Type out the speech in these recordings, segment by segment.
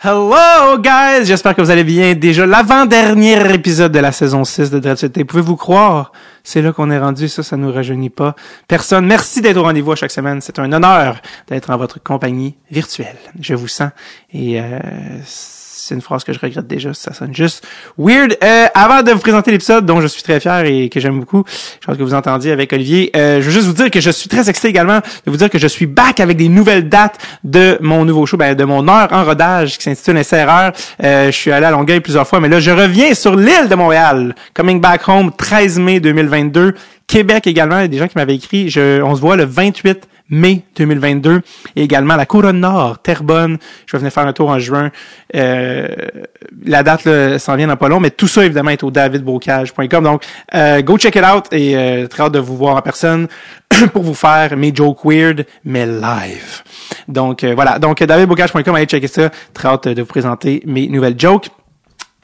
Hello guys, j'espère que vous allez bien. Déjà l'avant-dernier épisode de la saison 6 de Dread Pouvez-vous croire? C'est là qu'on est rendu, ça, ça nous rajeunit pas. Personne, merci d'être au rendez-vous chaque semaine. C'est un honneur d'être en votre compagnie virtuelle. Je vous sens. Et euh, c'est une phrase que je regrette déjà, ça sonne juste weird. Euh, avant de vous présenter l'épisode dont je suis très fier et que j'aime beaucoup, je pense que vous entendiez avec Olivier, euh, je veux juste vous dire que je suis très excité également de vous dire que je suis back avec des nouvelles dates de mon nouveau show, ben, de mon heure en rodage qui s'intitule SRR. Euh, je suis allé à Longueuil plusieurs fois, mais là, je reviens sur l'île de Montréal. Coming Back Home, 13 mai 2022. Québec également, il y a des gens qui m'avaient écrit, je, on se voit le 28 mai 2022 et également la Couronne Nord, Terrebonne. Je vais venir faire un tour en juin. Euh, la date s'en vient dans pas long, mais tout ça évidemment est au davidbocage.com. Donc euh, go check it out et euh, très hâte de vous voir en personne pour vous faire mes jokes weird mais live. Donc euh, voilà, donc davidbocage.com allez checker ça. Très hâte de vous présenter mes nouvelles jokes.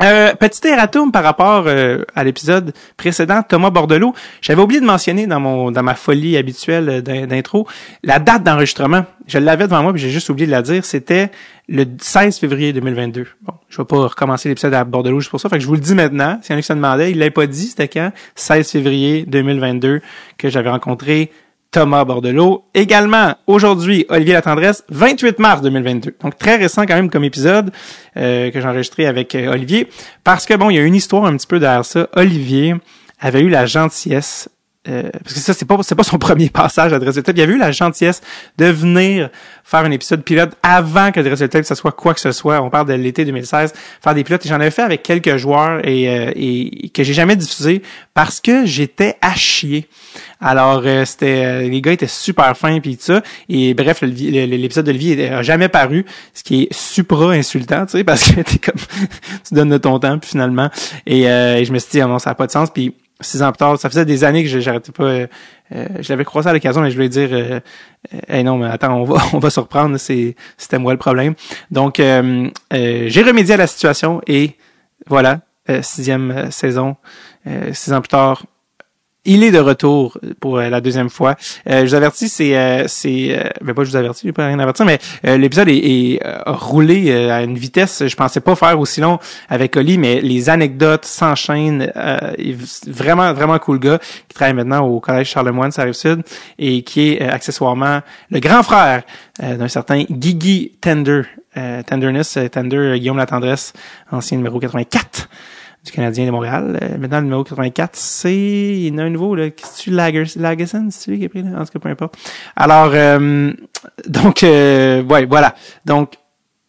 Euh, petit erratum par rapport euh, à l'épisode précédent, Thomas Bordelot. J'avais oublié de mentionner dans mon dans ma folie habituelle d'intro la date d'enregistrement. Je l'avais devant moi, mais j'ai juste oublié de la dire. C'était le 16 février 2022. Bon, je vais pas recommencer l'épisode à Bordelot juste pour ça. Fait que je vous le dis maintenant. Si y en a qui se demandait, il l'avait pas dit. C'était quand? 16 février 2022 que j'avais rencontré Thomas Bordelot. Également, aujourd'hui, Olivier Latendresse, 28 mars 2022. Donc, très récent quand même comme épisode euh, que j'ai enregistré avec euh, Olivier. Parce que, bon, il y a une histoire un petit peu derrière ça. Olivier avait eu la gentillesse euh, parce que ça, c'est pas, c'est pas son premier passage à Dressel Il avait eu la gentillesse de venir faire un épisode pilote avant que Dressel ce soit quoi que ce soit. On parle de l'été 2016, faire des pilotes. Et j'en avais fait avec quelques joueurs et, euh, et que j'ai jamais diffusé parce que j'étais à chier. Alors, euh, c'était, les gars étaient super fins puis tout ça. Et bref, l'épisode de Olivier n'a jamais paru, ce qui est supra insultant, tu sais, parce que t'es comme, tu donnes de ton temps puis finalement. Et, et je me suis dit, ah non, ça n'a pas de sens. Puis six ans plus tard, ça faisait des années que j'arrêtais pas. Euh, euh, je l'avais croisé à l'occasion, mais je voulais dire, euh, hey non, mais attends, on va, on va se reprendre. C'était moi le problème. Donc, euh, j'ai remédié à la situation et voilà, sixième saison, six ans plus tard, il est de retour pour euh, la deuxième fois. Euh, je vous avertis, c'est, euh, c'est, euh, ben pas je vous avertis, j'ai pas rien averti, mais l'épisode est, est roulé à une vitesse. Je pensais pas faire aussi long avec Oli, mais les anecdotes s'enchaînent. vraiment, vraiment cool gars qui travaille maintenant au collège Charlemagne, ça arrive sud, et qui est accessoirement le grand frère d'un certain Guigui Tender. Tenderness, Tender, Guillaume La Tendresse, ancien numéro 84 du Canadien de Montréal. Euh, maintenant, le numéro 84, c'est... Il y en a un nouveau, là. Qu'est-ce que tu Lagerson, c'est celui qui est pris, là? En tout cas, peu importe. Alors, euh, donc, euh, ouais, voilà. Donc,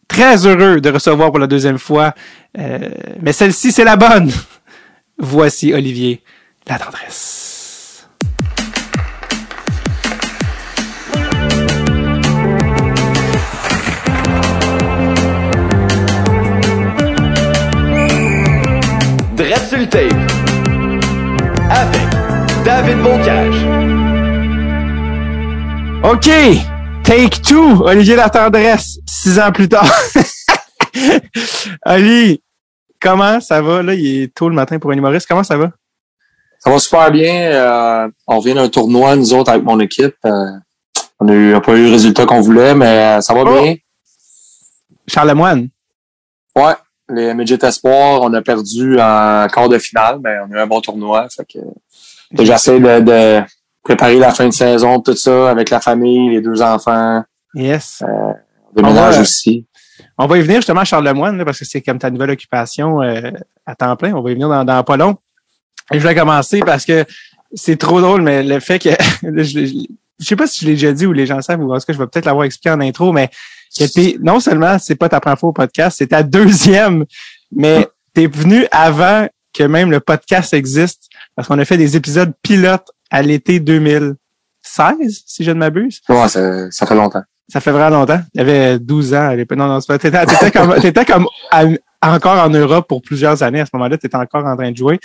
très heureux de recevoir pour la deuxième fois. Euh, mais celle-ci, c'est la bonne. Voici Olivier, la tendresse. Dread Avec David Bocage. OK. Take two. Olivier Latendresse. Six ans plus tard. Ali, comment ça va? Là, il est tôt le matin pour un humoriste. Comment ça va? Ça va super bien. Euh, on vient d'un tournoi, nous autres, avec mon équipe. Euh, on n'a pas eu le résultat qu'on voulait, mais ça va oh! bien. Charlemagne. Ouais, les Midget Espoir, on a perdu en quart de finale, mais on a eu un bon tournoi. Fait que j'essaie de, de, préparer la fin de saison, tout ça, avec la famille, les deux enfants. Yes. Euh, déménage aussi. On va y venir justement à Charlemagne, parce que c'est comme ta nouvelle occupation euh, à temps plein. On va y venir dans, dans pas long. Et je vais commencer parce que c'est trop drôle, mais le fait que je, sais pas si je l'ai déjà dit ou les gens savent, ou en tout cas, je vais peut-être l'avoir expliqué en intro, mais que non seulement c'est pas ta première fois au podcast, c'est ta deuxième, mais t'es venu avant que même le podcast existe, parce qu'on a fait des épisodes pilotes à l'été 2016, si je ne m'abuse. Ouais, ça, ça fait longtemps. Ça fait vraiment longtemps. Il y avait 12 ans à l'époque. Non, non, t'étais, t'étais comme, t'étais comme encore en Europe pour plusieurs années. À ce moment-là, t'étais encore en train de jouer.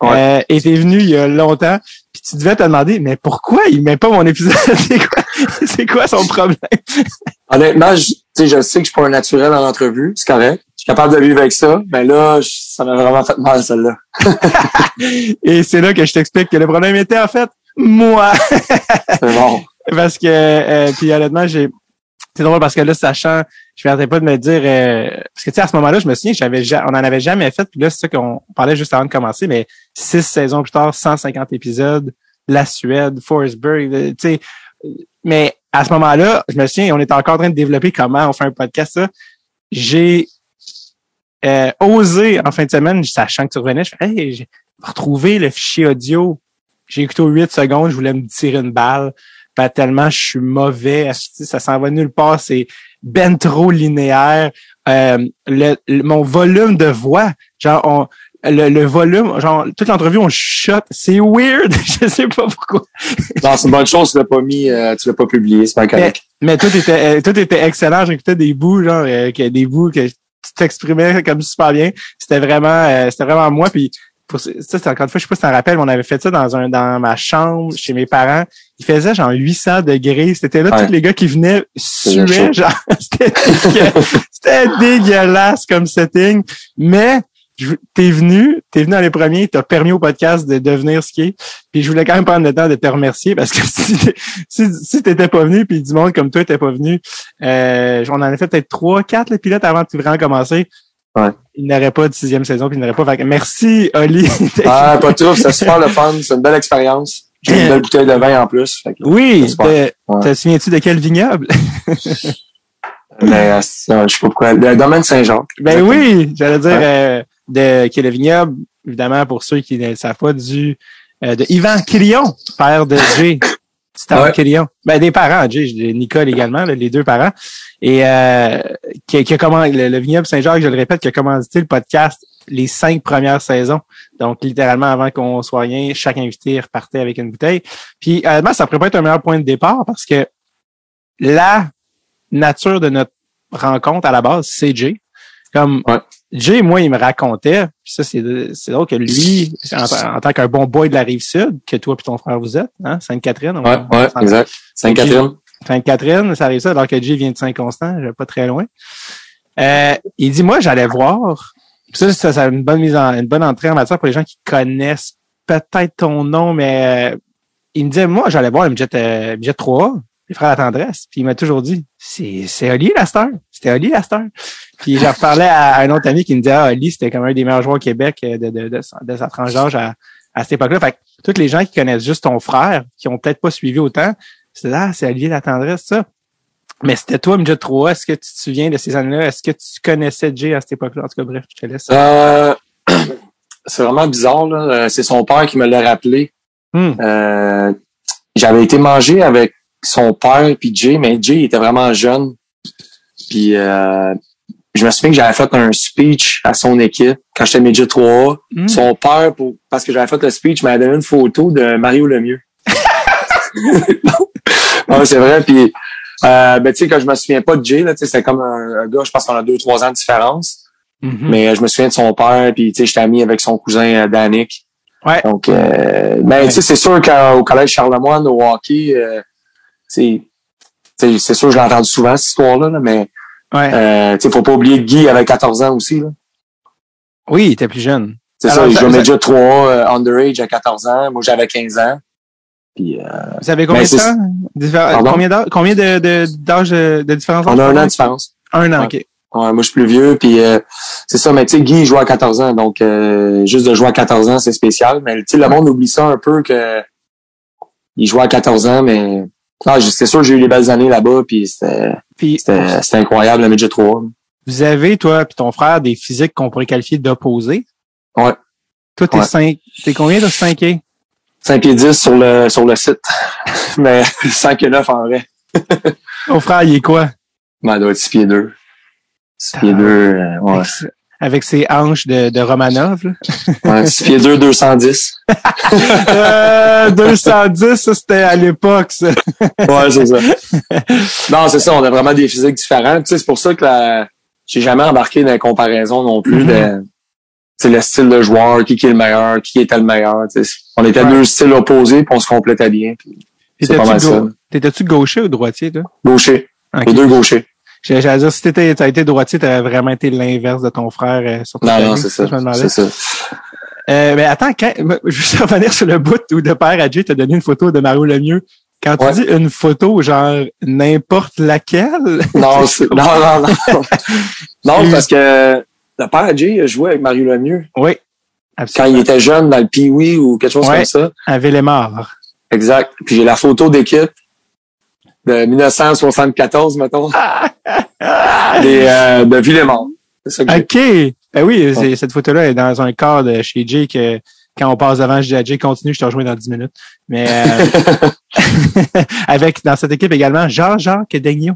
Ouais. Euh, et t'es venu il y a longtemps. Puis tu devais te demander, mais pourquoi il met pas mon épisode? c'est quoi, c'est quoi son problème? Honnêtement, je, je sais que je suis pas un naturel en entrevue. C'est correct. Je suis capable de vivre avec ça. Mais là, ça m'a vraiment fait mal, celle-là. et c'est là que je t'explique que le problème était, en fait, moi. c'est bon. Parce que, euh, puis honnêtement, j'ai, c'est drôle parce que là, sachant, je ne pas de me dire, euh, parce que tu sais, à ce moment-là, je me souviens, j'avais, on en avait jamais fait, puis là, c'est ça qu'on parlait juste avant de commencer, mais six saisons plus tard, 150 épisodes, la Suède, Forsberg, tu sais, mais à ce moment-là, je me souviens, on était encore en train de développer comment on fait un podcast, ça. J'ai euh, osé en fin de semaine, sachant que tu revenais, je fais Hey, j'ai retrouvé le fichier audio. J'ai écouté aux 8 secondes, je voulais me tirer une balle. Pas tellement je suis mauvais, ça s'en va nulle part, c'est ben trop linéaire. Euh, le, mon volume de voix, genre on, le, volume, genre, toute l'entrevue, on shot. C'est weird. je sais pas pourquoi. non, c'est une bonne chose, tu l'as pas mis, euh, tu l'as pas publié, c'est pas correct. Mais, tout était, euh, tout était excellent. J'écoutais des bouts, genre, euh, que, des bouts que tu t'exprimais comme super bien. C'était vraiment, c'était vraiment moi. Puis, pour ça, c'est encore une fois, je sais pas si t'en rappelles, mais on avait fait ça dans un, dans ma chambre, chez mes parents. Il faisait genre 800 degrés. C'était là, tous les gars qui venaient suer, genre, c'était dégueulasse comme setting. Mais, t'es venu, t'es venu dans les premiers, t'as permis au podcast de devenir ce qui est. Puis je voulais quand même prendre le temps de te remercier parce que si, si, si t'étais pas venu, puis du monde comme toi t'es pas venu, euh, on en a fait peut-être trois, quatre le pilote avant de vraiment commencer. Ouais. Il n'aurait pas de sixième saison, puis il n'aurait pas. Merci, Oli. ah, pas tout, c'est super le fun, c'est une belle expérience. J'ai une belle bouteille de vin en plus. oui, te souviens-tu de quel vignoble? Mais, euh, je sais pas pourquoi. Le domaine Saint-Jacques. Ben oui, j'allais dire, euh, de, qui est le vignoble, évidemment, pour ceux qui ne savent pas, du, euh, de Yvan Quirion, père de Jay. Star ouais. Ben, des parents, Jay, Nicole également, les deux parents. Et euh, qui, qui a comment le, vignoble Saint-Jacques, je le répète, qui a commandité le podcast les cinq premières saisons. Donc, littéralement, avant qu'on soit rien, chaque invité repartait avec une bouteille. Puis, honnêtement, ça pourrait pas être un meilleur point de départ parce que la nature de notre rencontre à la base, c'est Jay. Comme Jay, moi, il me racontait, puis ça, c'est, c'est drôle que lui, en, tant qu'un bon boy de la rive sud, que toi et ton frère vous êtes, hein, Sainte-Catherine. Ouais, ouais, exact. Sainte-Catherine. Sainte-Catherine, ça arrive ça, alors que Jay vient de Saint-Constant, pas très loin. Euh, il dit, moi, j'allais voir, ça, ça, ça a une bonne mise en, une bonne entrée en matière pour les gens qui connaissent peut-être ton nom, mais euh, il me disait, moi, j'allais voir Jet, euh, 3 les frères la tendresse. Puis il m'a toujours dit, c'est, c'est Oli la star. C'était Oli la star. Puis j'en parlais à un autre ami qui me disait, ah, Oli, c'était comme un des meilleurs joueurs au Québec euh, de, de, de, de sa tranche d'âge à, à cette époque-là. Fait que tous les gens qui connaissent juste ton frère, qui ont peut-être pas suivi autant, c'est là, ah, c'est Olivier la tendresse, ça. Mais c'était toi, Midget 3. Est-ce que tu te souviens de ces années-là? Est-ce que tu connaissais Jay à cette époque-là? En tout cas, bref, je te laisse. Euh, c'est vraiment bizarre, là. Euh, c'est son père qui me l'a rappelé. Hmm. Euh, j'avais été manger avec son père puis Jay, mais Jay était vraiment jeune. Puis euh, je me souviens que j'avais fait un speech à son équipe quand j'étais Midget 3 mm. Son père, pour, parce que j'avais fait le speech, m'avait donné une photo de Mario Lemieux. non, c'est vrai. Puis euh, ben, tu sais, quand je me souviens pas de Jay, là, c'était comme un, gars, je pense qu'on a deux, trois ans de différence. Mm-hmm. Mais je me souviens de son père, puis tu sais, j'étais ami avec son cousin euh, Danick. Ouais. Donc, euh, ben, tu sais, c'est sûr qu'au collège Charlemagne, au hockey, euh, c'est sûr que j'ai entendu souvent cette histoire-là, mais ouais. euh, faut pas oublier que Guy avait 14 ans aussi. Là. Oui, il était plus jeune. C'est ça, il jouait déjà 3 euh, underage à 14 ans. Moi, j'avais 15 ans. Puis, euh, Vous avez combien de temps? Combien d'âge combien de, de, d'âge de, différence? On a un an de différence. Un an, OK. Ouais, moi, je suis plus vieux, puis euh, c'est ça. Mais tu sais, Guy, il joue à 14 ans, donc euh, juste de jouer à 14 ans, c'est spécial. Mais tu sais, le monde oublie ça un peu que il jouait à 14 ans, mais ah, c'est sûr que j'ai eu les belles années là-bas, puis c'était c'était incroyable, le midget 3. Vous avez, toi puis ton frère, des physiques qu'on pourrait qualifier d'opposés? Ouais. Toi, t'es 5. T'es combien de 5 pieds? 5 pieds 10 sur le, sur le site. Mais 5 et 9 en vrai. Ton frère, il est quoi? Ben, il doit être 6 pieds 2. 6 pieds 2, euh, ouais avec ses hanches de, de Romanov. ouais, 6 pieds 2, 210. euh, 210, ça c'était à l'époque, ça. ouais, c'est ça. Non, c'est ça, on a vraiment des physiques différents. Tu sais, c'est pour ça que la... j'ai jamais embarqué dans la comparaison non plus de c'est le style de joueur, qui, qui est le meilleur, qui était le meilleur. On était deux styles opposés, puis on se complétait bien. T'étais-tu gaucher ou droitier, toi? Gaucher. Les deux gauchers. J'allais dire, si t'étais, t'as été droitier, t'aurais vraiment été l'inverse de ton frère. Euh, sur non, non, c'est ça. C'est ça. Euh, mais attends, quand, je vais revenir sur le bout où de père à Jay t'a donné une photo de Mario Lemieux. Quand tu Ouais. dis une photo, genre n'importe laquelle? Non, non, non, non. non, parce que le père Jay a joué avec Mario Lemieux oui. Quand il était jeune dans le Pee-Wee ou quelque chose Ouais. comme ça. À Villemort. Exact. Puis j'ai la photo d'équipe de 1974, mettons, des, euh, de Villemont. OK. Ben oui, cette photo-là est dans un de chez Jay que quand on passe devant, je dis à Jay, continue, je te rejoins dans 10 minutes. Mais euh, avec dans cette équipe également Jean-Jacques Daigneault.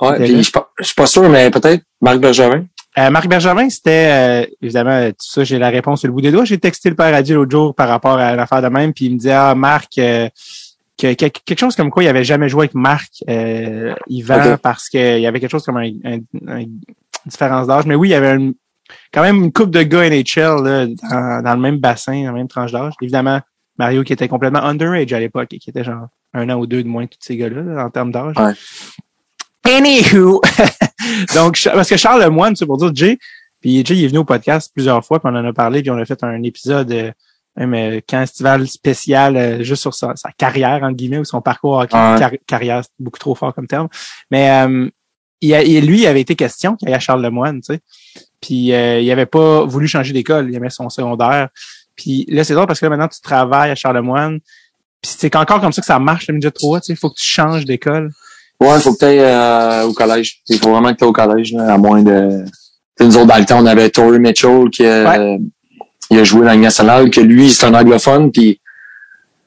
Ouais, puis là. je suis pas- je suis pas sûr, mais peut-être Marc Bergevin. Euh, Marc Bergevin, c'était euh, évidemment tout ça, j'ai la réponse sur le bout des doigts. J'ai texté le père Adieu l'autre jour par rapport à l'affaire de même, puis il me dit Ah Marc euh, que, que- quelque chose comme quoi il avait jamais joué avec Marc euh, Yvan Ok. parce qu'il y avait quelque chose comme un, un- un- différence d'âge. Mais oui, il y avait une- quand même une coupe de gars NHL là, dans, dans le même bassin, dans la même tranche d'âge. Évidemment, Mario qui était complètement underage à l'époque et qui était genre un an ou deux de moins que tous ces gars-là là, en termes d'âge. Ouais. Anywho, donc parce que Charles Lemoine, c'est pour dire Jay, puis Jay il est venu au podcast plusieurs fois, puis on en a parlé, puis on a fait un épisode euh, même euh, camp estival spécial euh, juste sur sa, sa carrière entre guillemets ou son parcours hockey. Ouais. Car- carrière, c'est beaucoup trop fort comme terme. Mais euh, il a, il- lui, il avait été question qu'il y a Charles Lemoine, tu sais. Puis euh, il avait pas voulu changer d'école, il aimait son secondaire. Puis là, c'est drôle parce que là, maintenant, tu travailles à Charlemagne. Puis c'est encore comme ça que ça marche, le midget 3, tu sais. Il faut que tu changes d'école. Ouais, il faut que tu ailles au collège. Il faut vraiment que tu au collège, là, à moins de. Tu sais, nous autres, dans le temps, on avait Tory Mitchell qui euh, il a joué dans la nationale, que lui, c'est un anglophone, puis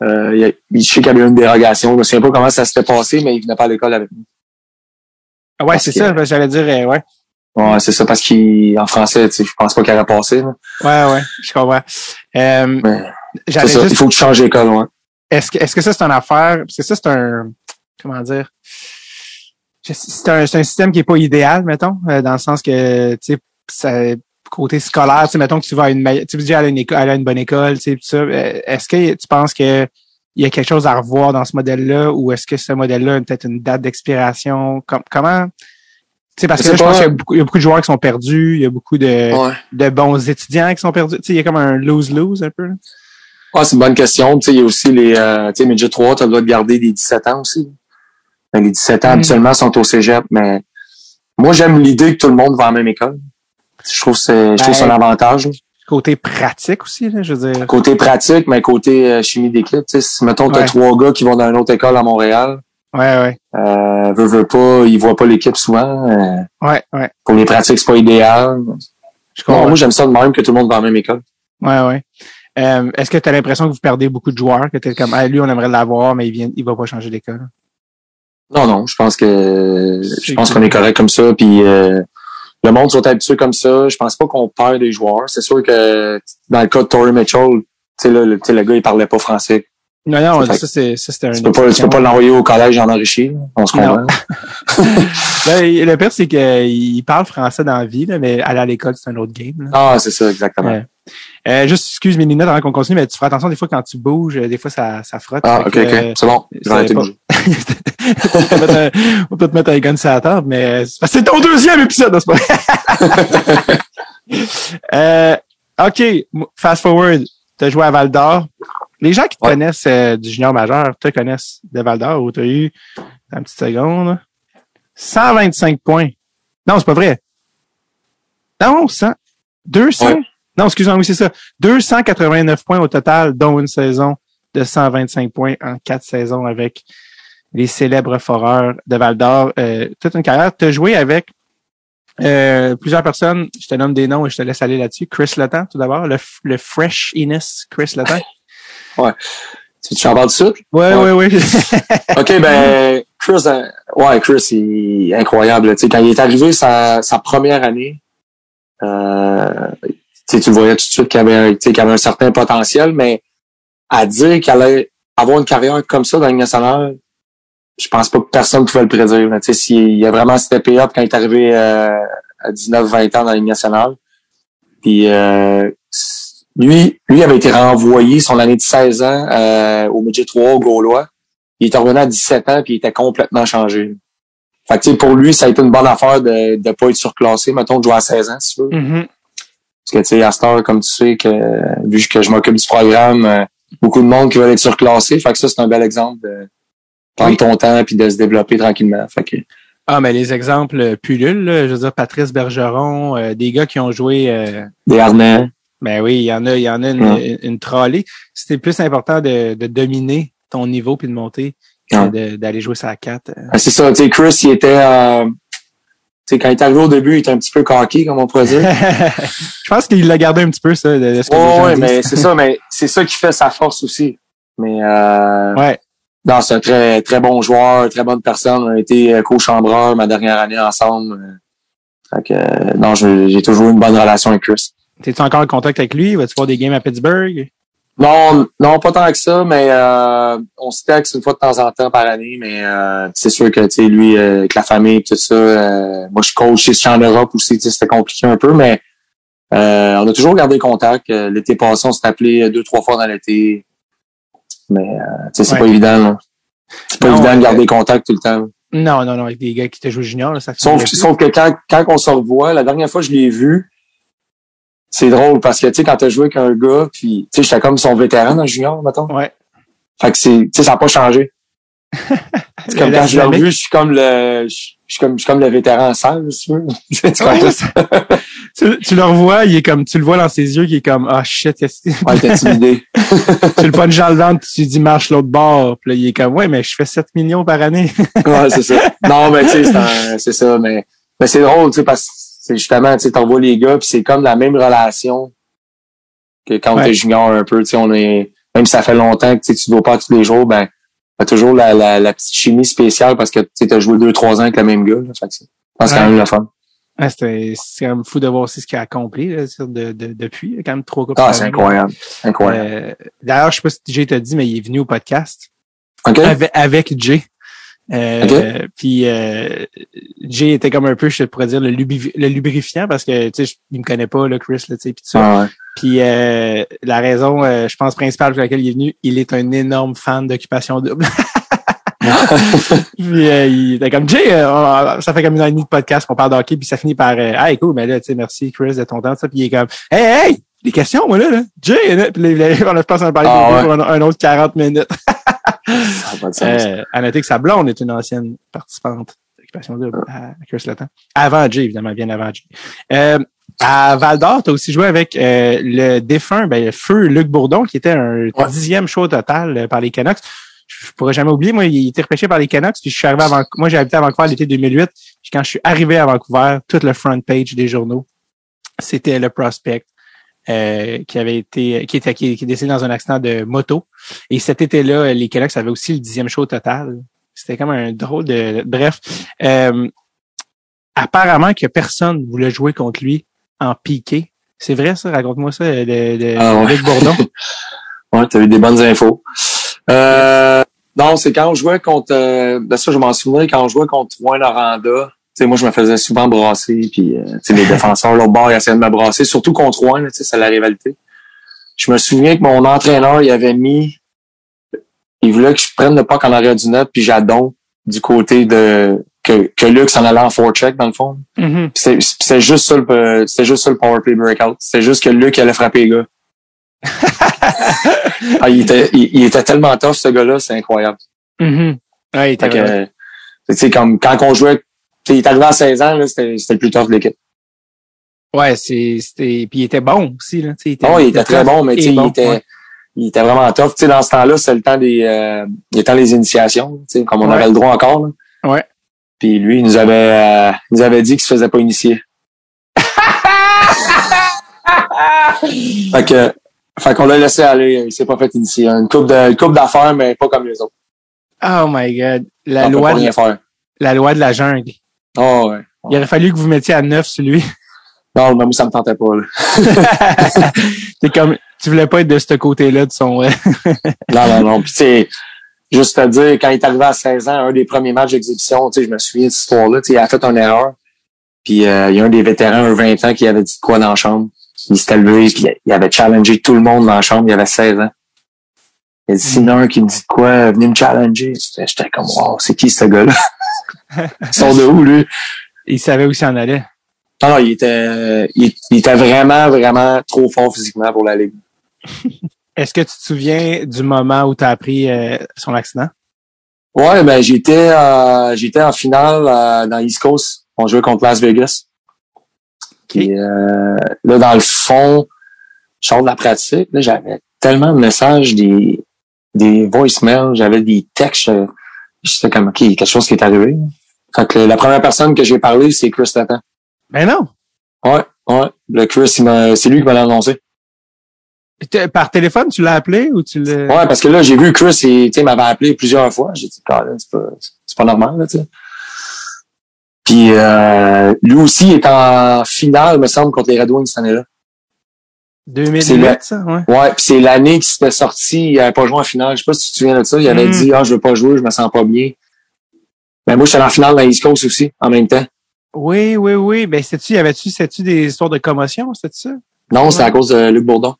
euh, il, a- il- je sais qu'il y avait une dérogation. Je ne sais pas comment ça s'était passé, mais il venait pas à l'école avec nous. Ah ouais, c'est ça, que j'allais dire, euh, ouais. Ouais, c'est ça, parce qu'en français, tu sais, je pense pas qu'il aurait passé. là. Ouais, ouais, je comprends. Euh, ça, il faut que tu changes d'école, ouais. est-ce que, est-ce que ça, c'est une affaire, parce que ça, c'est un, comment dire, c'est un, c'est un système qui est pas idéal, mettons, euh, dans le sens que, tu sais, côté scolaire, tu sais, mettons que tu vas à une, meille- tu veux dire aller à une école, à une bonne école, tu sais, tout ça, euh, est-ce que tu penses que il y a quelque chose à revoir dans ce modèle-là, ou est-ce que ce modèle-là a peut-être une date d'expiration? Com- comment, tu sais, parce que là, je pense qu'il y a beaucoup, il y a beaucoup de joueurs qui sont perdus, il y a beaucoup de, Ouais. de bons étudiants qui sont perdus. Tu sais, il y a comme un lose-lose un peu. là. Ouais, c'est une bonne question. Tu sais, il y a aussi les, euh, tu sais, Midget 3, tu as le droit de garder des 17 ans aussi. Ben, les 17 ans, Mm. habituellement, sont au cégep, mais moi, j'aime l'idée que tout le monde va à la même école. Je trouve que c'est, je trouve un Ben, avantage. là. Côté pratique aussi, là, je veux dire. Côté pratique, mais côté euh, chimie d'équipe, tu sais, si, mettons, t'as Ouais. trois gars qui vont dans une autre école à Montréal, Ouais, ouais. euh, veut, veut pas, ils voient pas l'équipe souvent. euh, Ouais, ouais. pour les pratiques, c'est pas idéal. Je Non, moi, j'aime ça de même que tout le monde va à la même école. Ouais, ouais. Euh, Est-ce que tu as l'impression que vous perdez beaucoup de joueurs, que t'es comme ah, lui, on aimerait l'avoir, mais il vient, il va pas changer d'école? Non, non, je pense que je C'est pense qu'on est correct comme ça. Puis euh, le monde sont habitués comme ça. Je pense pas qu'on perd des joueurs. C'est sûr que dans le cas de Tory Mitchell, tu le, sais, le gars il parlait pas français. Non, non, ça, c'est, ça, c'était un. Tu peux pas, tu peux pas l'envoyer au collège en enrichi. On se comprend. Là, le pire, c'est qu'il parle français dans la vie, là, mais aller à l'école, c'est un autre game. là. Ah, c'est ça exactement. Ouais. Euh, juste, excuse mes lunettes avant qu'on continue, mais tu feras attention des fois quand tu bouges, euh, des fois ça, ça frotte. Ah, ok, que, ok, euh, c'est bon. On peut te mettre un- gun sur la table, mais que c'est ton deuxième épisode, n'est-ce pas? euh, OK, fast forward. Tu as joué à Val d'Or. Les gens qui te Ouais. connaissent euh, du junior majeur te connaissent de Val d'Or où tu as eu, une petite seconde, 125 points. Non, c'est pas vrai. Non, 100. 200. Ouais. Non, excuse-moi, oui, c'est ça. 289 points au total, dont une saison de 125 points en quatre saisons avec les célèbres foreurs de Val d'Or. Euh, toute une carrière. Tu as joué avec euh, plusieurs personnes. Je te nomme des noms et je te laisse aller là-dessus. Chris Letang, tout d'abord. Le, le Fresh Innes Chris Letang. Tu tu en parles de ça? Ouais, ouais, ouais. OK, ben, Chris, euh, ouais, Chris, il est incroyable. Tu sais, quand il est arrivé sa, sa première année, euh, tu le voyais tout de suite qu'il avait, qu'il avait un certain potentiel, mais à dire qu'il allait avoir une carrière comme ça dans Ligue nationale, je pense pas que personne pouvait le prédire. Tu sais, a vraiment steppé up quand il est arrivé euh, à 19-20 ans dans la Ligue nationale. Puis euh, lui, lui avait été renvoyé son année de 16 ans euh, au Midget 3 au Gaulois. Il est revenu à 17 ans puis il était complètement changé. Fait que, pour lui, ça a été une bonne affaire de ne pas être surclassé, mettons, de jouer à 16 ans, si tu veux. Mhm. Parce que, tu sais, à cette heure, comme tu sais, que, vu que je m'occupe du programme, euh, beaucoup de monde qui veulent être surclassé. Fait que ça, c'est un bel exemple de, prendre Oui. ton temps puis de se développer tranquillement. Fait que, Ah, mais les exemples euh, pullulent, là. je veux dire, Patrice Bergeron, euh, des gars qui ont joué, euh, des harnais. ben oui, il y en a, il y en a une, Ouais. une, une trolley. C'était plus important de, de dominer ton niveau puis de monter que Ouais. d'aller jouer sa 4. Ah, C'est ça, tu sais, Chris, il était, euh, tu sais, quand il est arrivé au début, il était un petit peu coquille, comme on pourrait dire. Je pense qu'il l'a gardé un petit peu, ça, de, de ce que disent. mais c'est ça, mais c'est ça qui fait sa force aussi. Mais euh, Ouais. non, c'est un très très bon joueur, très bonne personne. On a été euh, co-chambreur ma dernière année ensemble. Fait que, euh, non, j'ai toujours eu une bonne relation avec Chris. T'es-tu encore en contact avec lui? Vas-tu voir des games à Pittsburgh? Non, non, pas tant que ça, mais euh, on se texte une fois de temps en temps par année, mais euh, c'est sûr que tu sais, lui, euh, avec la famille et tout ça, euh, moi je coach ici en Europe aussi, tu sais, c'était compliqué un peu, mais euh, on a toujours gardé contact. Euh, L'été passé, on s'est appelé deux, trois fois dans l'été. Mais euh, c'est Ouais. pas évident. là. C'est pas Non, évident de garder contact tout le temps. Non, non, non, avec des gars qui te jouent junior, là, ça fait Sauf, sauf que quand, quand on se revoit, la dernière fois que je l'ai vu, c'est drôle parce que tu sais, quand t'as joué avec un gars, puis tu sais, j'étais comme son vétéran dans junior, mettons. Ouais. Fait que c'est, tu sais, ça n'a pas changé. C'est comme quand je l'ai revu, je suis comme le, je suis comme, je suis comme le vétéran sale, si tu veux. Tu tu, tu le revois, il est comme, tu le vois dans ses yeux, qui est comme, ah shit, qu'est-ce que Ouais, t'es intimidé. tu le punches dans le ventre, tu dis marche l'autre bord, puis là, il est comme, ouais, mais je fais 7 millions par année. ouais, c'est ça. Non, mais tu sais, c'est ça, mais, mais c'est drôle, tu sais, parce que c'est justement, tu sais, t'envoies les gars, puis c'est comme la même relation que quand Ouais. t'es junior un peu, tu sais, on est, même si ça fait longtemps que tu sais, tu ne vas pas tous les jours, ben, t'as toujours la, la, la petite chimie spéciale parce que tu sais, t'as joué deux, trois ans avec le même gars, là. Fait que je pense quand même le fun. Ouais, c'est c'est quand même fou de voir aussi ce qu'il a accompli là, de, de- depuis. Quand même trois coupes Ah, c'est incroyable. Incroyable. Euh, D'ailleurs, je sais pas si Jay t'a dit, mais il est venu au podcast OK? avec, avec Jay. Euh, Puis euh, Jay était comme un peu, je pourrais dire, le, lubrifiant parce que tu sais, il me connaît pas, là, Chris, là, tu sais, puis tout ça. Ah. Puis euh, la raison, euh, je pense, principale pour laquelle il est venu, il est un énorme fan d'occupation double. puis euh, il était comme Jay, on- ça fait comme une année de podcast qu'on parle de hockey, puis ça finit par Ah cool, mais là, tu sais, merci Chris de ton temps, ça. Puis il est comme Hey, hey! Des questions, moi là, là. Jay, là. Puis là, je pense qu'on a parlé Ah, de ouais. pour un, un autre 40 minutes. Ça a pas de sens. Euh, à noter que sa blonde est une ancienne participante d'occupation double à Chris Letang. Avant Jay, évidemment, bien avant Jay. Euh, à Val d'Or, tu as aussi joué avec euh, le défunt, ben, feu Luc Bourdon, qui était un Ouais. dixième show total euh, par les Canucks. Je pourrais jamais oublier, moi, il était repêché par les Canucks, puis je suis arrivé à Vancouver. Moi, j'ai habité à Vancouver l'été 2008. Puis quand je suis arrivé à Vancouver, toute le front page des journaux, c'était le prospect euh, qui avait été, qui était, qui, qui est décédé dans un accident de moto. Et cet été-là, les Canucks avaient aussi le dixième show total. C'était comme un drôle de. Bref, euh, apparemment que personne voulait jouer contre lui en piqué. C'est vrai ça? Raconte-moi ça de, de, Ah ouais. Luc Bourdon. Ouais, t'as eu des bonnes infos. Euh, non, c'est quand on jouait contre, euh, ben ça, je m'en souviens, quand on jouait contre Rouen Noranda, sais, moi, je me faisais souvent brasser, puis, euh, tu sais, les défenseurs, l'autre bord, ils essayaient de me brasser, surtout contre Rouen, là, tu sais, c'est la rivalité. Je me souviens que mon entraîneur, il avait mis, il voulait que je prenne le puck en arrière du net, puis j'adonne du côté de, que, que Luc s'en allait en forecheck, dans le fond. Mhm. Puis c'est- c'est juste ça le, c'était juste ça le power play breakout. C'était juste que Luc allait frapper les gars. Ah, il, était, il, il était tellement tough, ce gars-là, c'est incroyable. Mhm. Ouais, il était que, comme quand on jouait, il est arrivé à 16 ans, là, c'était, le plus tough de l'équipe. Ouais, c'était, puis il était bon aussi là. Il était, Oh, il était très bon, mais il bon, était, ouais. il était vraiment tough. Tu sais, dans ce temps-là, c'est le temps des, euh, le temps des initiations, tu sais, comme on Ouais. avait le droit encore, là. Ouais. Puis lui, il nous avait, euh, il nous avait dit qu'il se faisait pas initier. fait que, fait qu'on l'a laissé aller, il s'est pas fait initier. Une coupe de, une coupe d'affaires, mais pas comme les autres. Oh my god, la On loi, de, la loi de la jungle. Oh, ouais. Il aurait fallu que vous mettiez à neuf sur lui. Non, mais moi, ça me tentait pas, là. T'es comme, tu voulais pas être de ce côté-là de son. euh, Non, non, non. Puis, tu juste te dire, quand il est arrivé à 16 ans, un des premiers matchs d'exhibition, tu sais, je me souviens de cette histoire-là, tu sais, il a fait une erreur. Puis, euh, il y a un des vétérans, un 20 ans, qui avait dit de quoi dans la chambre. Il s'était levé, puis il avait challengé tout le monde dans la chambre, il avait 16 ans. Il a dit, s'il y en a un qui me dit de quoi, venez me challenger. J'étais j'étais comme, wow, c'est qui ce gars-là? Ils sont de où, lui? il savait où il s'en allait. Non, non, il était, il, il était vraiment, vraiment trop fort physiquement pour la Ligue. Est-ce que tu te souviens du moment où tu as appris euh, son accident? Ouais, ben j'étais euh, j'étais en finale euh, dans East Coast. On jouait contre Las Vegas. Euh, là, dans le fond, je sors de la pratique. Là, j'avais tellement de messages, des, des voicemails, j'avais des textes. J'étais comme OK, quelque chose qui est arrivé. Fait que la première personne que j'ai parlé, c'est Chris Tatan. Ben non. Ouais, ouais. Le Chris, c'est lui qui m'a annoncé. Par téléphone, tu l'as appelé ou tu l'as... Ouais, parce que là, j'ai vu Chris, sais, il m'avait appelé plusieurs fois. J'ai dit, Colin, c'est pas, c'est pas normal, là, tu sais. Puis euh, lui aussi est en finale, me semble, contre les Red Wings cette année-là. c'est 2008, le- ça, ouais. Ouais, puis c'est l'année qu'il s'était sorti, il avait pas joué en finale. Je sais pas si tu te souviens de ça. Il avait Mm. dit Ah, je veux pas jouer, je me sens pas bien. Mais moi, j'étais en finale dans East Coast aussi, en même temps. Oui, oui, oui. Ben, sais-tu, y avait-tu, sais-tu des histoires de commotion, c'était ça? Non, c'est Ouais. à cause de Luc Bourdon.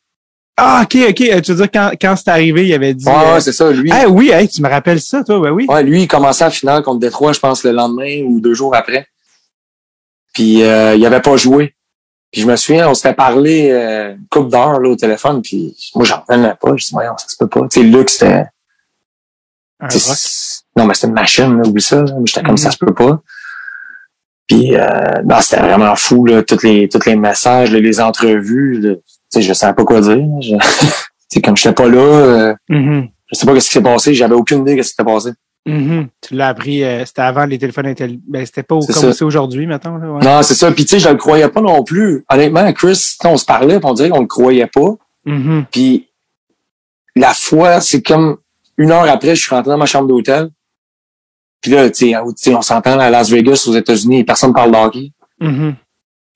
Ah, ok, ok. Euh, Tu veux dire, quand, quand c'est arrivé, il avait dit... Ouais, euh, ouais, c'est ça. Lui, Ah oui, hey, tu me rappelles ça, toi, ben oui. Ouais, lui, il commençait la finale contre Détroit, je pense, le lendemain ou deux jours après. Puis euh, il avait pas joué. Puis je me souviens, on s'était parlé euh, une couple d'heures là, au téléphone, puis moi, j'en revenais pas. Je dis, voyons, ça se peut pas. Tu sais, Luc, c'était... C'est- Non, mais c'était une machine, là, oublie ça. là. J'étais comme Mhm. ça se peut pas. Puis euh, non, c'était vraiment fou, là, tous les, tous les messages, là, les entrevues. là. Tu sais, je savais pas quoi dire. Je... tu sais, comme j'étais pas là, euh, Mhm, je sais pas ce qui s'est passé. J'avais aucune idée de ce qui s'était passé. mhm. Tu l'as appris, euh, c'était avant les téléphones intelligents. Ben, c'était pas au- C'est comme ça. c'est aujourd'hui, maintenant. Là, ouais. Non, c'est ça. Puis tu sais, je le croyais pas non plus. Honnêtement, Chris, on se parlait, puis on dirait qu'on le croyait pas. Mhm. Puis la fois, c'est comme une heure après, je suis rentré dans ma chambre d'hôtel. Puis là, tu sais, on s'entend à Las Vegas, aux États-Unis, personne parle de hockey. Mhm.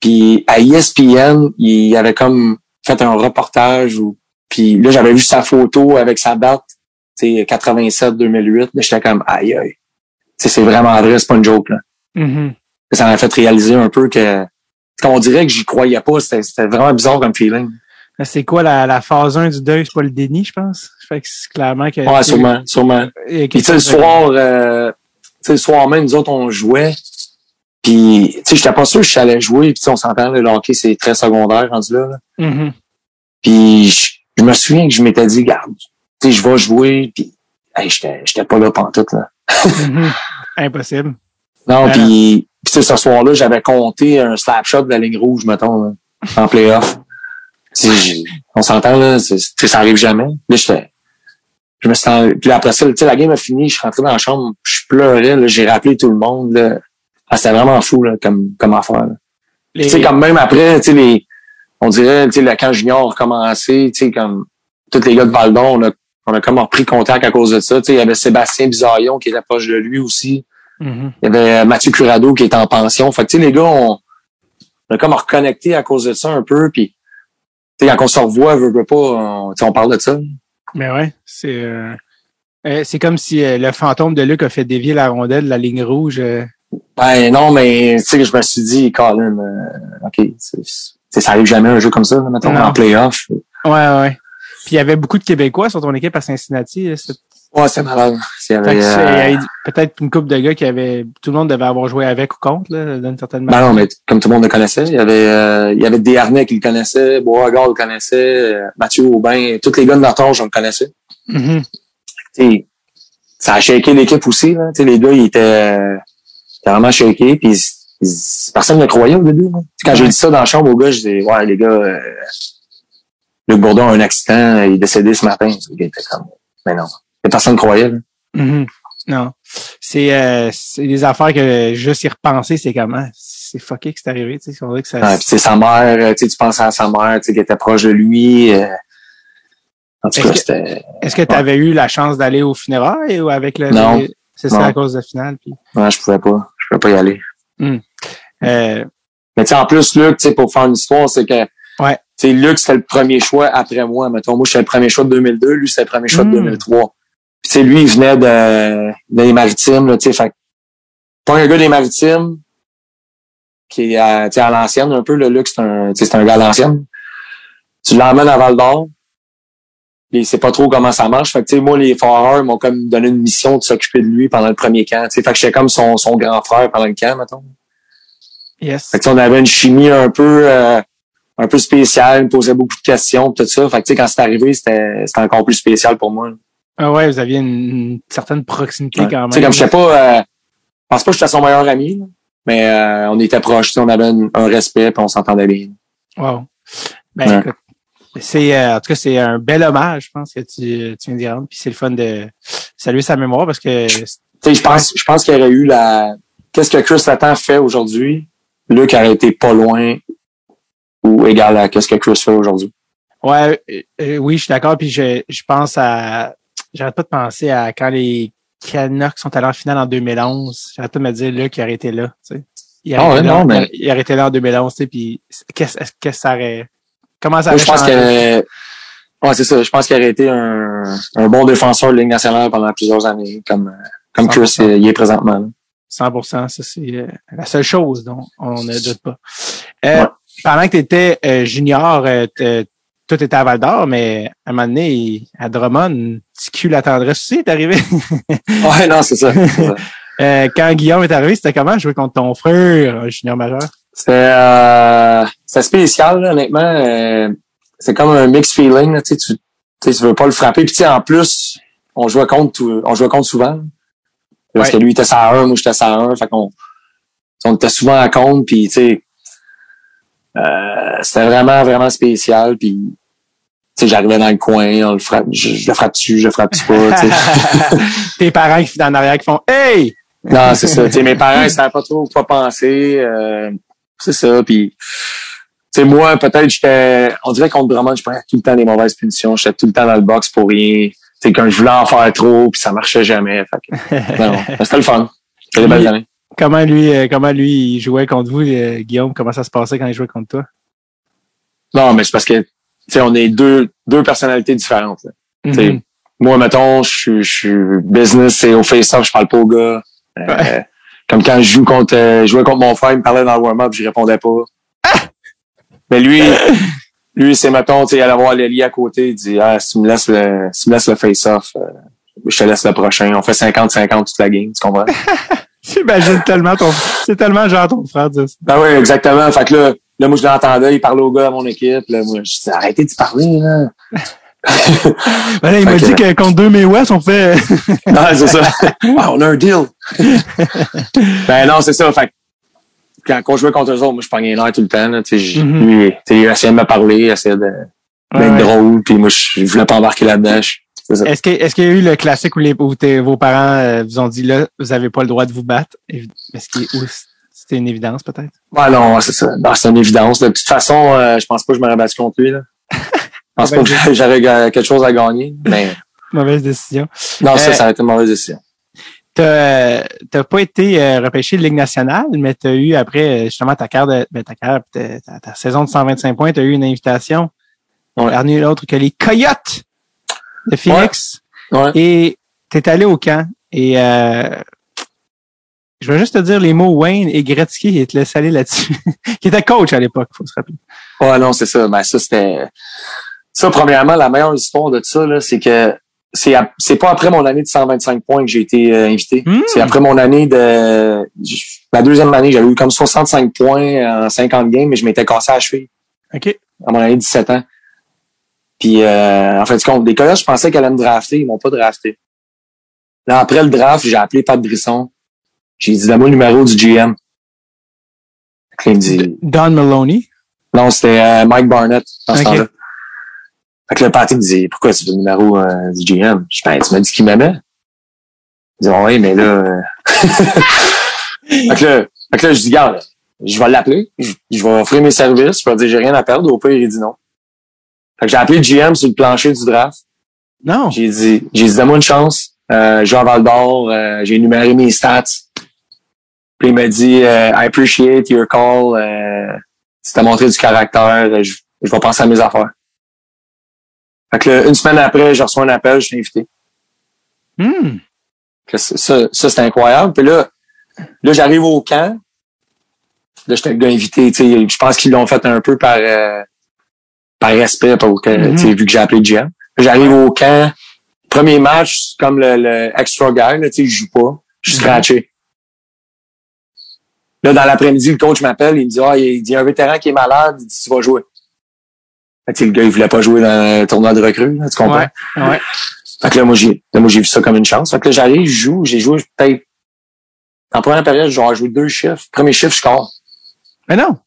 Puis à ESPN, il avait comme fait un reportage où puis là j'avais vu sa photo avec sa date, tu sais 87 2008, là j'étais comme aïe aïe. C'est vraiment vrai, c'est pas une joke là. Mhm. Ça m'a fait réaliser un peu que on dirait que j'y croyais pas, c'était vraiment bizarre comme feeling. C'est quoi la, la phase 1 du deuil? C'est pas le déni, je pense? Fait que c'est clairement que. Ouais, sûrement, sûrement. Puis tu sais le soir euh, le soir même nous autres on jouait puis tu sais j'étais pas sûr que j'allais jouer puis on s'entend le hockey c'est très secondaire rendu là. là. Mhm. Puis je, je me souviens que je m'étais dit, garde, tu sais, je vais jouer, puis hey, j'étais j'étais pas là pantoute, là. Mhm. Impossible. Non, Voilà. puis puis ce soir-là, j'avais compté un slap shot de la ligne rouge, mettons, là, en playoff. On s'entend, là, ça arrive jamais. Là, j'étais... Je me sens... Puis après ça, tu sais, la game a fini, je suis rentré dans la chambre, je pleurais, là, j'ai rappelé tout le monde, là. Ah, c'était vraiment fou, là, comme, comme affaire. Les- Tu sais, comme même après, tu sais, les, on dirait, tu sais, camp junior a recommencé, tu sais, comme, tous les gars de Valdon, on a, on a comme repris contact à cause de ça. Tu sais, il y avait Sébastien Bizarillon qui était proche de lui aussi. Mhm. Il y avait euh, Mathieu Curado qui était en pension. Fait que, tu sais, les gars, on, on a comme reconnecté à cause de ça un peu, puis, tu sais, quand on se revoit, veut, veut pas, on, tu sais, on parle de ça. Mais ouais, c'est euh, euh, c'est comme si euh, le fantôme de Luc a fait dévier la rondelle de la ligne rouge. euh. Ben, non, mais, tu sais, je me suis dit, Colin, euh, OK, c'est- ça arrive jamais un jeu comme ça, mettons, Non. en playoff. Ouais, ouais. Puis il y avait beaucoup de Québécois sur ton équipe à Cincinnati. c'est- Ouais, c'est malade. Avait, euh, avait peut-être une couple de gars qui avaient. Tout le monde devait avoir joué avec ou contre, là, d'une certaine Ben manière. non, mais comme tout le monde le connaissait, il y avait euh, il y avait Desharnais qui le connaissait, Beauregard le connaissait, euh, Mathieu Aubin, tous les gars de notre âge, on le connaissait. Tu sais, ça a shaké l'équipe aussi. Là. Tu sais, les gars, ils étaient, euh, étaient vraiment shakés. Puis ils- ils- personne ne croyait au début. là. Quand j'ai dit ça dans la chambre aux gars, je dis Ouais, les gars, euh, Luc Bourdon a un accident, il est décédé ce matin. Les gars étaient comme Mais non. Personne ne croyait. Là. Mhm. Non. C'est euh, c'est des affaires que juste y repenser, c'est comment c'est fucké que c'est arrivé. Tu sais, dirait que ça. Ouais, puis sa mère, euh, tu sais, tu penses à sa mère, tu sais, qui était proche de lui. euh, en tout Est-ce cas, que- c'était. Est-ce que tu avais eu la chance d'aller au funérailles ou avec le. Non. C'est ça à cause de la finale. Puis, Ouais, je pouvais pas. Je pouvais pas y aller. euh, Mais tu sais, en plus, Luc, tu sais, pour faire une histoire, c'est que Ouais. tu sais, Luc, c'était le premier choix après moi. Mettons, moi, j'étais le premier choix de 2002, lui, c'était le premier choix Mm. de 2003. Sais, lui, il venait de, des maritimes, là, tu sais, fait pas un gars des maritimes qui est à, tu sais, à l'ancienne un peu, le Luc, c'est un, tu sais, c'est un gars à l'ancienne. Tu l'emmènes à Val d'Or. Il sait pas trop comment ça marche. Fait que, tu sais, moi, les foreurs m'ont comme donné une mission de s'occuper de lui pendant le premier camp. Tu sais, fait que j'étais comme son, son grand frère pendant le camp, mettons. yes. Fait que, tu sais, on avait une chimie un peu euh, un peu spéciale, il me posait beaucoup de questions tout ça. Fait que tu sais, quand c'est arrivé, c'était c'était encore plus spécial pour moi. Ah ouais, vous aviez une, une certaine proximité Ouais. quand même. Tu sais, comme je sais pas, euh, je pense pas que j'étais son meilleur ami, là, mais euh, on était proches, on avait un, un respect puis on s'entendait bien. Wow. Ben, Ouais. écoute, c'est, euh, en tout cas, c'est un bel hommage, je pense, que tu, tu viens d'y rendre. Puis c'est le fun de saluer sa mémoire parce que Tu sais, je pense, je pense qu'il y aurait eu la, qu'est-ce que Chris Letang fait aujourd'hui, Luc aurait été pas loin ou égal à qu'est-ce que Chris fait aujourd'hui. Ouais, euh, euh, oui, je suis d'accord. Puis je, je pense à, j'arrête pas de penser à quand les Canucks sont allés en finale en 2011. J'arrête pas de me dire là qu'il aurait été là. Tu sais. Il aurait, été là, mais- il aurait été là en 2011. Tu sais, puis qu'est-ce que ça aurait, comment ça aurait je pense que, ouais, c'est ça, je pense qu'il aurait été un, un bon défenseur de Ligue nationale pendant plusieurs années, comme, comme Chris 100%. euh, il est présentement. là. 100%, ça c'est euh, la seule chose dont on ne doute pas. Euh, Ouais. Pendant que tu étais junior, euh, t- tout était à Val d'Or, mais à un moment donné, à Drummond, petit cul la tendresse aussi est arrivé. Ouais, non, c'est ça. Euh, quand Guillaume est arrivé, c'était comment jouer contre ton frère, un junior majeur? C'était euh, spécial, là, honnêtement. Euh, c'est comme un mixed feeling. Là, tu, sais, tu, veux pas le frapper. Puis en plus, on jouait contre tout- on jouait contre souvent. là. Parce Ouais. que lui il était à 1, moi j'étais à 1. Fait qu'on on était souvent à compte. Puis tu sais, euh, c'était vraiment, vraiment spécial. Puis j'arrivais dans le coin, on le frappe, je, je le frappe dessus, je le frappe pas. Tes parents qui sont en arrière qui font Hey! Non, c'est ça. Tu sais, mes parents, ils savaient pas trop quoi penser. euh, c'est ça. Puis, tu moi, peut-être, j'étais, on dirait contre Drummond, je prenais tout le temps des mauvaises punitions. J'étais tout le temps dans le box pour rien. Tu quand je voulais en faire trop, puis ça marchait jamais. Fait que, non, c'était le fun. C'était des belles années. comment lui, euh, comment lui il jouait contre vous, euh, Guillaume? Comment ça se passait quand il jouait contre toi? Non, mais c'est parce que, sais, on est deux, deux personnalités différentes. là. Mhm. Moi, mettons, je suis, business et au face-off, je parle pas aux gars. Euh, Ouais. Comme quand je joue contre, euh, jouais contre mon frère, il me parlait dans le warm-up, je répondais pas. Mais lui, lui, c'est, mettons, tu sais, il allait voir Lely à côté, il dit, ah, si tu me laisses le, si tu me laisses le face-off, euh, je te laisse le prochain. On fait 50-50 toute la game, tu comprends? J'imagine tellement ton, c'est tellement genre ton frère dire ça. ben oui, exactement. Fait que là, là, moi, je l'entendais, il parlait aux gars à mon équipe. Là, moi, je dis, arrêtez de parler, là. Ben là, il m'a dit que- contre deux mais West, on fait. Non, c'est ça. Ah, on a un deal. ben non, c'est ça. Fait que quand, je jouais contre eux autres, moi, je pognais l'air tout le temps. Là, Mhm. Lui, il essayait de me parler, il essayait de, d'être ouais. drôle, puis moi, je, voulais pas embarquer là-dedans. Est-ce qu'il y a eu le classique où, les, où tes- vos parents euh, vous ont dit là, vous avez pas le droit de vous battre? Est-ce qu'il, c'était une évidence peut-être? Ouais, non, c'est ça. C'est une évidence. De toute façon, euh, je pense pas que je m'aurais battu contre lui. Là. Je pense pas que j'aurais quelque chose à gagner. Mais Mauvaise décision. non, ça, Euh, ça a été une mauvaise décision. T'as, t'as pas été euh, repêché de Ligue nationale, mais t'as eu après euh, justement ta carte, de, ben, ta carte, ta, saison de 125 points, t'as eu une invitation. Ouais. Rien nul autre que les Coyotes de Phoenix. Ouais. Et t'es allé au camp et euh, je vais juste te dire les mots Wayne et Gretzky et te laisser aller là-dessus. qui était coach à l'époque, faut se rappeler. Ouais, non, c'est ça. Ben, ça, c'était. Ça, premièrement, la meilleure histoire de ça, là, c'est que c'est, c'est pas après mon année de 125 points que j'ai été euh, invité. Hmm. C'est après mon année de. La deuxième année, j'avais eu comme 65 points en 50 games, mais je m'étais cassé à la cheville OK. à mon année de 17 ans. Puis, euh, en fait, compte, des collèges, je pensais qu'elle allait me drafter. Ils m'ont pas drafté. Là, après le draft, j'ai appelé Pat Brisson. J'ai dit, donne-moi le numéro du GM. Il me dit, Don Maloney? non, c'était euh, Mike Barnett dans ce Ok. temps-là. Fait que le Patrick me dit Pourquoi tu veux le numéro euh, du GM? Je dis ben, tu m'as dit qu'il m'aimait. Il dit oui, mais là. euh, fait, que là fait que là, je dis, garde, je vais l'appeler, je, je vais offrir mes services, je vais dire j'ai rien à perdre, au pire, il dit non. Fait que j'ai appelé le GM sur le plancher du draft. Non. J'ai dit, j'ai dit, donne-moi une chance. Euh, je vais à Val d'Or, euh, j'ai énuméré mes stats. Puis il m'a dit, euh, I appreciate your call. Euh, tu t'as montré du caractère. euh, Je, je vais penser à mes affaires. Fait que là, une semaine après, je reçois un appel, je suis invité. Hmm. Que ça, ça, c'était incroyable. Puis là, là, j'arrive au camp. Là, j'étais le gars invité. tu sais, Je pense qu'ils l'ont fait un peu par, euh, par respect, pour que, tu sais, vu que j'ai appelé. Là, J'arrive au camp. Premier match, c'est comme le, le extra guy, là, tu sais, je joue pas. Je suis Mhm. scratché. Là, dans l'après-midi, le coach m'appelle, il me dit, ah, il dit, il y a un vétéran qui est malade, il dit, tu vas jouer. Fait que, le gars, il voulait pas jouer dans le tournoi de recrue, là, tu comprends? Ouais. Ouais. Fait que là, moi, j'ai, là, moi, j'ai vu ça comme une chance. Fait que là, j'arrive, je joue, j'ai joué peut-être, en première période, j'ai joué deux chiffres. Premier chiffre, je score. Mais non.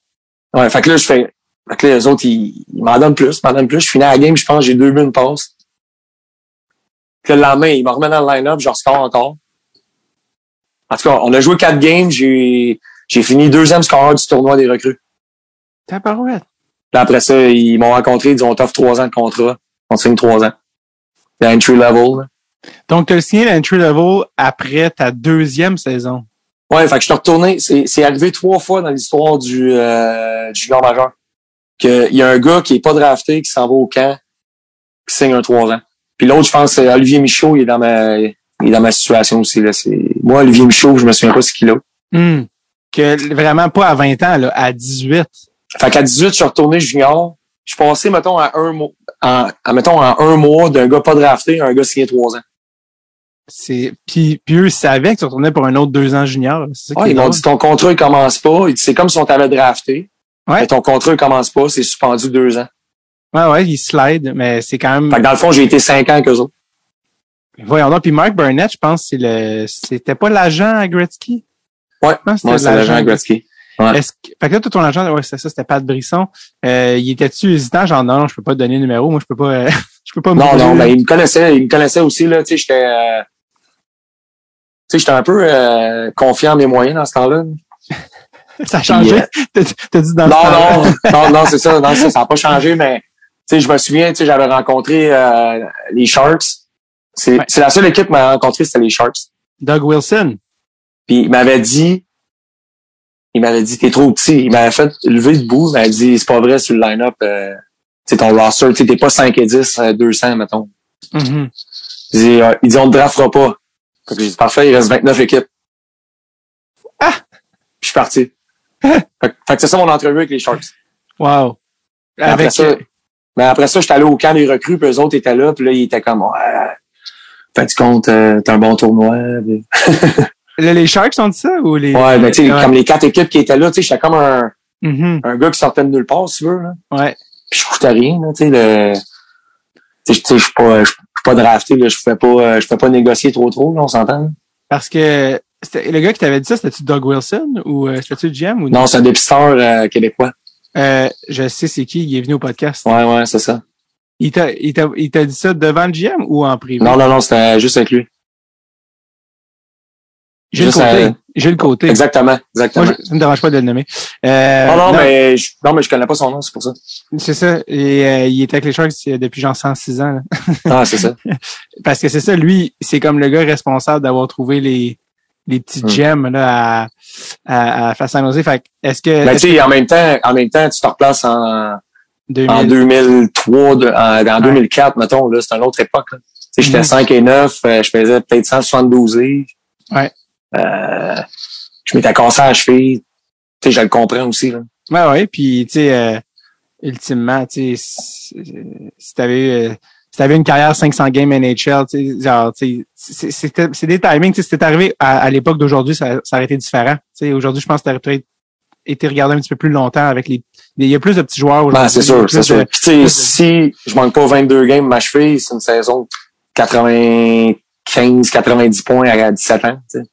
Ouais, fait que là, je fais, fait que là, les autres, ils, ils m'en donnent plus, m'en donnent plus. Je finis la game, je pense, j'ai deux buts, une passe. Puis le lendemain, ils me remettent dans le line-up, je score encore. En tout cas, on a joué quatre games, j'ai, j'ai fini deuxième scoreur du tournoi des recrues. T'as parouette. Puis après ça, ils m'ont rencontré, ils ont offert trois ans de contrat. On signe trois ans. C'est entry level. là. Donc, tu as signé l'entry level après ta deuxième saison. Ouais, fait que je suis retourné. C'est, arrivé trois fois dans l'histoire du, euh, du junior majeur. Qu'il y a un gars qui est pas drafté, qui s'en va au camp, qui signe un trois ans. Puis l'autre, je pense, c'est Olivier Michaud, il est dans ma, il est dans ma situation aussi, là. Moi, Olivier Michaud, je me souviens pas ce qu'il a. Hmm. Que vraiment pas à 20 ans, là, à 18. Fait qu'à 18, je suis retourné junior. Je suis passé, mettons, à un mois, en, à, mettons, en un mois d'un gars pas drafté à un gars signé trois ans. C'est puis, puis eux savaient que tu retournais pour un autre deux ans junior. Ah, ils m'ont dit ton contrat il commence pas. C'est comme si on t'avait drafté. Ouais. Mais ton contrat il commence pas, c'est suspendu deux ans. Ouais, ouais, ils slide, mais c'est quand même. Fait que dans le fond, j'ai été cinq ans avec eux autres. Voyons donc. Puis Mark Burnett, je pense, c'est le, c'était pas l'agent à Gretzky? Ouais. Moi, c'est l'agent. Gretzky. Ouais. Est-ce que, fait que là, tout ton agent, ouais, c'est ça, c'était Pat Brisson. Euh, il était-tu hésitant, genre, non, non, je peux pas te donner le numéro, moi, je peux pas, euh, je peux pas Non, non, mais il me connaissait, il me connaissait aussi, là, tu sais, j'étais, euh, tu sais, j'étais un peu, euh, confiant en mes moyens dans ce temps-là. Ça a changé? euh, T'as t'as dit dans Non, non, non, non, c'est ça, non, ça, ça n'a pas changé, mais, tu sais, je me souviens, tu sais, j'avais rencontré, euh, les Sharks. C'est, Ouais. c'est la seule équipe qui m'a rencontré, c'était les Sharks. Doug Wilson. Puis il m'avait dit, il m'avait dit, t'es trop petit. Il m'avait fait lever debout. Il m'avait dit, c'est pas vrai sur le line-up. Euh, tu sais, ton roster, t'es pas 5 et 10, euh, 200, mettons. Mhm. Il dit, euh, il dit, on te draftera pas. Fait que j'ai dit, parfait, il reste 29 équipes. Ah! Puis je suis parti. fait, que- fait que c'est ça mon entrevue avec les Sharks. Wow. Mais Après Avec, ça, mais après ça, j'étais allé au camp des recrues, puis eux autres étaient là, puis là, ils étaient comme, ouais, fais-tu compte, euh, t'as un bon tournoi. Les Sharks ont dit ça ou les. Ouais, mais tu sais, comme les quatre équipes qui étaient là, tu sais, j'étais comme un, Mhm. un gars qui sortait de nulle part, si tu veux, là. Ouais. Puis je coûtais rien, tu sais, le, tu sais, je suis pas, pas drafté, là, je fais pas, euh, je fais pas négocier trop trop, là, on s'entend. Parce que le gars qui t'avait dit ça, c'était-tu Doug Wilson ou euh, c'était-tu GM ou Non, c'est un dépisteur euh, québécois. Euh, je sais c'est qui, il est venu au podcast. Ouais, ouais, c'est ça. Il t'a, il t'a, il t'a dit ça devant le GM ou en privé? Non, non, non, c'était juste avec lui. J'ai le côté. J'ai le côté. Exactement, exactement. Moi, je- ça me dérange pas de le nommer. Euh, non, non, mais je, non, mais je connais pas son nom, c'est pour ça. C'est ça. Et euh, il était avec les Sharks euh, depuis genre 106 ans. là. Ah, c'est ça. Parce que c'est ça, lui, c'est comme le gars responsable d'avoir trouvé les, les petits Hmm. gems là, à, à, à San Jose. Fait que, est-ce que, Mais tu sais, en même temps, en même temps, tu te replaces en, que en 2000, 2003, de, en, en 2004, mettons, là, c'est une autre époque. Tu sais, j'étais Mhm. 5 et 9, euh, je faisais peut-être 172 livres. Ouais. Euh, je m'étais cassé à la cheville. Tu sais, je le comprends aussi, là. Ouais, ouais. Puis, tu sais, euh, ultimement, tu sais, si t'avais, euh, si t'avais une carrière 500 games NHL, tu sais, genre, tu sais, c'est- des timings. Tu sais, si c'était arrivé à, à l'époque d'aujourd'hui, ça, ça aurait été différent. Tu sais, aujourd'hui, je pense que t'aurais peut-être été regardé un petit peu plus longtemps avec les, il y a plus de petits joueurs aujourd'hui. Ben, c'est sûr, c'est sûr. tu sais, si je manque pas 22 games ma cheville, c'est une saison de 95, 90 points à 17 ans, tu sais.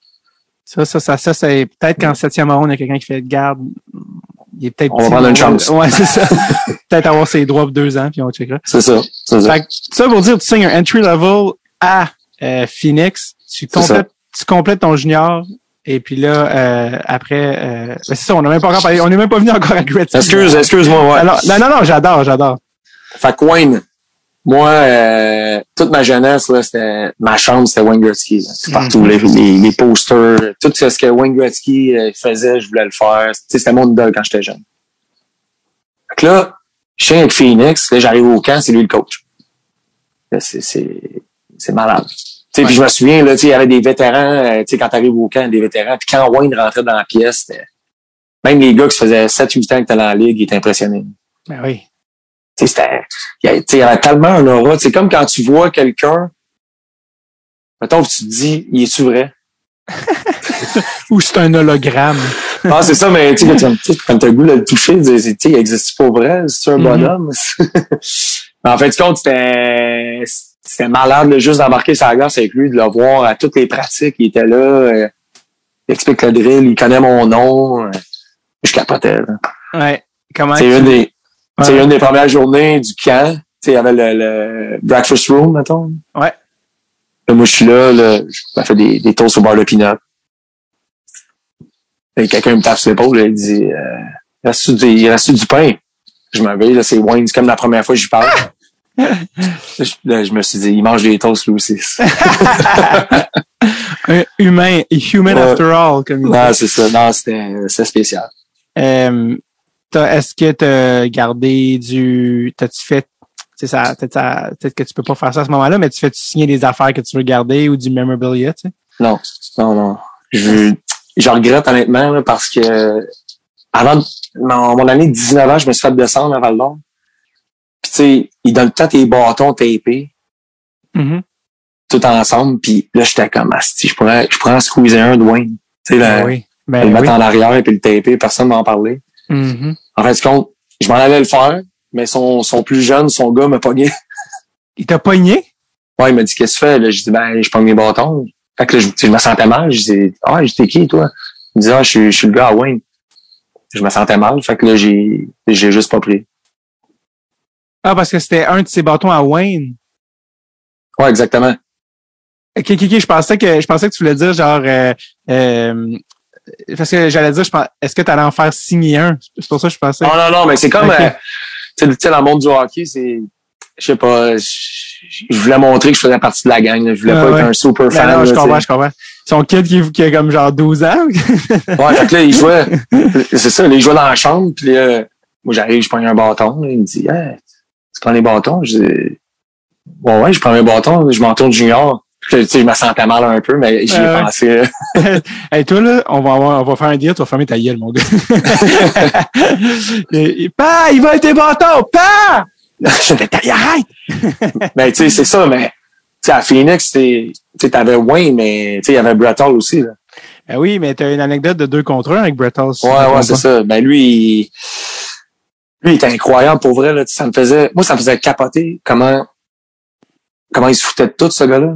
Ça, ça, ça, ça, c'est peut-être qu'en septième ronde, il y a quelqu'un qui fait garde. Il est peut-être On va prendre une chance. Ouais, c'est ça. peut-être avoir ses droits pour deux ans, puis on checkera. C'est ça, c'est ça. Fait que, ça pour dire, tu signes un entry level à euh, Phoenix, tu complètes, tu complètes ton junior, et puis là, euh, après, euh, ben, c'est ça, on n'a même pas encore parlé, on n'est même pas venu encore à Gretzky. Excuse, excuse-moi, ouais. Alors, non, non, non, j'adore, j'adore. Fait que Wayne, moi, euh, toute ma jeunesse, là, c'était, ma chambre, c'était Wayne Gretzky. là. C'est partout, les, les, les posters, tout ce que Wayne Gretzky euh, faisait, je voulais le faire. Tu c'était mon idole quand j'étais jeune. Fait que là, je suis avec Phoenix, là, j'arrive au camp, c'est lui le coach. C'est, malade. Tu sais, puis je me souviens, là, tu sais, il y avait des vétérans, euh, tu sais, quand t'arrives au camp, des vétérans, puis quand Wayne rentrait dans la pièce, même les gars qui se faisaient 7-8 ans que étaient dans la ligue, ils étaient impressionnés. Ben oui. Tu sais, c'était, il y avait tellement un aura. C'est comme quand tu vois quelqu'un, mettons, tu te dis, il est-tu vrai? Ou c'est un hologramme. Ah, c'est ça, mais tu sais, quand tu- t'as le goût de le toucher, tu sais, il existe pas vrai? C'est un bonhomme? mais en fait, compte, c'était, c'était malade, juste d'embarquer la glace avec lui, de le voir à toutes les pratiques. Il était là, euh, il explique le drill, il connaît mon nom. euh, je capotais. là. Ouais. Comment C'est une des, c'est Ouais. une des premières journées du camp. Tu sais, il y avait le, le breakfast room, mettons. Ouais. Là, moi, je suis là, là je fais des, des toasts au beurre de peanut. Et quelqu'un me tape sur l'épaule, il dit, euh, il reste du, il reste du pain? Je me réveille, là, c'est Wayne, c'est comme la première fois que j'y parle. Je, là, je me suis dit, il mange des toasts, lui aussi. Un humain, human after all, comme il dit. non, c'est ça. Non, c'était, c'était spécial. Euh, Est-ce que tu as gardé du. T'as-tu fait. C'est ça, peut-être que tu peux pas faire ça à ce moment-là, mais tu fais-tu signer des affaires que tu veux garder ou du memorabilia, tu sais? Non, non, non. Je, je regrette honnêtement là, parce que avant mon, mon année de 19 ans, je me suis fait descendre à Val. Puis tu sais, ils donnent tout tes bâtons tapés Mhm. tout ensemble. Puis là, j'étais comme Asti, je pourrais, je pourrais en squeezer un de Wayne. Tu sais, le, Ben oui. le Ben mettre oui. en arrière et puis le taper, personne m'en parlait. Mhm. En fait, compte, je m'en allais le faire, mais son, son plus jeune, son gars m'a pogné. Il t'a pogné? Ouais, il m'a dit qu'est-ce que tu fais? Là, j'ai dit ben je pogne mes bâtons. Fait que là, je, je me sentais mal. Je dis Ah, j'étais qui, toi? Il me dit Ah, je suis, je suis le gars à Wayne. Je me sentais mal. Fait que là, j'ai j'ai juste pas pris. Ah, parce que c'était un de ses bâtons à Wayne. Ouais, exactement. Ok, ok, ok, je pensais que je pensais que tu voulais dire genre euh, euh, parce que j'allais dire est-ce que tu allais en faire signer un? C'est pour ça que je pensais. Non, non, non, mais c'est comme Ok. euh, tu sais, dans le monde du hockey, c'est je sais pas, je, voulais montrer que je faisais partie de la gang. là. Je voulais Ah, pas ouais. être un super Ben fan. non, je comprends, je comprends. Son kid qui, qui a comme genre 12 ans. Ouais, fait que là, il jouait. c'est ça, là, il jouait dans la chambre, puis moi j'arrive, je prends un bâton. là, il me dit Hey, tu prends les bâtons? Je dis Ouais, ouais, je prends mes bâtons, je m'en tourne junior. Tu sais, je me sentais mal un peu, mais j'y ai ouais. pensé. hey, toi, là, on va, avoir, on va faire un deal, tu vas fermer ta gueule, mon gars. Et- et- pas, il va être tes bâtons! Pas! Je vais arrête! mais tu sais, c'est ça, mais tu sais, à Phoenix, tu sais, t'avais Wayne, mais tu sais, il y avait Brett Hall aussi. Là. Ben oui, mais t'as une anecdote de deux contre un avec Brett Hall. si je Ouais, ouais, c'est ça. Ben lui, il, lui, il était incroyable pour vrai. Là. Tu Ça me faisait. Moi, ça me faisait capoter comment comment il se foutait de tout, ce gars-là.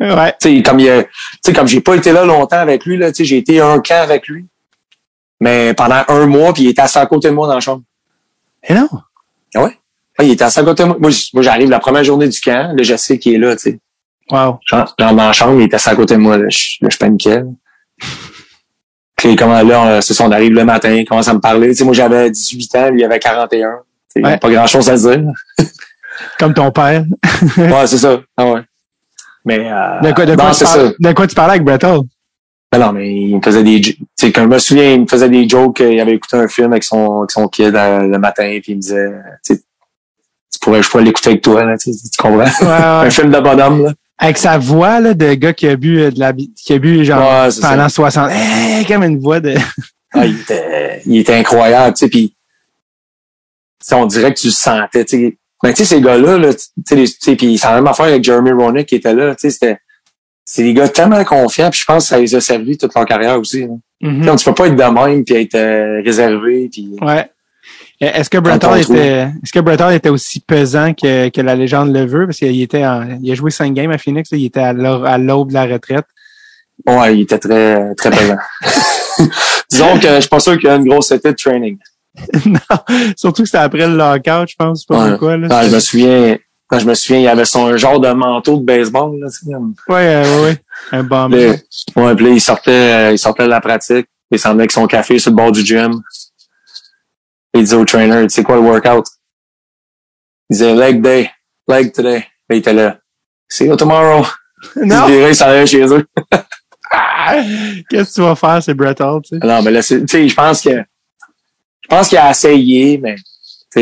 Ouais. comme il a- tu sais, comme j'ai pas été là longtemps avec lui, là, j'ai été un camp avec lui. Mais pendant un mois, puis il était assis à côté de moi dans la chambre. Mais non? Ouais, il était assis à côté de moi. Moi, j'arrive la première journée du camp, là, je sais qu'il est là, tu sais. Wow. J'entre dans la chambre, il était assis à côté de moi, là, je, là, je paniquais. Puis comment là, on- c'est on arrive le matin, il commence à me parler. Tu sais, moi, j'avais 18 ans, lui, il avait 41. Tu sais, Ouais. Pas grand chose à dire. Comme ton père. ouais, c'est ça. Ah ouais. Mais, euh, De quoi, de non, quoi, tu, parles, de quoi tu parlais avec Brett Hall? Ben non, mais il me faisait des, tu sais, quand je me souviens, il me faisait des jokes, il avait écouté un film avec son, avec son kid euh, le matin, puis il me disait, tu pourrais, je pourrais l'écouter avec toi, là, tu, comprends? Ouais, ouais. un film de bonhomme, là. Avec sa voix là, de gars qui a bu euh, de la qui a bu genre Ouais, pendant ça. 60. Hey, comme une voix de. Ah, il était, il était incroyable, tu sais, puis on dirait que tu le sentais, tu sais. Ben, tu sais, ces gars-là, là, tu sais, puis c'est la même affaire avec Jeremy Roenick qui était là, tu sais, c'était, c'est des gars tellement confiants, puis je pense que ça les a servi toute leur carrière aussi. là. Mhm. Tu peux pas être de même puis être euh, réservé, puis Ouais. Euh, Est-ce que Brett Quand on Hall trouve. était, est-ce que Brett Hall était aussi pesant que, que la légende le veut? Parce qu'il était en, il a joué cinq games à Phoenix, là, il était à l'aube de la retraite. ouais, il était très, très présent. Disons que je suis pas sûr qu'il y a une grosse été de training. non. Surtout que c'était après le lockout, je pense, pas Ouais. là. Je me souviens, quand je me souviens, il avait son genre de manteau de baseball, là, comme- Ouais, euh, ouais, ouais. Un bomb. Puis là, ouais, puis là, il sortait, euh, il sortait de la pratique. Il s'en avec son café sur le bord du gym. Il disait au trainer, tu sais quoi le workout? Il disait leg day, leg today. Là, il était là. See you tomorrow. Non! Il s'en allait chez eux. Ah! Qu'est-ce que tu vas faire, c'est Brett Hall, tu sais? Non, mais là, tu sais, je pense que, je pense qu'il a essayé, mais,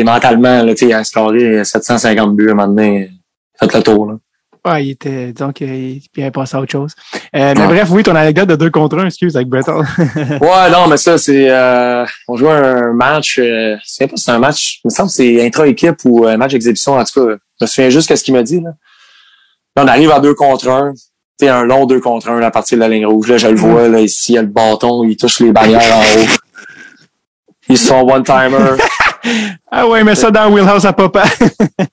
mentalement, là, tu sais, il a scoré 750 buts à un moment donné. Fait le tour, là. Ouais, il était, donc, il, il avait passé à autre chose. Euh, mais Ouais. bref, oui, ton anecdote de deux contre un, excuse, avec Hall. Ouais, non, mais ça, c'est, euh, on jouait un match, euh, je sais pas si c'est un match, il me semble que c'est intra-équipe ou un match exhibition, en tout cas. Je me souviens juste de ce qu'il m'a dit, là. Là, on arrive à deux contre un. Tu sais, un long deux contre un, à partir de la ligne rouge. Là, je le vois, là, ici, il y a le bâton, il touche les bannières en haut. Il se son one-timer. Ah ouais, mais ça dans Wheelhouse à papa.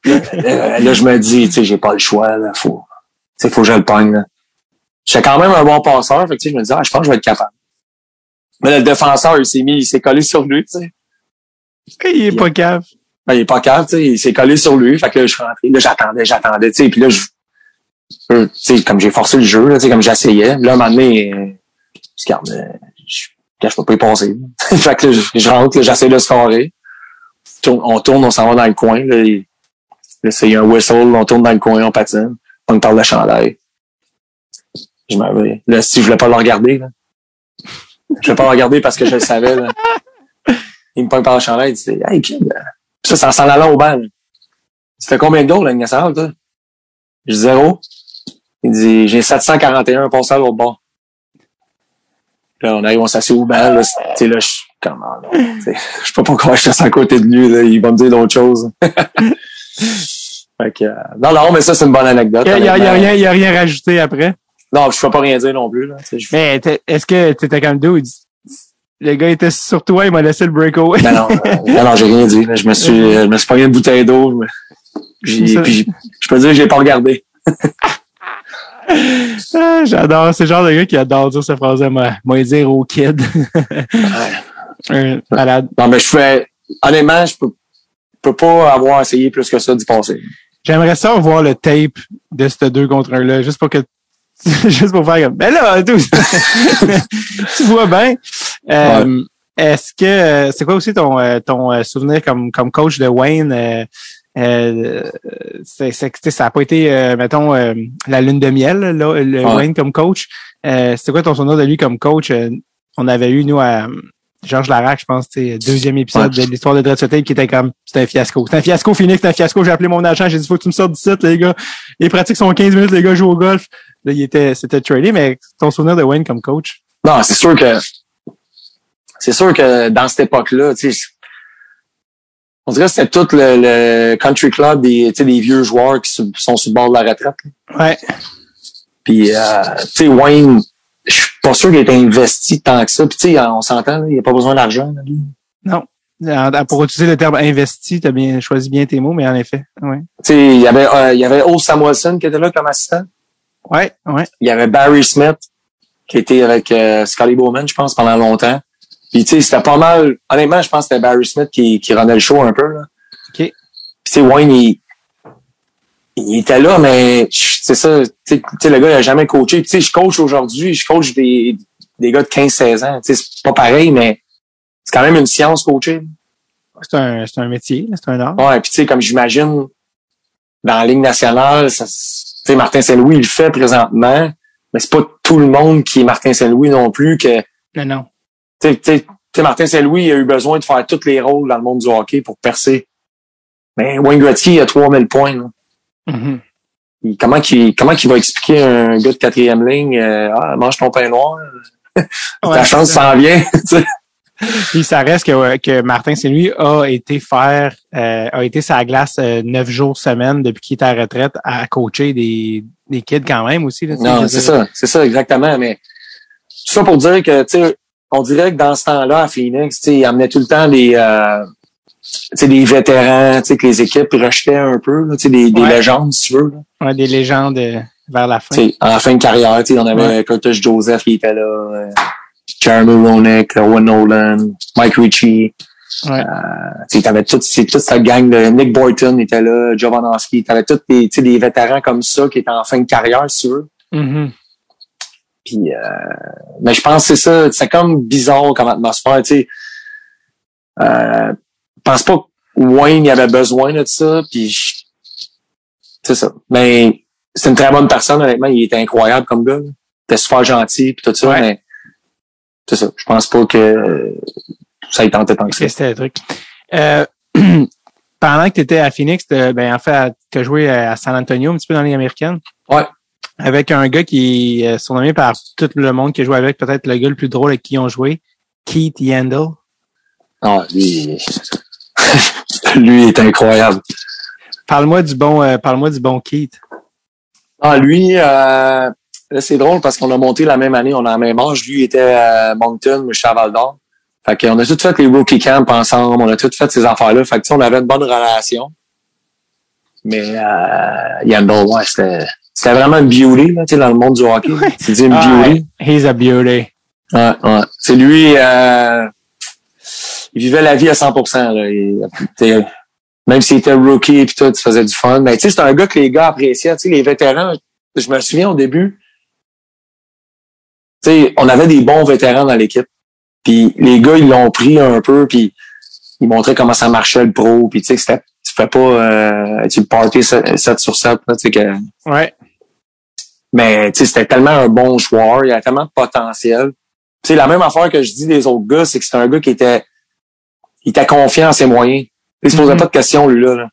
là, là, je me dis, tu sais, j'ai pas le choix, là. Faut, tu sais, faut que je le pogne, là. J'étais quand même un bon passeur, fait que, tu sais, je me dis, ah, je pense que je vais être capable. Mais le défenseur, il s'est mis, il s'est collé sur lui, tu sais. il est pas cave. Ben, il est pas calme, tu sais, il s'est collé sur lui. Fait que là, je suis rentré. Là, j'attendais, j'attendais, tu sais. Puis là, je, euh, tu sais, comme j'ai forcé le jeu, là, tu sais, comme j'essayais. Là, à un moment donné, euh, je regarde, euh, là, je peux pas y passer. fait que je, rentre, j'essaie de scorer. On tourne, on s'en va dans le coin, là. Là, c'est un whistle, on tourne dans le coin, on patine. On me parle de chandail. Je m'en vais. Là, si je voulais pas le regarder, là. Je voulais pas le regarder parce que je le savais, là. Il me pogne par le chandail, il dit, hey, kid, euh, ça, en s'en allant au banc. là. C'était combien de goals, la Ligue nationale, toi? Je zéro. Il dit, j'ai 741 passes à l'autre bord. Là, on arrive, on s'assied au banc, là, c'est- tu sais, là, je suis comme, ah, tu sais, je peux pas que je suis à côté de lui, là, il va me dire d'autres choses. fait que, euh, non, non, mais ça, c'est une bonne anecdote. Il y a, rien, il y a rien rajouté après? Non, je peux pas rien dire non plus, là, tu sais, je- Mais est-ce que t'étais comme dude? Le gars était sur toi, il m'a laissé le breakaway. Non, non, euh, non, non, j'ai rien dit. là. Je me suis, je me suis pogné une bouteille d'eau. Puis, je peux dire que j'ai pas regardé. Ah, J'adore. C'est le genre de gars qui adore dire cette phrase-là, moi, moi dire au kid. Malade. Non, mais je fais, honnêtement, je peux, peux pas avoir essayé plus que ça d'y passer. J'aimerais ça voir le tape de ces deux contre un là, juste pour que juste pour faire comme ben là, tout. tu vois bien. Euh, Est-ce que euh, c'est quoi aussi ton euh, ton euh, souvenir comme comme coach de Wayne? Euh, euh, c'est, c'est, ça n'a pas été, euh, mettons, euh, la lune de miel, là, le. Wayne comme coach. Euh, c'est quoi ton souvenir de lui comme coach? Euh, on avait eu, nous, à Georges Larac, je pense, deuxième épisode Ouais. de l'histoire de Dread Tape qui était comme, c'était un fiasco. C'était un fiasco fini, c'était un fiasco. J'ai appelé mon agent, j'ai dit, faut que tu me sortes d'ici, les gars. Les pratiques sont 15 minutes, les gars jouent au golf. Là, il était, c'était tradé, mais ton souvenir de Wayne comme coach? Non, c'est sûr que, c'est sûr que dans cette époque-là, tu sais, on dirait que c'était tout le, le country club des, tu vieux joueurs qui sont sur le bord de la retraite. là. Ouais. Puis, euh, tu sais, Wayne, je suis pas sûr qu'il ait investi tant que ça. Puis, tu sais, on s'entend, il a pas besoin d'argent. Non. Pour utiliser le terme investi, t'as bien choisi bien tes mots, mais en effet, ouais. Tu sais, il y avait, euh, il y avait Old Samuelson qui était là comme assistant. Ouais, ouais. Il y avait Barry Smith qui était avec euh, Scotty Bowman, je pense, pendant longtemps. Puis tu sais, c'était pas mal. Honnêtement, je pense que c'était Barry Smith qui, qui rendait le show un peu. Là. OK. Puis tu sais, Wayne, il, il était là, mais c'est ça. Tu sais, tu sais, le gars, il a jamais coaché. Puis tu sais, je coach aujourd'hui, je coach des, des gars de 15-16 ans. Tu sais, c'est pas pareil, mais c'est quand même une science coacher. C'est un, c'est un métier, c'est un art. Ouais, puis tu sais, comme j'imagine, dans la Ligue nationale, ça, tu sais, Martin Saint-Louis, il le fait présentement, mais c'est pas tout le monde qui est Martin Saint-Louis non plus que, Non, non. Tu sais, tu sais, tu sais, Martin Saint-Louis a eu besoin de faire tous les rôles dans le monde du hockey pour percer. Mais Wayne Gretzky, a 3000 points, là. Il- comment qu'il, comment qu'il va expliquer à un gars de quatrième ligne, euh, ah, mange ton pain noir, Ouais, ta chance s'en vient. Puis ça reste que, que Martin Saint-Louis a été faire, euh, a été sa glace euh, neuf jours semaine depuis qu'il est à la retraite à coacher des, des kids quand même aussi. Là, Non, c'est ça, c'est ça, exactement. Mais tout ça pour dire que, tu sais, on dirait que dans ce temps-là, à Phoenix, tu sais, il amenait tout le temps des, euh, des vétérans, que les équipes rejetaient un peu, là, des, des Ouais. légendes, si tu veux. là. Ouais, des légendes euh, vers la fin. Tu sais, en fin de carrière, on avait Ouais. Curtis Joseph qui était là, euh, Jeremy Roenick, Owen Nolan, Mike Ritchie. Ouais. Euh, t'avais toute, c'est toute cette gang de Nick Boyton était là, Jovanovski, t'avais tous des, des vétérans comme ça qui étaient en fin de carrière, si tu veux. Mhm. Puis, euh, mais je pense que c'est ça, c'est comme bizarre comme atmosphère, tu sais. Euh, je pense pas que Wayne y avait besoin de ça, puis c'est ça. Mais c'est une très bonne personne, honnêtement, il était incroyable comme gars. Il était super gentil, puis tout ça, Ouais. mais c'est ça. Je pense pas que ça y tentait tant que ça. C'était le truc. Euh, pendant que tu étais à Phoenix, ben, en fait, tu as joué à San Antonio, un petit peu dans les américaines. Ouais. Avec un gars qui est surnommé par tout le monde qui a joué avec, peut-être le gars le plus drôle avec qui ils ont joué, Keith Yandel. Ah, lui, lui est incroyable. Parle-moi du bon, euh, parle-moi du bon Keith. Ah, lui, euh, c'est drôle parce qu'on a monté la même année, on a la même âge. Lui était à Moncton, je suis à Val d'Or. Fait qu'on a tout fait les rookie camps ensemble, on a tout fait ces affaires-là. Fait que, on avait une bonne relation. Mais euh, Yandel, ouais, c'était c'était vraiment une beauty là, tu sais, dans le monde du hockey. Ouais. C'est dit une Ah, beauty. he's a beauty. Ouais, ouais. C'est lui, euh, il vivait la vie à 100%. Là. Il- même s'il était rookie et tout, il faisait du fun. Mais tu sais, c'est un gars que les gars appréciaient. Tu sais, les vétérans, je me souviens au début, tu sais, on avait des bons vétérans dans l'équipe. Puis les gars, ils l'ont pris un peu, puis ils montraient comment ça marchait le pro. Puis tu sais, c'était- tu fais pas euh, tu party 7 sur 7. Là, tu sais, que, Ouais. mais tu sais, c'était tellement un bon joueur, il avait tellement de potentiel. Tu sais, la même affaire que je dis des autres gars, c'est que c'était un gars qui était il était confiant en ses moyens. Il se posait Mhm. pas de questions, lui, là. là.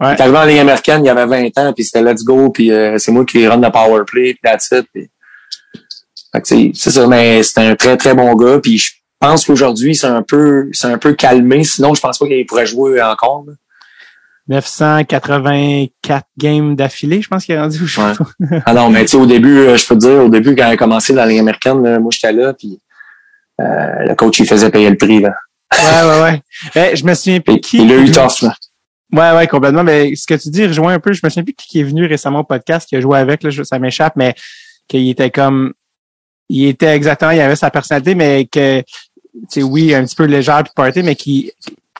Ouais. Il est arrivé en Ligue américaine, il avait 20 ans, puis c'était let's go, puis euh, c'est moi qui run le power play, puis that's it. Puis... C'est ça, mais c'était un très, très bon gars, puis je pense qu'aujourd'hui, c'est un peu c'est un peu calmé, sinon je pense pas qu'il pourrait jouer encore. là. 984 games d'affilée, je pense qu'il est rendu. sais Ouais. Ah non, mais tu sais, au début, euh, je peux te dire, au début, quand il a commencé dans la Ligue américaine, là, moi j'étais là, puis euh, le coach, il faisait payer le prix. Là. Ouais, ouais, ouais. Eh, je me souviens plus qui. il a eu tough. Là. Ouais, ouais, complètement. Mais ce que tu dis rejoint un peu. Je me souviens plus qui est venu récemment au podcast, qui a joué avec, là, ça m'échappe, mais qu'il était comme, il était exactement, il avait sa personnalité, mais que, tu sais, oui, un petit peu légère puis party, mais qui,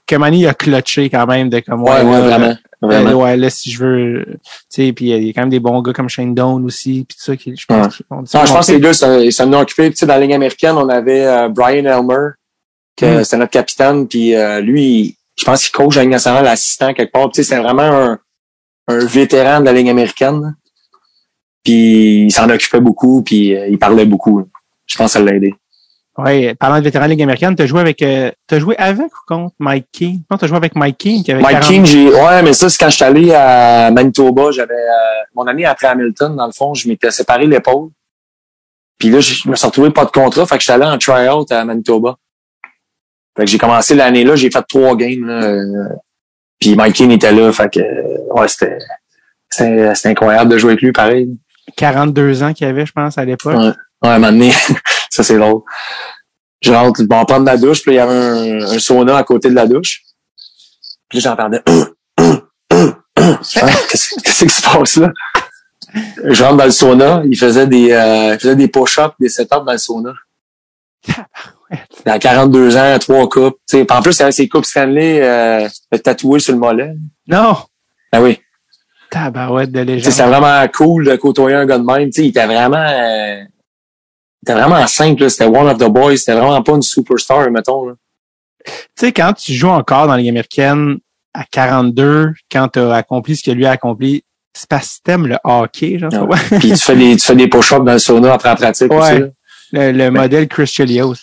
que Manny a clutché quand même de comme, Ouais, ouais, vraiment. euh, vraiment. ouais, là, si je veux, tu sais, puis il y a quand même des bons gars comme Shane Doan aussi, puis tout ça, qui, je pense Ouais. qu'ils ont dû Non, je pense que les deux, ça, ça nous a occupé. Tu sais, dans la Ligue américaine, on avait euh, Brian Elmer, que Mm. c'était notre capitaine, puis euh, lui, je pense qu'il coach la Ligue nationale assistant quelque part. Tu sais, c'est vraiment un, un vétéran de la Ligue américaine. Puis il s'en occupait beaucoup, puis euh, il parlait beaucoup. Je pense que ça l'a aidé. Ouais, parlant de vétéran de Ligue américaine, t'as joué avec, euh, t'as joué avec ou contre Mike King? Non, t'as joué avec Mike King qui avait Mike 40 King, j'ai. Ouais, mais ça, c'est quand je suis allé à Manitoba, j'avais euh, mon année après Hamilton, dans le fond, je m'étais séparé l'épaule. Puis là, je me suis retrouvé pas de contrat, fait que j'étais allé en try-out à Manitoba. Fait que j'ai commencé l'année là, j'ai fait trois games. Là, euh, puis Mike King était là, fait que euh, ouais, c'était. C'était c'était incroyable de jouer avec lui, pareil. 42 ans qu'il avait, je pense, à l'époque. Ouais. Ouais, à un moment donné, ça c'est drôle. Je rentre, bon, prendre ma douche, puis il y avait un, un sauna à côté de la douche. Puis là, j'entendais Hein? Qu'est-ce qui se passe là? Je rentre dans le sauna, il faisait des euh, il faisait des push-ups, des set-ups dans le sauna. Il a 42 ans, trois coupes. Tu sais, puis en plus, il avait ses coupes Stanley euh, tatouées sur le mollet. Non! Ah oui. Tabarouette de légende. C'était vraiment cool de côtoyer un gars de même. Tu sais, il était vraiment euh, il était vraiment simple. là. C'était one of the boys. C'était vraiment pas une superstar, mettons. Là. Tu sais, quand tu joues encore dans la Ligue américaine à 42, quand tu as accompli ce que lui a accompli, c'est parce que t'aimes le hockey, genre. Ouais. ouais. Puis tu fais des, tu fais des push-ups dans le sauna après la pratique Ouais. Le, le modèle Chris Chelios.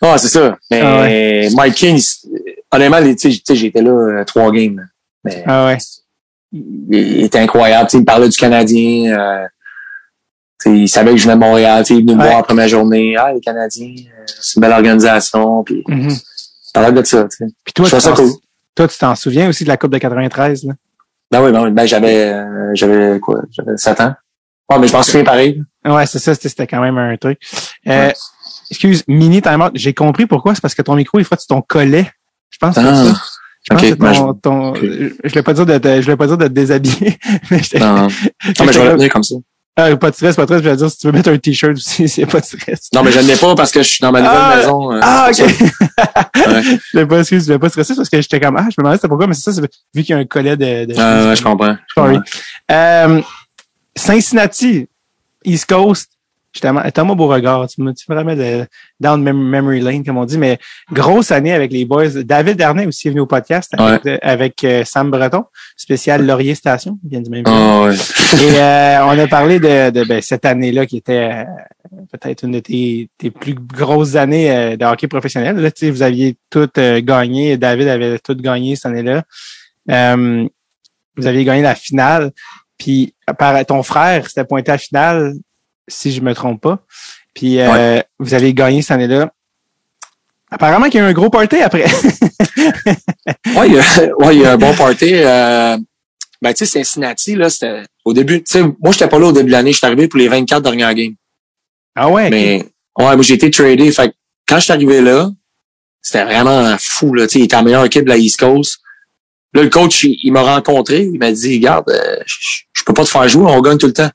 Ah, c'est ça. Mais Ah Mike King, honnêtement, les- tu sais, j'étais là euh, trois games. Mais Ah ouais. il, il était incroyable. Tu sais, il parlait du Canadien. euh, il savait que je venais de Montréal. Il est venu me voir la première journée. Ah, les Canadiens, euh, c'est une belle organisation. Puis parlait de ça. Tu sais. Puis toi, Je tu ça cool. toi, tu t'en souviens aussi de la Coupe de 93, là? Ben oui, ben, oui. ben j'avais euh, j'avais quoi? J'avais 7 ans. Ouais, mais je m'en souviens pareil. Ouais, c'est ça, c'était quand même un truc. Euh, Ouais. Excuse, mini timeout, j'ai compris pourquoi, c'est parce que ton micro, il que tu ton collet. Je pense que c'est Ah. ça. Je pense que ben, ton, ton- je voulais pas dire de, te- je voulais pas dire de te déshabiller, mais Non, non, mais je vais le tenir comme ça. Ah, pas de stress, pas de stress, je vais dire, si tu veux mettre un t-shirt aussi, c'est pas de stress. Non, mais je ne l'ai pas parce que je suis dans ma nouvelle Ah, maison. euh, Ah, ok. Ouais. je voulais pas, excuse, je voulais pas stresser parce que j'étais comme, ah, je me demandais c'était pourquoi, mais c'est ça, vu qu'il y a un collet de, de Ah, ouais, je comprends. Je comprends. Euh, Cincinnati, East Coast, justement, Thomas Beauregard, tu me, tu me ramènes de, down mem- memory lane, comme on dit, mais grosse année avec les boys. David Darnay aussi est venu au podcast avec, euh, avec, euh, Sam Breton, spécial Laurier Station, il vient du même. Ah, ouais. Et euh, on a parlé de, de ben, cette année-là qui était euh, peut-être une de tes, tes plus grosses années euh, de hockey professionnel. Là, tu sais, vous aviez tout euh, gagné, David avait tout gagné cette année-là. Euh, vous aviez gagné la finale. Puis par ton frère s'était pointé à la finale, si je me trompe pas. Puis euh, vous avez gagné cette année-là. Apparemment qu'il y a eu un gros party après. Ouais, il y a, ouais, il y a un bon party. Euh, ben, tu sais, Cincinnati, là, c'était au début, tu sais, moi, j'étais pas là au début de l'année. Je suis arrivé pour les 24 dernières games. ah ouais. Mais, ouais, moi, j'ai été tradé. Fait quand je suis arrivé là, C'était vraiment fou, là. Tu sais, il était la meilleure équipe de la East Coast. Là, le coach, il, il m'a rencontré. Il m'a dit, regarde, euh, je, je peux pas te faire jouer, on gagne tout le temps.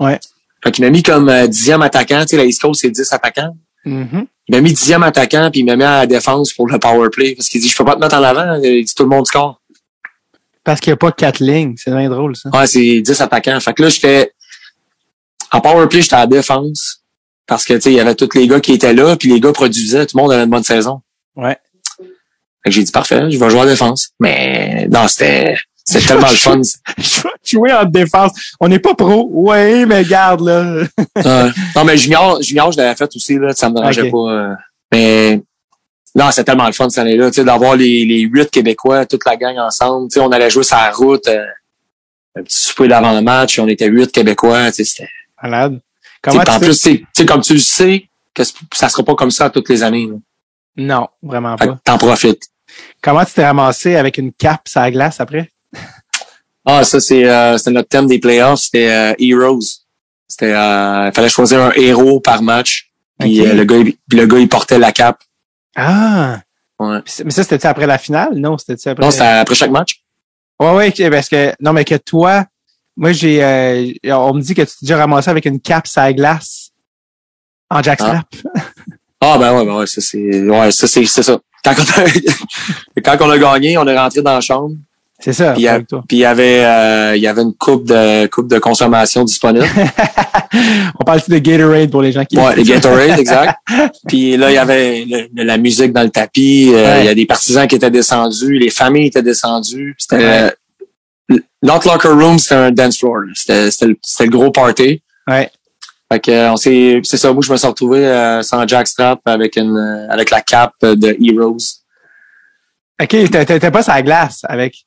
Ouais. Fait qu'il m'a mis comme euh, dixième attaquant. Tu sais, la East Coast, c'est 10 attaquants. Mhm. Il m'a mis dixième attaquant, puis il m'a mis à la défense pour le power play. Parce qu'il dit, je peux pas te mettre en avant. Il dit, tout le monde score. Parce qu'il n'y a pas quatre lignes. C'est bien drôle, ça. Ouais, c'est 10 attaquants. Fait que là, j'étais, en power play, j'étais à la défense. Parce que, tu sais, il y avait tous les gars qui étaient là, puis les gars produisaient. Tout le monde avait une bonne saison. Ouais. Fait que j'ai dit, parfait, je vais jouer à la défense. Mais, non, c'était, c'était tellement le fun. Je vais jouer en défense. On n'est pas pro. Ouais, mais garde, là. Non, mais junior, junior, je l'avais fait aussi, là. Ça me dérangeait pas. euh. mais, non, c'était tellement le fun cette année-là, tu sais, d'avoir les, les huit Québécois, toute la gang ensemble. Tu sais, on allait jouer la route, euh, un petit souper d'avant le match, on était huit Québécois, tu sais, c'était, Malade. tu Comment sais, en tu plus, c'est- tu sais, comme tu le sais, que ça sera pas comme ça toutes les années, là. Non, vraiment pas. t'en profites. Comment tu t'es ramassé avec une cape sur la glace après? Ah, ça, c'est, euh, c'était notre thème des playoffs, c'était, euh, Heroes. C'était, euh, il fallait choisir un héros par match. Puis euh, le gars, il- le gars, il portait la cape. Ah! Ouais. Mais ça, c'était après la finale? Non, c'était après. Non, c'était après chaque match. Ouais, ouais, parce que, non, mais que toi, moi, j'ai, euh, on me dit que tu t'es déjà ramassé avec une cape la glace en jackstrap. Ah ben ouais, ben ouais, ça c'est. Ouais, ça c'est c'est ça. Quand on, a, quand on a gagné, on est rentré dans la chambre. C'est ça, Puis il y avait euh, il y avait une coupe de coupe de consommation disponible. on parle de Gatorade pour les gens qui... Ouais, les Gatorade, exact. Puis là, il y avait le- la musique dans le tapis. euh. Il y a des partisans qui étaient descendus, les familles étaient descendues. C'était euh, notre locker room, c'était un dance floor. C'était le, le gros party. Ouais. Fait que euh, on s'est c'est ça. Moi, je me suis retrouvé sans jackstrap avec une avec la cape de Heroes. OK, t'étais pas sur la glace avec...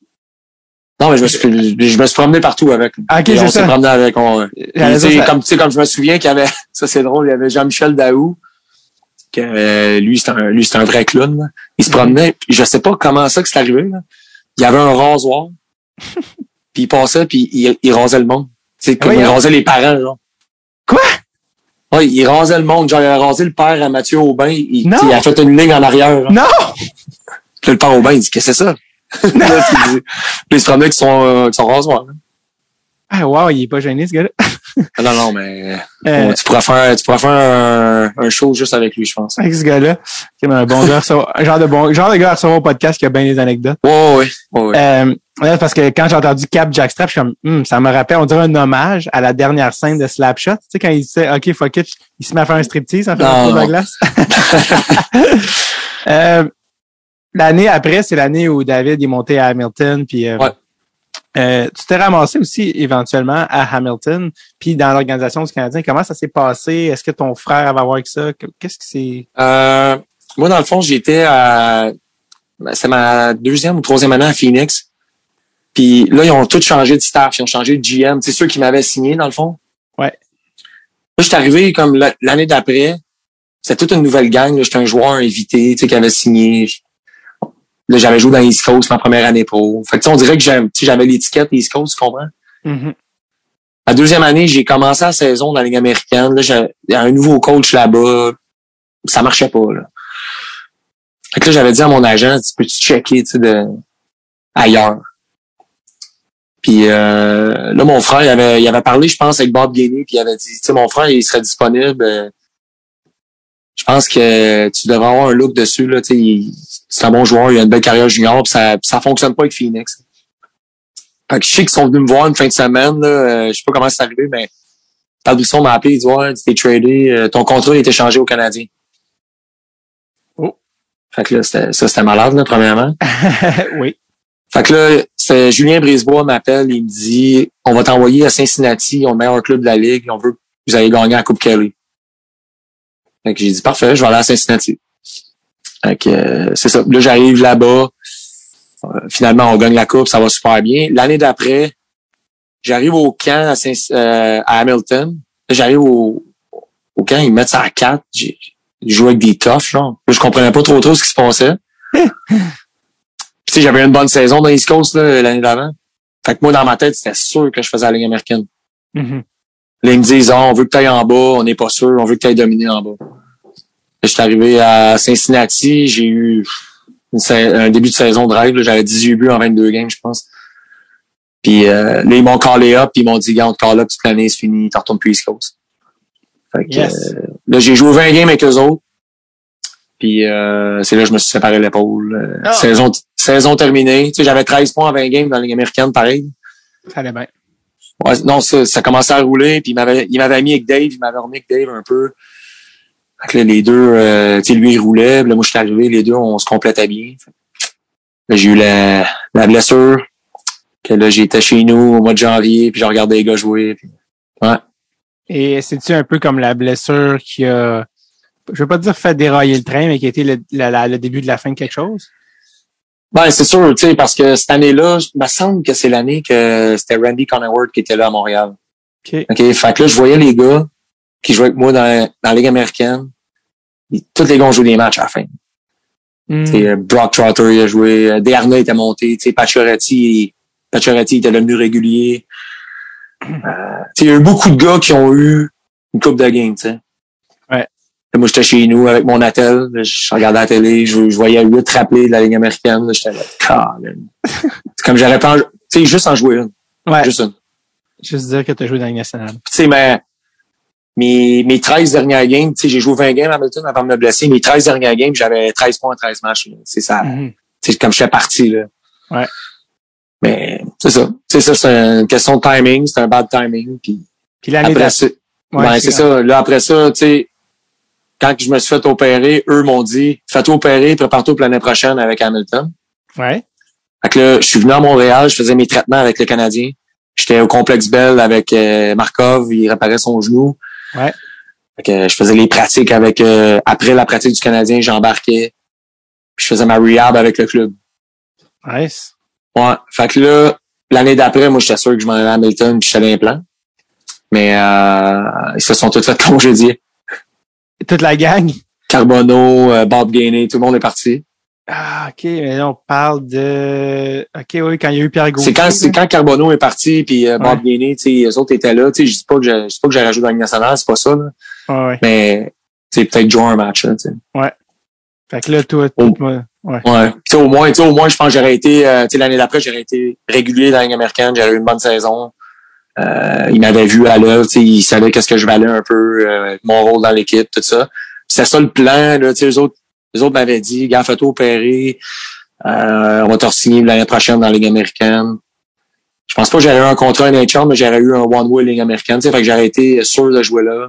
Non, mais je me suis, je me suis promené partout avec. Ah, OK, Et on c'est s'est promené avec. On, dire ça- comme, tu sais, comme je me souviens qu'il y avait, ça c'est drôle, il y avait Jean-Michel Daou, que euh, lui, c'est un, lui, c'est un vrai clown. là. Il se promenait, puis je sais pas comment ça que c'est arrivé. Là. Il y avait un rasoir, puis il passait, puis il, il rasait le monde. Sais, comme Oui, il hein? rasait les parents. Genre. Quoi? Oui, il rasait le monde. Genre, il a rasé le père à Mathieu Aubin. Il, il a fait une ligne en arrière. genre. Non! Puis le père Aubin, il dit, qu'est-ce que c'est ça? Là, puis il dit- puis il se promenait avec son, euh, avec son rasoir. là. Ah, wow, il est pas gêné, ce gars-là. Ah, Non, non, mais Euh, Bon, tu pourrais faire, tu pourrais faire un, un show juste avec lui, je pense. avec ce gars-là. C'est un bon gars, genre de bon, genre de gars à recevoir au podcast qui a bien des anecdotes. Ouais. Euh, ouais, parce que quand j'ai entendu Cap Jackstrap, je suis comme, Hum, ça me rappelle, on dirait un hommage à la dernière scène de Slapshot. Tu sais, quand il disait, OK, fuck it, il se met à faire un striptease en faisant un tour de glace. Euh, L'année après, c'est l'année où David est monté à Hamilton, puis euh, Ouais. euh, tu t'es ramassé aussi éventuellement à Hamilton, puis dans l'organisation du Canadien. Comment ça s'est passé? Est-ce que ton frère avait à voir avec ça? Qu'est-ce qui s'est... Euh, moi, dans le fond, j'étais à, ben, c'est ma deuxième ou troisième année à Phoenix. Puis là, ils ont tous changé de staff, ils ont changé de GM. C'est ceux qui m'avaient signé, dans le fond. Ouais. Là, je suis arrivé comme la- l'année d'après. C'était toute une nouvelle gang. J'étais un joueur invité, tu sais, qui avait signé. Là, j'avais joué dans East Coast ma première année pro. Fait que, tu sais, on dirait que j'avais j'avais l'étiquette East Coast, tu comprends? Mhm. La deuxième année, j'ai commencé la saison dans la Ligue américaine. Là, j'ai- il y a un nouveau coach là-bas. Ça marchait pas, là. Fait que là, j'avais dit à mon agent, tu peux-tu checker, tu sais, de, ailleurs? Puis euh, là, mon frère, il avait, il avait parlé, je pense, avec Bob Gainey, puis il avait dit, tu sais, mon frère, il serait disponible. euh, je pense que tu devrais avoir un look dessus, là, tu sais, il- c'est un bon joueur, il a une belle carrière junior, puis ça, ça fonctionne pas avec Phoenix. Fait que je sais qu'ils sont venus me voir une fin de semaine, là, euh, je sais pas comment c'est arrivé, mais Tal Brisson m'a appelé, il dit, ouais, tu t'es tradé, euh, ton contrat a été changé au Canadien. Oh. Fait que là, ça, c'était malade, là, premièrement. oui. Fait que là, c'est Julien Brisebois m'appelle, il me dit On va t'envoyer à Cincinnati, ils ont le meilleur club de la Ligue, on veut que vous allez gagner la Coupe Kelly. Fait que j'ai dit Parfait, je vais aller à Cincinnati. Euh, c'est ça. Là, j'arrive là-bas. Euh, finalement, on gagne la coupe, ça va super bien. L'année d'après, j'arrive au camp à, Saint- euh, à Hamilton. J'arrive au, au camp, ils me mettent ça à 4. J'ai joué avec des toughs, genre. Là, je comprenais pas trop trop ce qui se passait. Tu sais, j'avais une bonne saison dans East Coast l'année d'avant. Fait que moi, dans ma tête, c'était sûr que je faisais la Ligue américaine. Mhm. Là, ils me disent, Ah, on veut que tu ailles en bas, on n'est pas sûr, on veut que tu ailles dominer en bas. Je suis arrivé à Cincinnati, j'ai eu une un début de saison de rêve. J'avais 18 buts en 22 games, je pense. Puis euh, là, ils m'ont callé up, puis ils m'ont dit, gars, on te call up toute l'année, c'est fini, t'en retournes plus East Coast. Fait que, Yes. euh, là, j'ai joué 20 games avec eux autres. Puis euh, c'est là que je me suis séparé l'épaule. Ah. saison, saison terminée. Tu sais, j'avais 13 points en 20 games dans la Ligue américaine, pareil. Ça allait bien. Ouais, non, ça, ça commençait à rouler, puis il m'avait, il m'avait mis avec Dave, il m'avait remis avec Dave un peu. Fait que là, les deux, euh, tu sais, lui, il roulait, puis là, moi, je suis arrivé, les deux, on se complétait bien. J'ai eu la, la blessure, que là, j'étais chez nous au mois de janvier, puis j'ai regardé les gars jouer, puis Et c'est-tu un peu comme la blessure qui a, je veux pas dire fait dérailler le train, mais qui a été le, la- la- le début de la fin de quelque chose? Ben, c'est sûr, tu sais, parce que cette année-là, il me semble que c'est l'année que c'était Randy Connor qui était là à Montréal. OK. OK? Fait que là, je voyais les gars qui jouaient avec moi dans, dans la Ligue américaine. Et tous les gars ont joué des matchs à la fin. Euh, Brock Trotter il a joué, euh, Desharnais était monté, Pacioretty, Pacioretty était devenu régulier. Euh, il y a eu beaucoup de gars qui ont eu une coupe de game, tu sais. Ouais. Moi, j'étais chez nous avec mon attel, je regardais la télé, je, je voyais huit rappelés de la Ligue américaine, j'étais là. C'est comme j'aurais pas, en- tu sais, juste en jouer une, Ouais. juste une. Juste dire que tu as joué dans la Ligue nationale. Tu sais, mais mes, mes 13 dernières games, tu sais, j'ai joué 20 games à Hamilton avant de me blesser. Mes 13 dernières games, j'avais 13 points en 13 matchs. C'est ça. Tu sais, comme je fais partie, là. Ouais. Mais, c'est ça. C'est ça, c'est une question de timing. C'est un bad timing. Puis, Puis l'année après, c'est, Ouais, ben, c'est ça. Là, après ça, tu sais, quand je me suis fait opérer, eux m'ont dit, fais-toi opérer, prépare-toi pour l'année prochaine avec Hamilton. Ouais. Fait que là, je suis venu à Montréal, je faisais mes traitements avec le Canadien. J'étais au complexe Bell avec euh, Markov, il réparait son genou. Ouais. Fait que je faisais les pratiques avec euh, après la pratique du Canadien, j'embarquais. Je faisais ma rehab avec le club. Nice. Ouais. Fait que là, l'année d'après, moi j'étais sûr que je m'en allais à Hamilton puis j'étais l'implant. Mais euh, ils se sont tous fait congédier. Toute la gang. Carbono, euh, Bob Gainey, tout le monde est parti. Ah, OK. Mais là, on parle de... OK, oui, quand il y a eu Pierre Gauthier. C'est quand, c'est quand Carbono est parti, puis euh, Bob Gainey, tu sais, les autres étaient là. Tu sais, je dis pas que je, je dis pas que j'ai rajouté dans nationale, c'est pas ça, là. Ouais, ouais. Mais, tu sais, peut-être jouer un match, là, tu sais. Fait que là, toi, Oh. ouais. Ouais. Tu sais, au moins, tu sais, au moins, je pense que j'aurais été, euh, tu sais, l'année d'après, j'aurais été régulier dans la Ligue américaine, j'aurais eu une bonne saison. Euh, il m'avait vu à l'œuvre, tu sais, il savait qu'est-ce que je valais un peu, euh, mon rôle dans l'équipe, tout ça. C'était ça le plan, là, tu sais, les autres, les autres m'avaient dit, gars, fais-toi opérer, euh, on va te re-signer l'année prochaine dans la Ligue américaine. Je pense pas que j'aurais eu un contrat NHL, mais j'aurais eu un one-way Ligue américaine, fait que j'aurais été sûr de jouer là.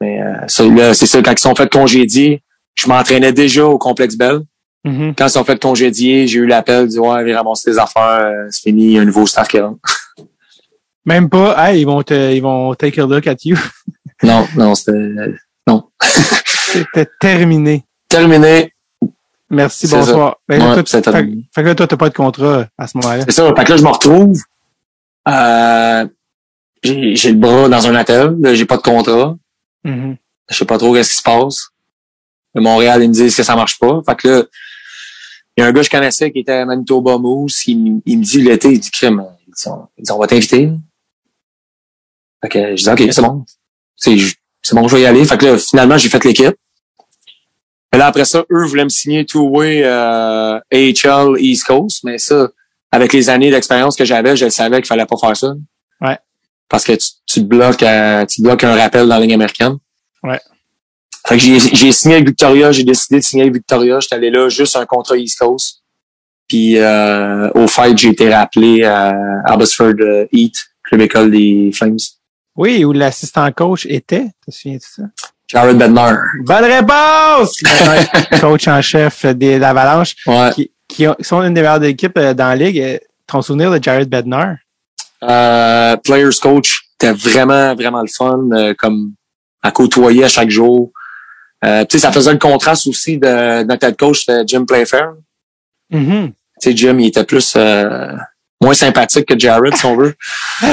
Mais, euh, c'est ça, quand ils sont fait congédier, je m'entraînais déjà au complexe Bell Mhm. quand ils sont fait congédier, j'ai eu l'appel, dit ouais, viens ramasser tes affaires, euh, c'est fini, il y a un nouveau staff qui rentre. Même pas, hey, ils vont te, ils vont take a look at you. Non, non, c'était non. C'était terminé. Terminé. Merci, bonsoir. Ben, Ouais, toi, fait, fait que là, toi, t'as pas de contrat à ce moment-là. C'est ça. Fait que là, je me retrouve. Euh, j'ai le bras dans un attel, j'ai pas de contrat. Mhm. Je sais pas trop qu'est-ce qui se passe. De Montréal, ils me disent que ça marche pas. Fait que là, il y a un gars que je connaissais qui était à Manitoba Moose, il, il me dit l'été, il dit crème, il dit, on, il dit, on va t'inviter. Fait que je dis OK, c'est bon. C'est c'est bon, je vais y aller. Fait que là, finalement, j'ai fait l'équipe. Mais là, après ça, eux voulaient me signer two-way euh, AHL East Coast, mais ça, avec les années d'expérience que j'avais, je savais qu'il fallait pas faire ça. Ouais. Parce que tu, tu te bloques à- tu te bloques un rappel dans la ligne américaine. Ouais. Fait que j'ai, signé avec Victoria, j'ai décidé de signer avec Victoria. J'étais allé là juste un contrat East Coast. Puis euh, au fight, j'ai été rappelé à Abbotsford euh, Heat, club école des Flames. Oui, où l'assistant coach était. Te souviens de ça? Jared Bednar. Bonne réponse! Coach en chef des Avalanches, Ouais. qui, qui, ont- qui sont une des meilleures équipes euh, dans la ligue. Euh, Ton souvenir de Jared Bednar? Euh, players coach, c'était vraiment, vraiment le fun, euh, comme à côtoyer à chaque jour. Euh, tu sais, ça faisait le contraste aussi de notre head coach, Jim Playfair. Mhm. Tu sais, Jim, il était plus moins sympathique que Jared, si on veut.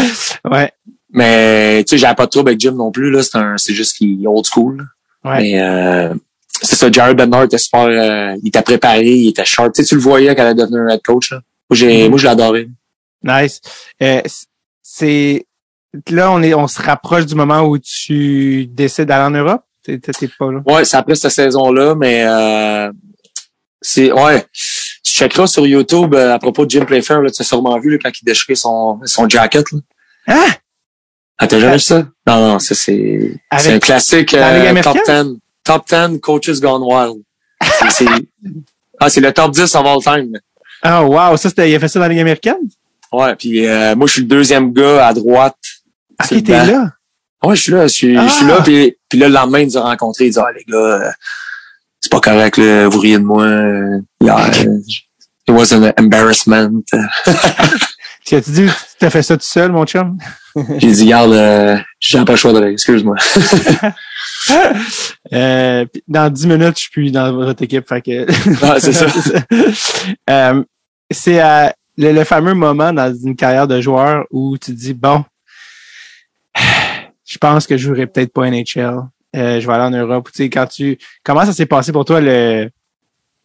Ouais. Mais tu sais, j'avais pas de trouble avec Jim non plus. Là, c'est un, c'est juste qu'il est old school. Ouais. Mais euh, c'est ça, Jared Bednar était super, euh, il était préparé, il était sharp. Tu sais, tu le voyais quand elle devenir un head coach. Là. Moi, j'ai, Mhm. moi, je l'adorais. Nice. Euh, c'est là on est on se rapproche du moment où tu décides d'aller en Europe? T'es t'es pas là? Ouais, c'est après cette saison-là, mais euh, c'est ouais. Tu checkeras sur YouTube euh, à propos de Jim Playfair, là, tu as sûrement vu là, quand il déchirait son, son jacket. Là. Hein? Ah, t'as jamais vu ça? Non, non, ça c'est un classique euh, top américaine? 10. Top 10 coaches gone wild. Ah, c'est le top 10 of all time. Ah, wow, ça, c'était, il a fait ça dans la Ligue américaine? Ouais, puis euh, moi je suis le deuxième gars à droite. Ah, t'es là? Ouais, je suis là, je suis, je suis Ah! là, puis, puis là, le lendemain, ils nous ont rencontrés, ils disent, ah, les gars, euh, c'est pas correct, là, vous riez de moi, euh, hier, euh, it was an embarrassment. Tu as-tu dit, tu t'as fait ça tout seul, mon chum? J'ai dit, regarde, euh, j'ai pas le choix de excuse-moi. Euh, dans 10 minutes, je suis plus dans votre équipe, fait que... Ah, c'est ça. Euh, c'est euh, le, le fameux moment dans une carrière de joueur où tu dis, bon, je pense que je jouerai peut-être pas NHL. Euh, je vais aller en Europe. Tu sais, quand tu, comment ça s'est passé pour toi le,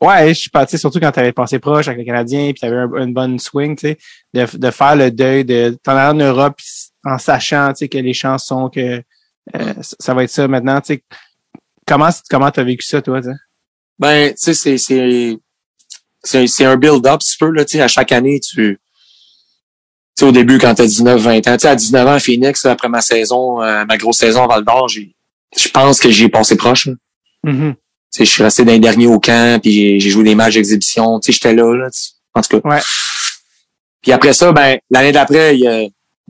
ouais, je suis parti surtout quand tu avais passé proche avec le Canadien puis tu avais une bonne swing, tu sais, de, de faire le deuil de t'en aller en Europe en sachant, tu sais, que les chances sont que euh, ça va être ça maintenant, tu sais. Comment, comment t'as vécu ça, toi, tu sais? Ben, tu sais, c'est, c'est, un build-up, si tu peux, là, tu sais, à chaque année, tu, tu sais, au début, quand t'as 19, 20 ans, tu sais, à 19 ans, à Phoenix, après ma saison, euh, ma grosse saison à Val d'Or, j'ai, je pense que j'y ai passé proche. Mhm. Tu sais, je suis resté dans les derniers au camp, puis j'ai- joué des matchs d'exhibition. Tu sais, j'étais là, là. tu- En tout cas. Ouais. Puis après ça, ben, l'année d'après, il y a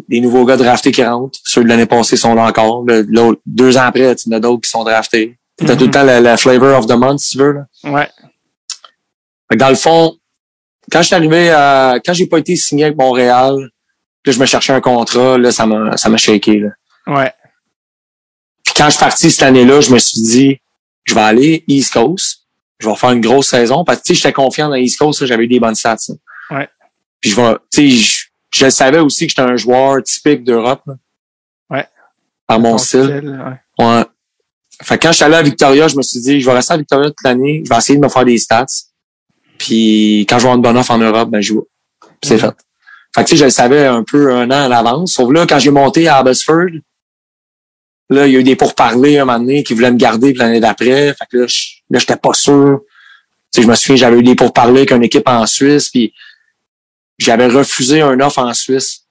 des nouveaux gars draftés qui rentrent. Ceux de l'année passée sont là encore. Le- deux ans après, tu en as d'autres qui sont draftés. T'as Mhm. tout le temps la, la flavor of the month, si tu veux, là. Ouais. Fait que dans le fond, quand je suis arrivé à, quand j'ai pas été signé avec Montréal, que je me cherchais un contrat, là, ça m'a, ça m'a shaké, là. Ouais. Puis quand je suis parti cette année-là, je me suis dit, je vais aller East Coast. Je vais faire une grosse saison parce que tu sais, j'étais confiant dans East Coast, là, j'avais eu des bonnes stats. ça. Ouais. Puis je vais, tu sais, je, savais aussi que j'étais un joueur typique d'Europe. Ouais. Par mon style. ouais. Ouais. Fait quand je suis allé à Victoria, je me suis dit, je vais rester à Victoria toute l'année, je vais essayer de me faire des stats. Puis quand je vais avoir une bonne offre en Europe, ben je joue. C'est Mhm. fait. Fait que tu sais, je le savais un peu un an à l'avance. Sauf là, quand j'ai monté à Abbotsford, là, il y a eu des pourparlers un moment donné qui voulaient me garder l'année d'après. Fait que là, je, là, j'étais pas sûr. Tu sais, je me souviens, j'avais eu des pourparlers avec une équipe en Suisse, puis j'avais refusé un offre en Suisse.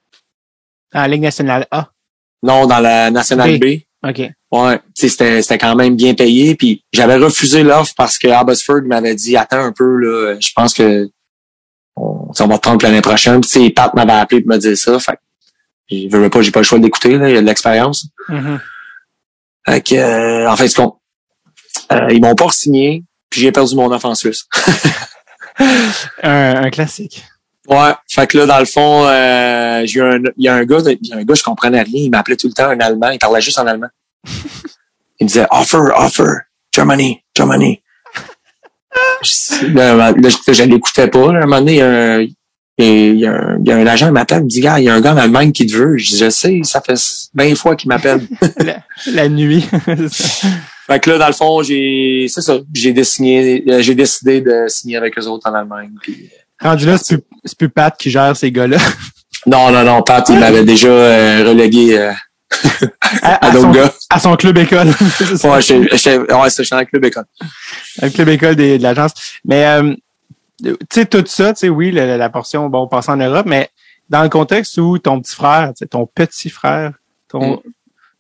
En Ligue nationale A? Non, dans la Nationale B. B. OK. Ouais, c'était, c'était quand même bien payé. Puis j'avais refusé l'offre parce que Abbotsford m'avait dit attends un peu là, je pense que on, on va te prendre l'année prochaine. Puis Pat m'avait appelé pour me dire ça. Fait je veux pas, j'ai pas le choix d'écouter, là, il y a de l'expérience. Mhm. Fait que euh, en fait, ce qu'on. Euh, ils m'ont pas signé, puis j'ai perdu mon offre en Suisse. un, un classique. Ouais, fait que là, dans le fond, euh, j'ai eu un, il y a un gars, de- il y a un gars, je comprenais rien, il m'appelait tout le temps un Allemand, il parlait juste en allemand. il me disait offer, offer, Germany, Germany. Je- là, là, je, je l'écoutais pas. Là, à un moment donné, il y a un, il y a, un, il y a un agent qui m'appelle, il me dit, gars, il y a un gars en Allemagne qui te veut. Je dis, je sais, ça fait 20 fois qu'il m'appelle. la, la nuit. fait que là, dans le fond, j'ai, c'est ça, j'ai décidé, euh, j'ai décidé de signer avec eux autres en Allemagne. puis- Rendu là, c'est plus, c'est plus Pat qui gère ces gars-là. non, non, non, Pat, il m'avait déjà euh, relégué euh, À, à à d'autres gars. à son club école. Ouais, ouais, c'est dans le club école. Un club école des- de l'agence. Mais, euh, tu sais, tout ça, tu sais, oui, la, la portion, bon, passer en Europe, mais dans le contexte où ton petit frère, ton petit frère, ton,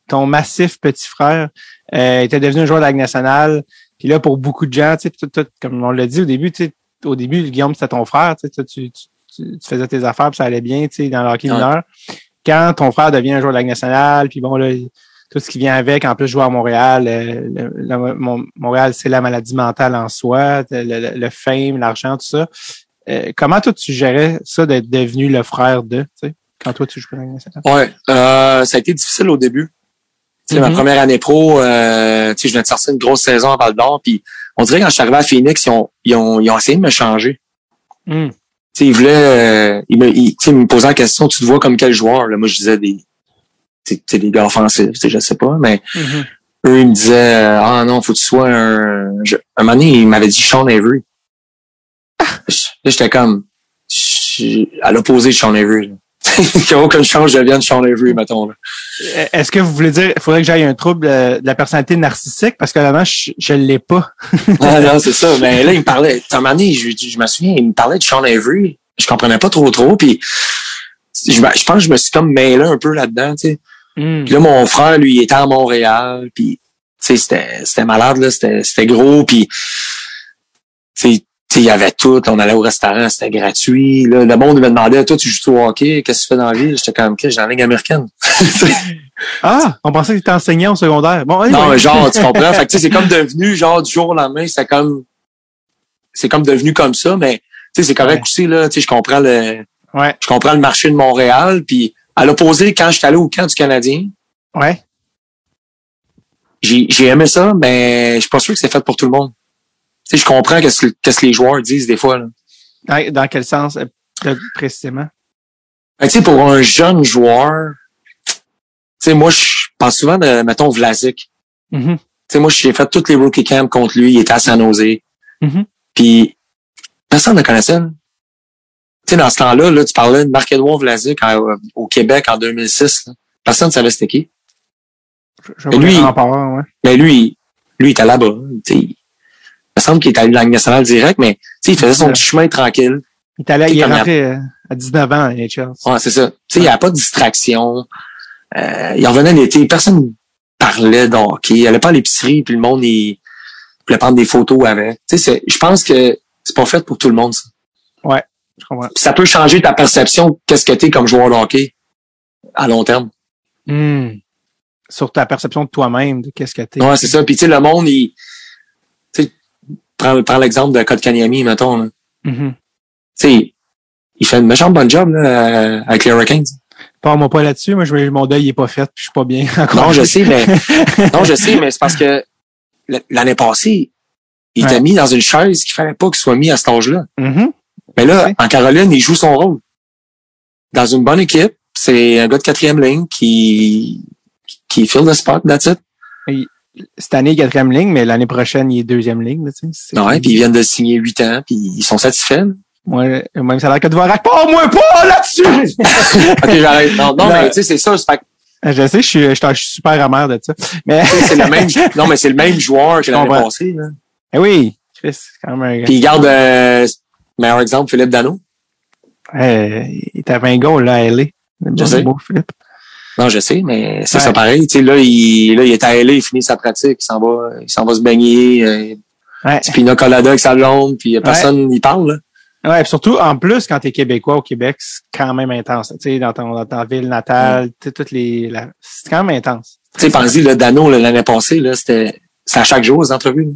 ton massif petit frère, était devenu un joueur de la Ligue nationale. Puis là, pour beaucoup de gens, tu sais, comme on l'a dit au début, tu sais, au début, Guillaume, c'était ton frère, tu sais, tu, tu, tu- tu faisais tes affaires, puis ça allait bien, tu sais, dans le hockey Ouais. mineur. Quand ton frère devient un joueur de la Ligue nationale, puis bon, là, tout ce qui vient avec, en plus jouer à Montréal, euh, le- le- Mon- Montréal, c'est la maladie mentale en soi, le, fame, l'argent, tout ça. Euh, comment toi tu gérais ça d'être devenu le frère de, tu sais, quand toi tu joues pour la Ligue nationale? Ouais, euh, ça a été difficile au début. Tu sais, ma Mhm. première année pro, euh, tu sais, je venais de sortir une grosse saison à Val d'Or, puis on dirait que quand je suis arrivé à Phoenix, ils ont, ils ont, ils ont essayé de me changer. Hmm. Ils voulaient, euh, ils me, sais, ils me posaient la question, tu te vois comme quel joueur? Là, moi, je disais des, tu sais, tu sais, des gars offensifs, je sais pas, mais Mhm. eux, ils me disaient, euh, ah non, faut que tu sois un, je- un moment donné, ils m'avaient dit Sean Avery. Je- Là, j'étais comme, je- à l'opposé de Sean Avery. qu'il n'y a aucune chance que je devienne Sean Avery, mettons. Là. Est-ce que vous voulez dire il faudrait que j'aille un trouble de, de la personnalité narcissique? Parce que là je, je l'ai pas. ah non, c'est ça. Mais là, il me parlait. À un moment donné, je, je me souviens, il me parlait de Sean Avery. Je comprenais pas trop trop. Puis je, je pense que je me suis comme mêlé un peu là-dedans, tu sais. Hmm. Puis là, mon frère, lui, il était à Montréal. Puis tu sais, c'était, malade, là. C'était, c'était gros. Puis tu sais, il y avait tout. On allait au restaurant, c'était gratuit. Là, le monde me demandait, toi, tu joues au hockey? Qu'est-ce que tu fais dans la vie? J'étais comme, j'ai la ligne américaine. ah, on pensait que tu étais enseignant au secondaire. Bon, non, mais genre, tu comprends? fait que, c'est comme devenu, genre, du jour au lendemain, c'est comme, c'est comme devenu comme ça, mais, tu sais, c'est correct Ouais. aussi, là. Tu sais, je comprends le, Ouais, je comprends le marché de Montréal. Puis, à l'opposé, quand j'étais allé au camp du Canadien, ouais. j'ai, j'ai aimé ça, mais je suis pas sûr que c'est fait pour tout le monde. Tu sais, je comprends qu'est-ce que, qu'est-ce que les joueurs disent des fois, là. Dans, quel sens, euh, précisément? Ben, tu sais, pour un jeune joueur, tu sais, moi, je pense souvent de, mettons, Vlasic. Mhm. Tu sais, moi, j'ai fait toutes les rookie camps contre lui. Il était à San Jose. Mhm. Puis, personne ne connaissait. Tu sais, dans ce temps-là, là, tu parlais de Marc-Edouard Vlasic en- au Québec en 2006. là. Personne ne savait c'était qui. Je, je Mais lui- ouais. Mais lui, lui, il était là-bas. Tu sais, il me semble qu'il était allé de la Ligue nationale direct, mais tu sais, il faisait son Ouais. petit chemin tranquille. Il est, allé, il est rentré euh, à 19 ans à NHL. Ouais, c'est ça. Tu sais, il n'y avait pas de distraction. Euh, il revenait l'été, personne parlait de hockey. Il allait pas à l'épicerie, puis le monde, il voulait prendre des photos avec. Tu je pense que c'est pas fait pour tout le monde, ça. Je comprends. Puis ça peut changer ta perception de qu'est-ce que t'es comme joueur de hockey à long terme. Hmm. Sur ta perception de toi-même, de qu'est-ce que t'es. Ouais, c'est ça. Puis tu sais, le monde, il... Prends, prends l'exemple de Kotkaniemi, mettons. là. Tu sais, il fait une méchante bonne job là, euh, avec les Hurricanes. Parle-moi pas là-dessus. Moi, je, mon deuil il est pas fait, puis je suis pas bien encore. Non, je sais, mais non, je sais, mais c'est parce que l'année passée, il Ouais. était mis dans une chaise qu'il fallait pas qu'il soit mis à cet âge-là. Mhm. Mais là, Ouais. en Caroline, il joue son rôle. Dans une bonne équipe, c'est un gars de quatrième ligne qui qui file le spot, that's it. Cette année, quatrième ligne, mais l'année prochaine, il est deuxième ligne. tu sais. Ouais, puis ils viennent de signer huit ans, puis ils sont satisfaits. Moi, même ça a l'air que Dvorak. Pas moi, pas là-dessus! ok, j'arrête. Non, non, Non. mais tu sais, c'est ça. c'est fait que, je sais, je suis, je suis- je suis super amer de ça. Mais, c'est le même. Non, mais c'est le même joueur que l'année passée. Là. Eh oui, Chris, c'est quand même un Puis il garde euh, meilleur exemple, Philippe Dano. Euh, il est à 20 goals, là, à LA. Je sais. Beau, Philippe. Non, je sais, mais c'est Ouais. ça pareil. Tu sais, là, il, là, il est à LA, il finit sa pratique, il s'en va, il s'en va se baigner, euh, Ouais. pina colada avec sa blonde, puis personne n'y parle, là. Ouais, puis surtout, en plus, quand t'es québécois au Québec, c'est quand même intense. Tu sais, dans ton, dans ta ville natale, toutes les, la- c'est quand même intense. Tu sais, pensez, le Dano, l'année passée, là, c'était, c'est à chaque jour, les entrevues.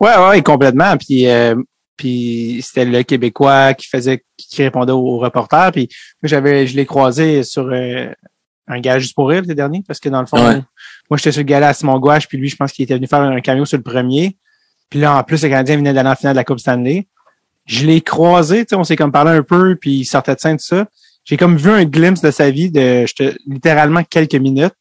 Ouais, ouais, complètement. Puis, euh, puis c'était le Québécois qui faisait, qui répondait aux reporters. Puis moi, j'avais, je l'ai croisé sur euh, un gage juste pour rire l'été dernier, parce que dans le fond, Ouais. moi, j'étais sur le gala à Simon Gouache, puis lui, je pense qu'il était venu faire un cameo sur le premier. Puis là, en plus, le Canadien venait d'aller en finale de la Coupe Stanley. Je l'ai croisé, tu sais, on s'est comme parlé un peu, puis il sortait de scène, tout ça. J'ai comme vu un glimpse de sa vie de littéralement quelques minutes.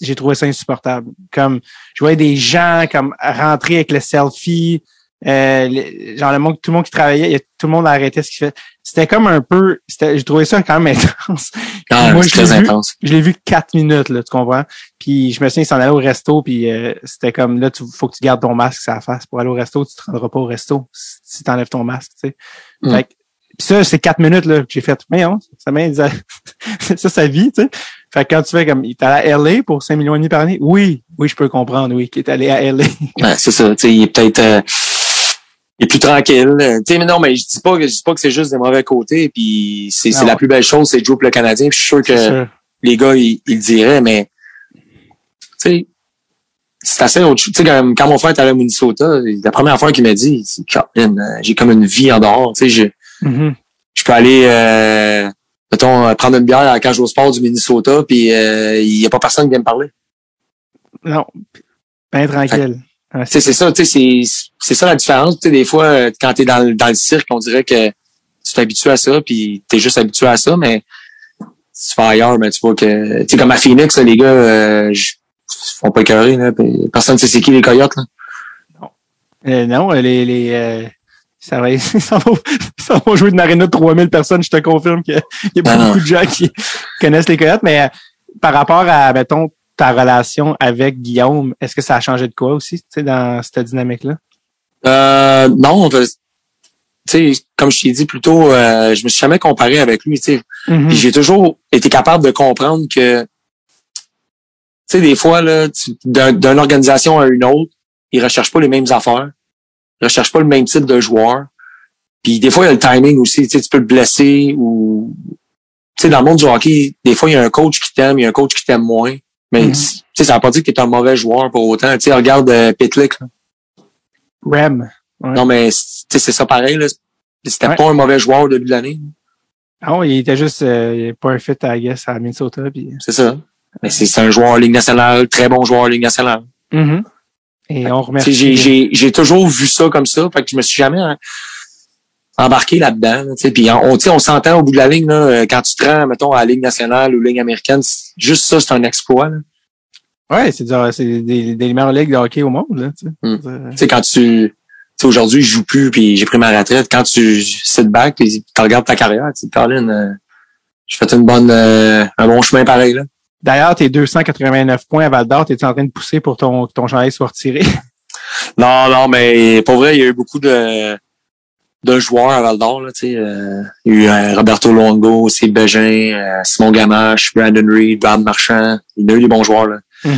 J'ai trouvé ça insupportable. Comme je voyais des gens comme rentrer avec le selfie, euh, genre le monde, tout le monde qui travaillait, il y a- tout le monde arrêtait ce qu'il fait. C'était comme un peu, j'ai trouvé ça quand même intense. Ah, Moi, je très l'ai vu. intense. Je l'ai vu quatre minutes, là, tu comprends? Puis je me souviens, il s'en allait au resto, puis euh, c'était comme là, tu faut que tu gardes ton masque la face. Pour aller au resto, tu te rendras pas au resto si si t'enlèves ton masque, tu sais. Mm. Fait que- puis ça, c'est quatre minutes là, que j'ai fait. Mais non, ça m'a ça sa vie, tu sais. Fait que quand tu fais comme il est allé à LA pour 5 millions et demi par année, oui, oui, je peux comprendre, oui, qu'il est allé à LA. Ouais, c'est ça. Tu sais, il est peut-être, euh, il est plus tranquille. Tu sais, mais non, mais je dis pas que, je dis pas que c'est juste des mauvais côtés, puis c'est, la plus belle chose, c'est de jouer pour le Canadien, puis je suis sûr que sûr. les gars, ils, ils le diraient, mais, tu sais, c'est assez autre chose. Tu sais, quand, quand mon frère était allé au Minnesota, la première fois qu'il m'a dit, c'est euh, j'ai comme une vie en dehors. Tu sais, je, Mhm. je peux aller, euh, mettons, euh, prendre une bière à la cage au sport du Minnesota, puis euh, il y a pas personne qui vient me parler. Non, ben tranquille. Ouais, Tu sais, c'est ça, tu sais, c'est, c'est ça la différence. Tu sais, des fois, euh, quand t'es dans, le- dans le cirque, on dirait que tu t'habitues à ça, puis t'es juste habitué à ça, mais si tu vas ailleurs, ben, tu vois que, tu sais, comme à Phoenix, les gars, euh, font pas écœurer, là, personne ne sait c'est qui les coyotes, là. Euh, non, les, les euh, Ça va, vont, ils s'en vont jouer une aréna de 3000 personnes. Je te confirme qu'il y a, il y a Ben non. beaucoup de gens qui connaissent les Coyotes. Mais euh, par rapport à, mettons, ta relation avec Guillaume, est-ce que ça a changé de quoi aussi, tu sais, dans cette dynamique-là? Euh, non, tu sais, comme je t'ai dit plus tôt, euh, je me suis jamais comparé avec lui, tu sais. Mhm. Puis j'ai toujours été capable de comprendre que, tu sais, des fois, là, d'une organisation à une autre, ils recherchent pas les mêmes affaires. Ils recherchent pas le même type de joueur. Puis des fois, il y a le timing aussi. Tu sais, tu peux te blesser ou... Tu sais, dans le monde du hockey, des fois, il y a un coach qui t'aime, il y a un coach qui t'aime moins. Mais, tu sais, ça veut pas dire que tu es un mauvais joueur pour autant. Tu sais, regarde euh, Pitlick, là. Rem. Ouais. Non, mais, tu sais, c'est ça pareil, là. C'était Ouais. pas un mauvais joueur au début de l'année. Ah ouais, il était juste euh, pas un fit, I guess, à Minnesota. Puis... C'est ça. Mais c'est c'est un joueur en Ligue nationale, très bon joueur en Ligue nationale. Mhm. Et on remercie. J'ai, j'ai, j'ai toujours vu ça comme ça. Fait que je me suis jamais hein, embarqué là-dedans. là. Puis on, on s'entend au bout de la ligne, là, euh, quand tu te rends, mettons, à la Ligue nationale ou Ligue américaine, juste ça, c'est un exploit. là. Ouais, c'est des, des meilleures ligues de hockey au monde, là, tu sais. Mm. Euh, quand tu. Tu sais, aujourd'hui, je joue plus puis j'ai pris ma retraite. Quand tu sit back puis tu regardes ta carrière, tu te euh, j'ai fait une bonne, euh, un bon chemin pareil, là. D'ailleurs, tes 289 points à Val d'Or, t'es en train de pousser pour ton, que ton chandail soit retiré? Non, non, mais pour vrai, il y a eu beaucoup de, de joueurs à Val d'Or. Là, tu sais, euh, il y a eu euh, Roberto Longo, Steve Bégin, euh, Simon Gamache, Brandon Reed, Brad Marchand. Il y a eu des bons joueurs. Là. Tu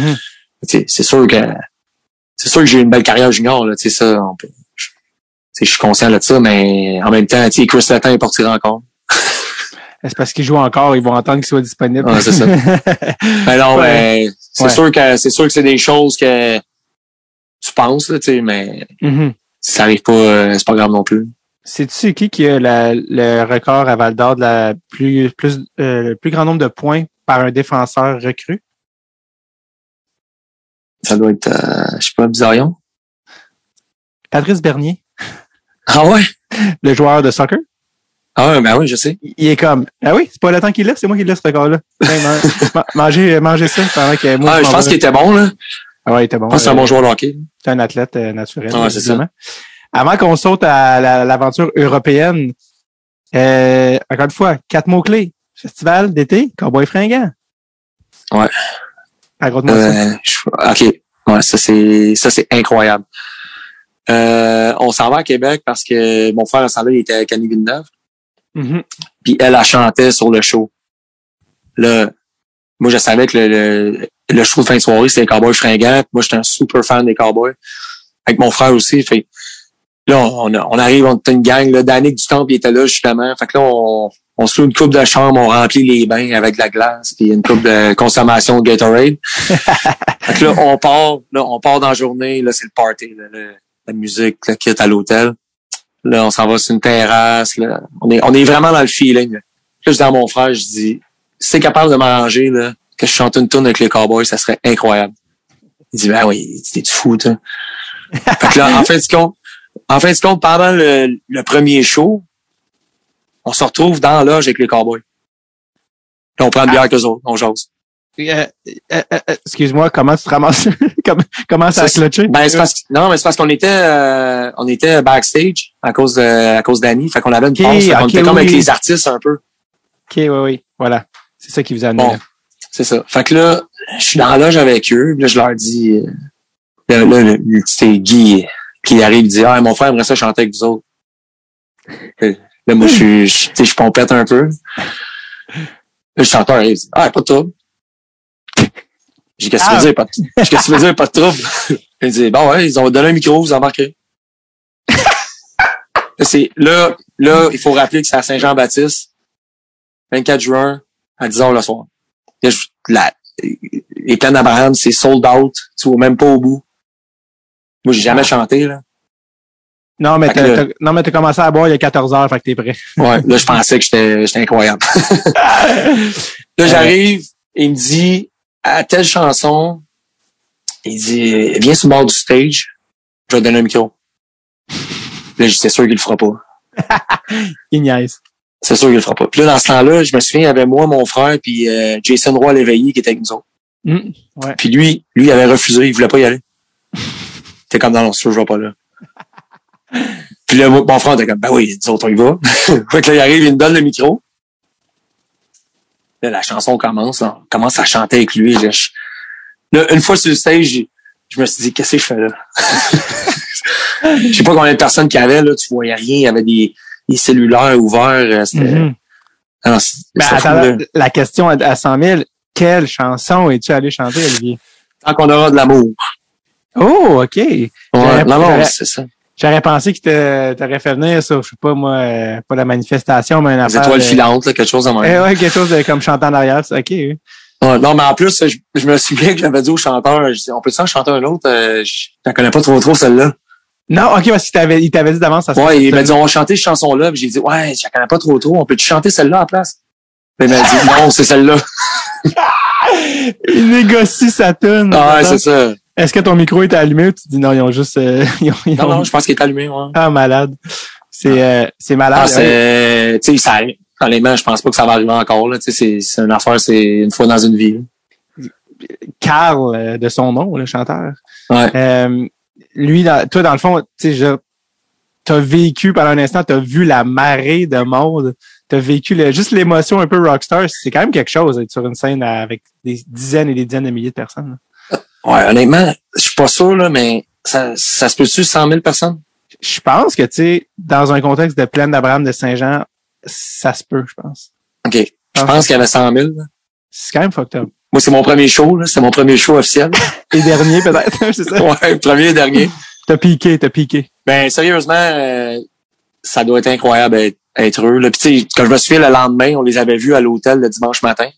sais, C'est sûr que c'est sûr que j'ai eu une belle carrière junior. Là, tu sais, ça, on peut, je, tu sais, je suis conscient de ça, mais en même temps, tu sais, Chris Letton est parti encore. C'est parce qu'ils jouent encore, ils vont entendre qu'ils soient disponibles. Ouais, c'est ça. Mais non, Ouais. mais c'est Ouais. sûr que c'est sûr que c'est des choses que tu penses, là, tu sais, mais si ça arrive pas, euh, c'est pas grave non plus. Sais-tu qui qui a la- le record à Val d'Or de la plus, plus, euh, le plus grand nombre de points par un défenseur recru? Ça doit être, euh, je sais pas, Bizarrion. Patrice Bernier, Ah ouais? le joueur de soccer. Ah ouais, ben oui, je sais. Il est comme, ah oui, c'est pas le temps qu'il l'a, c'est moi qui l'ai ce record-là. Hey, man, ma- mangez, mangez ça pendant que moi, Ah, je pense qu'il était bon, là. Ah ouais, il était bon. Je pense c'est un Euh, bon joueur de hockey. C'est un athlète euh, naturel. Ouais, c'est ça. Avant qu'on saute à la- l'aventure européenne, euh, encore une fois, quatre mots-clés. Festival d'été, Cowboy fringant. Ouais. Raconte-moi ça. Euh, je- OK. Ouais, ça, c'est, ça, c'est incroyable. Euh, on s'en va à Québec parce que mon frère, à ce il était à Camille Villeneuve. Mhm. Puis elle, elle chantait sur le show. Là, moi, je savais que le, le, le show de fin de soirée, c'était les Cowboys fringants. Moi, j'étais un super fan des Cowboys. Avec mon frère aussi. Fait là, on, on arrive, on était une gang. Là, Danick du Temple, il était là, justement. Fait que là, on, on se loue une coupe de chambre, on remplit les bains avec de la glace, puis une coupe de consommation de Gatorade. fait que là, on part, là, on part dans la journée, là, c'est le party, là, le- la musique, le kit à l'hôtel. Là, on s'en va sur une terrasse, là. On est, on est vraiment dans le feeling. Là, Là, je dis à mon frère, je dis, si t'es capable de m'arranger, là, que je chante une tune avec les Cowboys, ça serait incroyable. Il dit, ben oui, t'es fou, toi? fait que là, en fin de compte, en fin de compte, pendant le, le premier show, on se retrouve dans la loge avec les Cowboys. On prend une bière avec eux autres, on jase. Euh, euh, euh, excuse-moi, comment tu te ramasses? comment, comment ça a Ça, clutché? Ben, c'est parce non, mais c'est parce qu'on était, euh, on était backstage à cause de, à cause d'Annie. Fait qu'on avait une Ok, pause. Ok, était comme avec les artistes un peu. Ok, oui, oui. Voilà. C'est ça qui vous a amené Bon. C'est ça. Fait que là, je suis dans la loge avec eux. Là, je leur dis, euh, là, là, c'est Guy qui arrive, il dit, ah, mon frère aimerait ça chanter avec vous autres. Là, moi, je suis, je, tu sais, je pompette un peu. Le chanteur, il dit, ah, pas de trouble. J'ai qu'est-ce que tu Ah. veux dire, pas de, j'ai dit, qu'est-ce que tu veux dire, pas de trouble? Il dit, bon, ouais, ils ont donné un micro, vous embarquez. C'est, là, là, il faut rappeler que c'est à Saint-Jean-Baptiste, 24 juin, à 10 heures le soir. Là, je- la, les d'Abraham, c'est sold out. Tu vois même pas au bout. Moi, j'ai jamais chanté, là. Non, mais t'as, non, mais t'as commencé à boire il y a 14 heures, fait que t'es prêt. Ouais. Là, je pensais que j'étais, j'étais incroyable. Là, j'arrive, il me dit, à telle chanson, il dit, viens sur le bord du stage, je vais te donner un micro. Là, j'étais sûr qu'il le fera pas. Il niaise. C'est sûr qu'il le fera pas. Puis là, dans ce temps-là, je me souviens, il y avait moi, mon frère, puis euh, Jason Roy l'éveillé qui était avec nous autres. Hum. Puis lui, lui, il avait refusé, il voulait pas y aller. T'es comme dans je vais pas là. Puis là, mon frère était comme, ben oui, autres, on y va. fait que là, il arrive, il me donne le micro. Là, la chanson commence, on commence à chanter avec lui. Là, je- là, une fois sur le stage, je me suis dit, qu'est-ce que je fais là? Je sais pas combien de personnes qu'il y avait, là, tu voyais rien, il y avait des, des cellulaires ouverts. C'était, non, c'est- Ben, attends, la question à, à 100 000, quelle chanson es-tu allé chanter, Olivier? Tant qu'on aura de l'amour. Oh, OK. Ouais, non, non, c'est ça. J'aurais pensé que te- t'aurais fait venir sur, je sais pas moi, euh, pas la manifestation, mais Des affaire. étoiles de- filantes, là, quelque chose de même. Eh ouais, quelque chose de comme chantant en arrière. c'est OK. oui. Ouais, non, mais en plus, je, je me souviens que j'avais dit au chanteur, je dis, on peut-tu en chanter un autre? Euh, je connais pas trop trop, celle-là. Non, OK, parce qu'il t'avait, il t'avait dit d'avance. ça Ouais, il m'a dit, on va chanter cette chanson-là. Puis j'ai dit, ouais, je la connais pas trop trop. On peut-tu chanter celle-là la place? Puis il m'a dit, non, c'est celle-là. Il négocie sa tune. Ah, ouais, c'est ça. Est-ce que ton micro est allumé ou tu dis non, ils ont juste, euh, ils ont, ils Non, ont- non, je pense qu'il est allumé, ouais. ah, malade. C'est, euh, c'est malade. Ah, c'est, tu sais, ça, honnêtement, je pense pas que ça va arriver encore, là. C'est, c'est une affaire, c'est une fois dans une vie. là. Carl, euh, de son nom, le chanteur. Ouais. Euh, lui, dans- toi, dans le fond, tu sais, t'as vécu pendant un instant, t'as vu la marée de monde, t'as vécu le, juste l'émotion un peu rockstar. C'est quand même quelque chose d'être sur une scène avec des dizaines et des dizaines de milliers de personnes. là. Ouais, honnêtement, je suis pas sûr, là, mais ça, ça se peut-tu 100 000 personnes? Je pense que, tu sais, dans un contexte de plaine d'Abraham de Saint-Jean, ça se peut, je pense. OK. Je pense qu'il y avait 100 000, là. C'est quand même fucked up. Moi, c'est mon premier show, là. C'est mon premier show officiel. Et dernier, peut-être, c'est ça? ouais, premier et dernier. T'as piqué, t'as piqué. Ben sérieusement, euh, ça doit être incroyable être, être eux. Là. Puis, tu sais, quand je me souviens le lendemain, on les avait vus à l'hôtel le dimanche matin.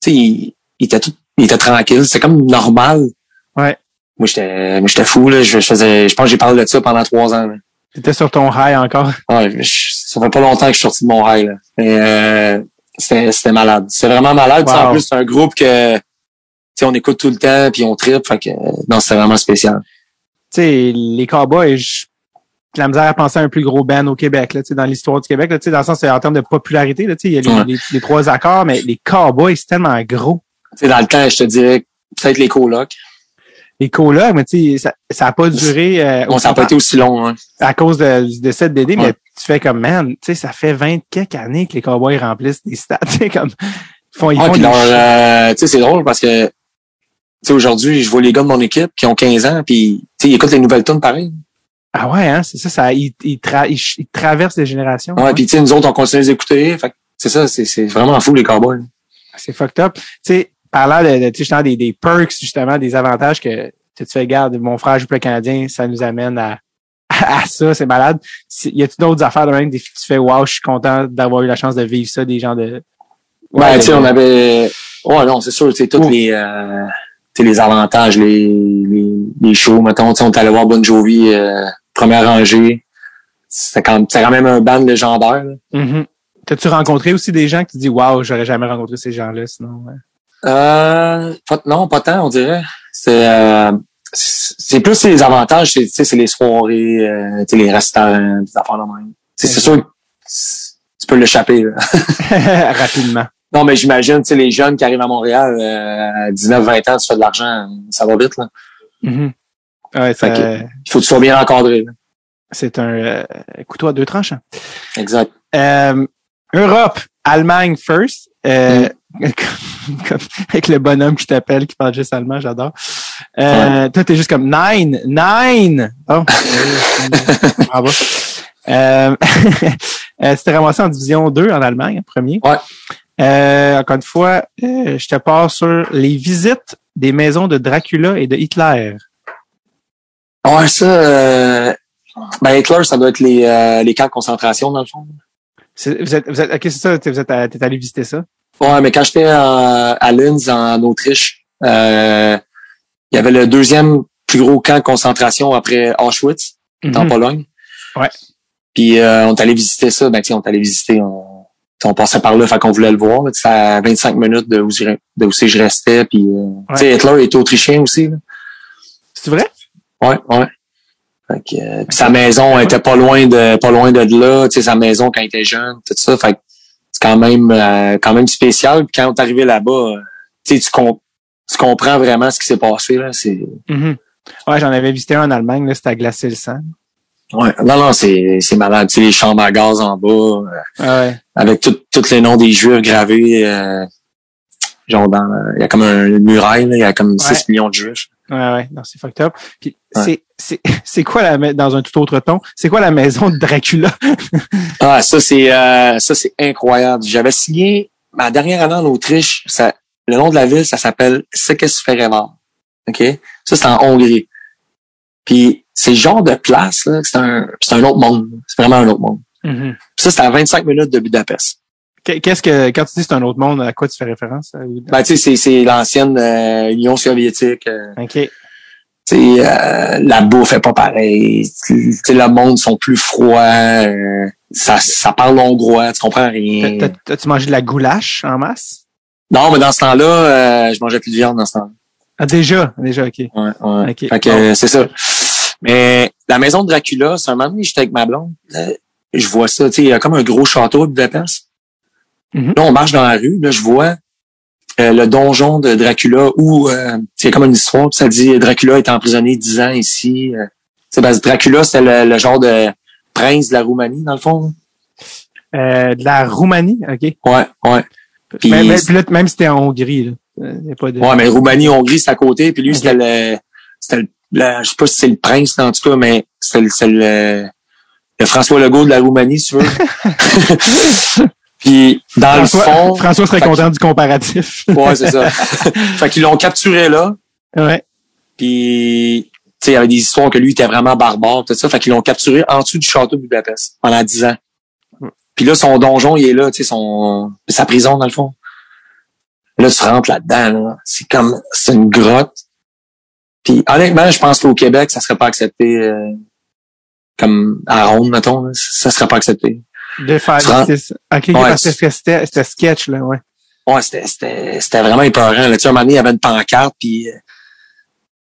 Tu sais, ils, ils étaient tout, ils étaient tranquilles. C'est comme normal. Ouais. Moi, j'étais, moi, j'étais fou, là. Je, je faisais, je pense que j'ai parlé de ça pendant trois ans, là. T'étais sur ton high encore? Ouais, je- ça fait pas longtemps que je suis sorti de mon rêve, là. Mais, euh, c'était, c'était malade. C'est vraiment malade. Wow. En plus, c'est un groupe que, tu sais, on écoute tout le temps puis on tripe. Fait que, non, c'est vraiment spécial. tu sais, les Cowboys, j'ai la misère à penser à un plus gros band au Québec, là, tu sais, dans l'histoire du Québec, là, tu sais, dans le sens, c'est en termes de popularité, là, tu sais, il y a les, Ouais. les- les trois accords, mais les Cowboys, c'est tellement gros. Sais, dans le temps, je te dirais, peut-être les colocs. Les colocs, mais tu sais, ça, ça a pas duré, euh, Bon, ça n'a pas été aussi long, hein. à cause de, de Dédé, mais Ouais. tu fais comme, man, tu sais, ça fait 20 quelques années que les Cowboys remplissent des stades, tu sais, comme, ils font, ils Ouais, font des euh, tu sais, c'est drôle parce que, tu sais, aujourd'hui, je vois les gars de mon équipe qui ont 15 ans, puis, tu sais, ils écoutent les nouvelles tunes pareil. Ah ouais, hein, c'est ça, ça, ils, ils, tra- ils, ils traversent les générations. Ouais, puis, tu sais, nous autres, on continue de les écouter. Fait que, c'est ça, c'est, c'est vraiment fou, les cowboys. C'est fucked up. Tu sais, parlant de, de justement, des, des perks, justement, des avantages que tu fais, regarde, mon frère joue pour le Canadien, ça nous amène à, à, ça, c'est malade. Y a-tu d'autres affaires de même des- que tu fais, wow, je suis content d'avoir eu la chance de vivre ça, des gens de. Ouais, tu sais, on avait, ouais, non, c'est sûr, tu sais, tous Oh. les, euh, les avantages, les, les, les shows, mettons, on est allé voir Bon Jovi, euh, première rangée. C'était quand, quand même un band légendaire, là. Mhm. T'as-tu rencontré aussi des gens qui te disent, wow, j'aurais jamais rencontré ces gens-là, sinon. ouais? Euh, pas- non, pas tant, on dirait. C'est, euh, c'est plus les avantages, c'est, tu sais, c'est les soirées, euh, tu sais, les restaurants, des affaires de même. C'est sûr que tu peux l'échapper. Rapidement. Non, mais j'imagine, tu sais, les jeunes qui arrivent à Montréal, euh, à 19-20 ans, tu fais de l'argent, ça va vite, là. Mhm. Ouais, ça, que- Il faut que tu sois bien encadré, c'est un euh, couteau à deux tranchants. Exact. Euh, Europe, Allemagne first. Euh, comme- avec le bonhomme qui t'appelle, qui parle juste allemand, j'adore. Euh, Toi, t'es juste comme nine, nine. Oh, bravo. Euh, euh, t'es ramassé en division 2 en Allemagne, premier. Ouais. Euh, encore une fois, euh, je te parle sur les visites des maisons de Dracula et de Hitler. Ouais, ça, euh, ben, Hitler, ça doit être les, euh, les camps de concentration, dans le fond. Vous êtes, vous êtes, ok, c'est ça, vous êtes, t'es allé visiter ça? Ouais, mais quand j'étais à, à Linz, en Autriche, euh, il y avait le deuxième plus gros camp de concentration après Auschwitz, en Mhm. Pologne. Ouais. Puis euh, on est allé visiter ça. Ben, on est allé visiter, on, on passait par là, fait qu'on voulait le voir. C'était à 25 minutes de où, je- de où c'est je restais. Puis, euh, tu sais, Hitler était autrichien aussi. C'est vrai? Ouais, ouais. Fait que, euh, puis sa maison était pas loin de pas loin de là, tu sais, sa maison quand il était jeune, tout ça. Fait que c'est quand même euh, quand même spécial. Puis quand on est arrivé là-bas, euh, tu tu, com- tu comprends vraiment ce qui s'est passé là. C'est Mhm. Ouais, j'en avais visité un en Allemagne, là, c'était à glacer le sang. Ouais. Non, non, c'est, c'est malade. Tu sais, les chambres à gaz en bas, euh, Ah ouais. avec tous les noms des juifs gravés. euh, genre dans, il y a comme un muraille, là, il y a comme 6 Ouais. millions de juifs. Ouais, ouais. Non, c'est fucked up. Puis Ouais. c'est, c'est, c'est quoi la, dans un tout autre ton, c'est quoi la maison de Dracula? Ah, ça c'est euh, ça c'est incroyable. J'avais signé ma dernière année en Autriche. Ça, le nom de la ville, ça s'appelle Szekesfehérvár. Ok, ça c'est en Hongrie. Puis c'est le genre de place là, c'est un c'est un autre monde. C'est vraiment un autre monde. Puis ça c'est à 25 minutes de Budapest. Qu'est- Qu'est-ce que, quand tu dis c'est un autre monde, à quoi tu fais référence? Ben tu sais c'est c'est l'ancienne euh, Union soviétique. euh, OK. Euh, la bouffe est pas pareille. Le monde sont plus froids. euh, ça ça parle hongrois. Tu comprends rien. T'as- t'as- T'as-tu mangé de la goulache en masse? Non, mais dans ce temps-là, euh, je mangeais plus de viande dans ce temps-là. Ah, déjà, déjà, OK. Ouais, ouais. Ok. Fait que euh, c'est ça. Mais la maison de Dracula, c'est un moment donné, j'étais avec ma blonde. là, je vois ça, tu sais, il y a comme un gros château de Budapest. Mhm. Là, on marche dans la rue, là, je vois euh, le donjon de Dracula où euh, c'est comme une histoire, ça dit Dracula est emprisonné 10 ans ici. Euh, c'est parce que Dracula, c'est le, le genre de prince de la Roumanie, dans le fond. Euh, de la Roumanie, OK. Ouais, ouais. Puis- Mais, mais- puis là, même si t'es en Hongrie, là. y a pas de... Ouais, mais Roumanie, Hongrie, c'est à côté. Puis lui, c'était le, c'était le, le- je sais pas si c'est le prince, en tout cas, mais c'est le, c'est le, le François Legault de la Roumanie, si tu veux. puis dans le François, fond, François serait content du comparatif. ouais, c'est ça. fait qu'ils l'ont capturé là. ouais. Puis, tu sais, il y avait des histoires que lui était vraiment barbare, tout ça. Fait qu'ils l'ont capturé en dessous du château de Budapest pendant 10 ans. Puis là, son donjon, il est là, tu sais, son, sa prison, dans le fond. Là, tu rentres là-dedans, là. C'est comme, c'est une grotte. Puis, honnêtement, je pense qu'au Québec, ça serait pas accepté, euh, comme à Ronde, mettons, là. ça serait pas accepté. De faire. OK, Ouais, parce que c'était, sketch, là, ouais. Ouais, c'était, c'était, c'était vraiment épeurant. Là. Tu sais, un moment donné, il y avait une pancarte, puis euh,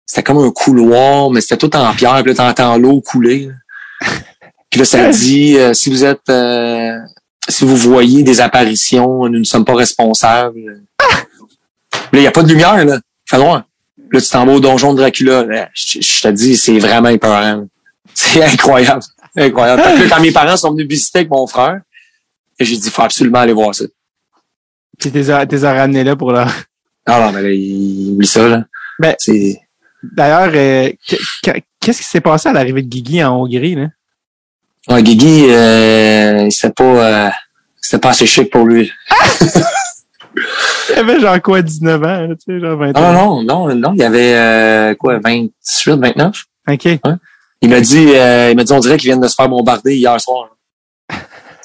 c'était comme un couloir, mais c'était tout en pierre, puis là, t'entends l'eau couler. là. Puis là, ça dit, euh, si vous êtes, euh, si vous voyez des apparitions, nous ne sommes pas responsables. Là, il n'y a pas de lumière, là. Fait noir. Là, tu t'en vas au donjon de Dracula. Là, Je, je te dis, c'est vraiment épeurant. C'est incroyable. Incroyable. Que là, quand mes parents sont venus visiter avec mon frère, j'ai dit, faut absolument aller voir ça. Puis t'es, t'es ramené là pour leur... Ah non, mais là, il oublie ça, là. Ben- c'est. D'ailleurs, euh, que- que- qu'est-ce qui s'est passé à l'arrivée de Guigui en Hongrie, là? Ouais, Guigui, euh, c'était pas, euh, c'était pas assez chic pour lui. Il avait genre quoi, 19 ans, là, tu sais, genre 20 Ah ans? non, non, non, il y avait, euh, quoi, 28, 29? OK. Il m'a dit, euh, il m'a dit, on dirait qu'il vient de se faire bombarder hier soir.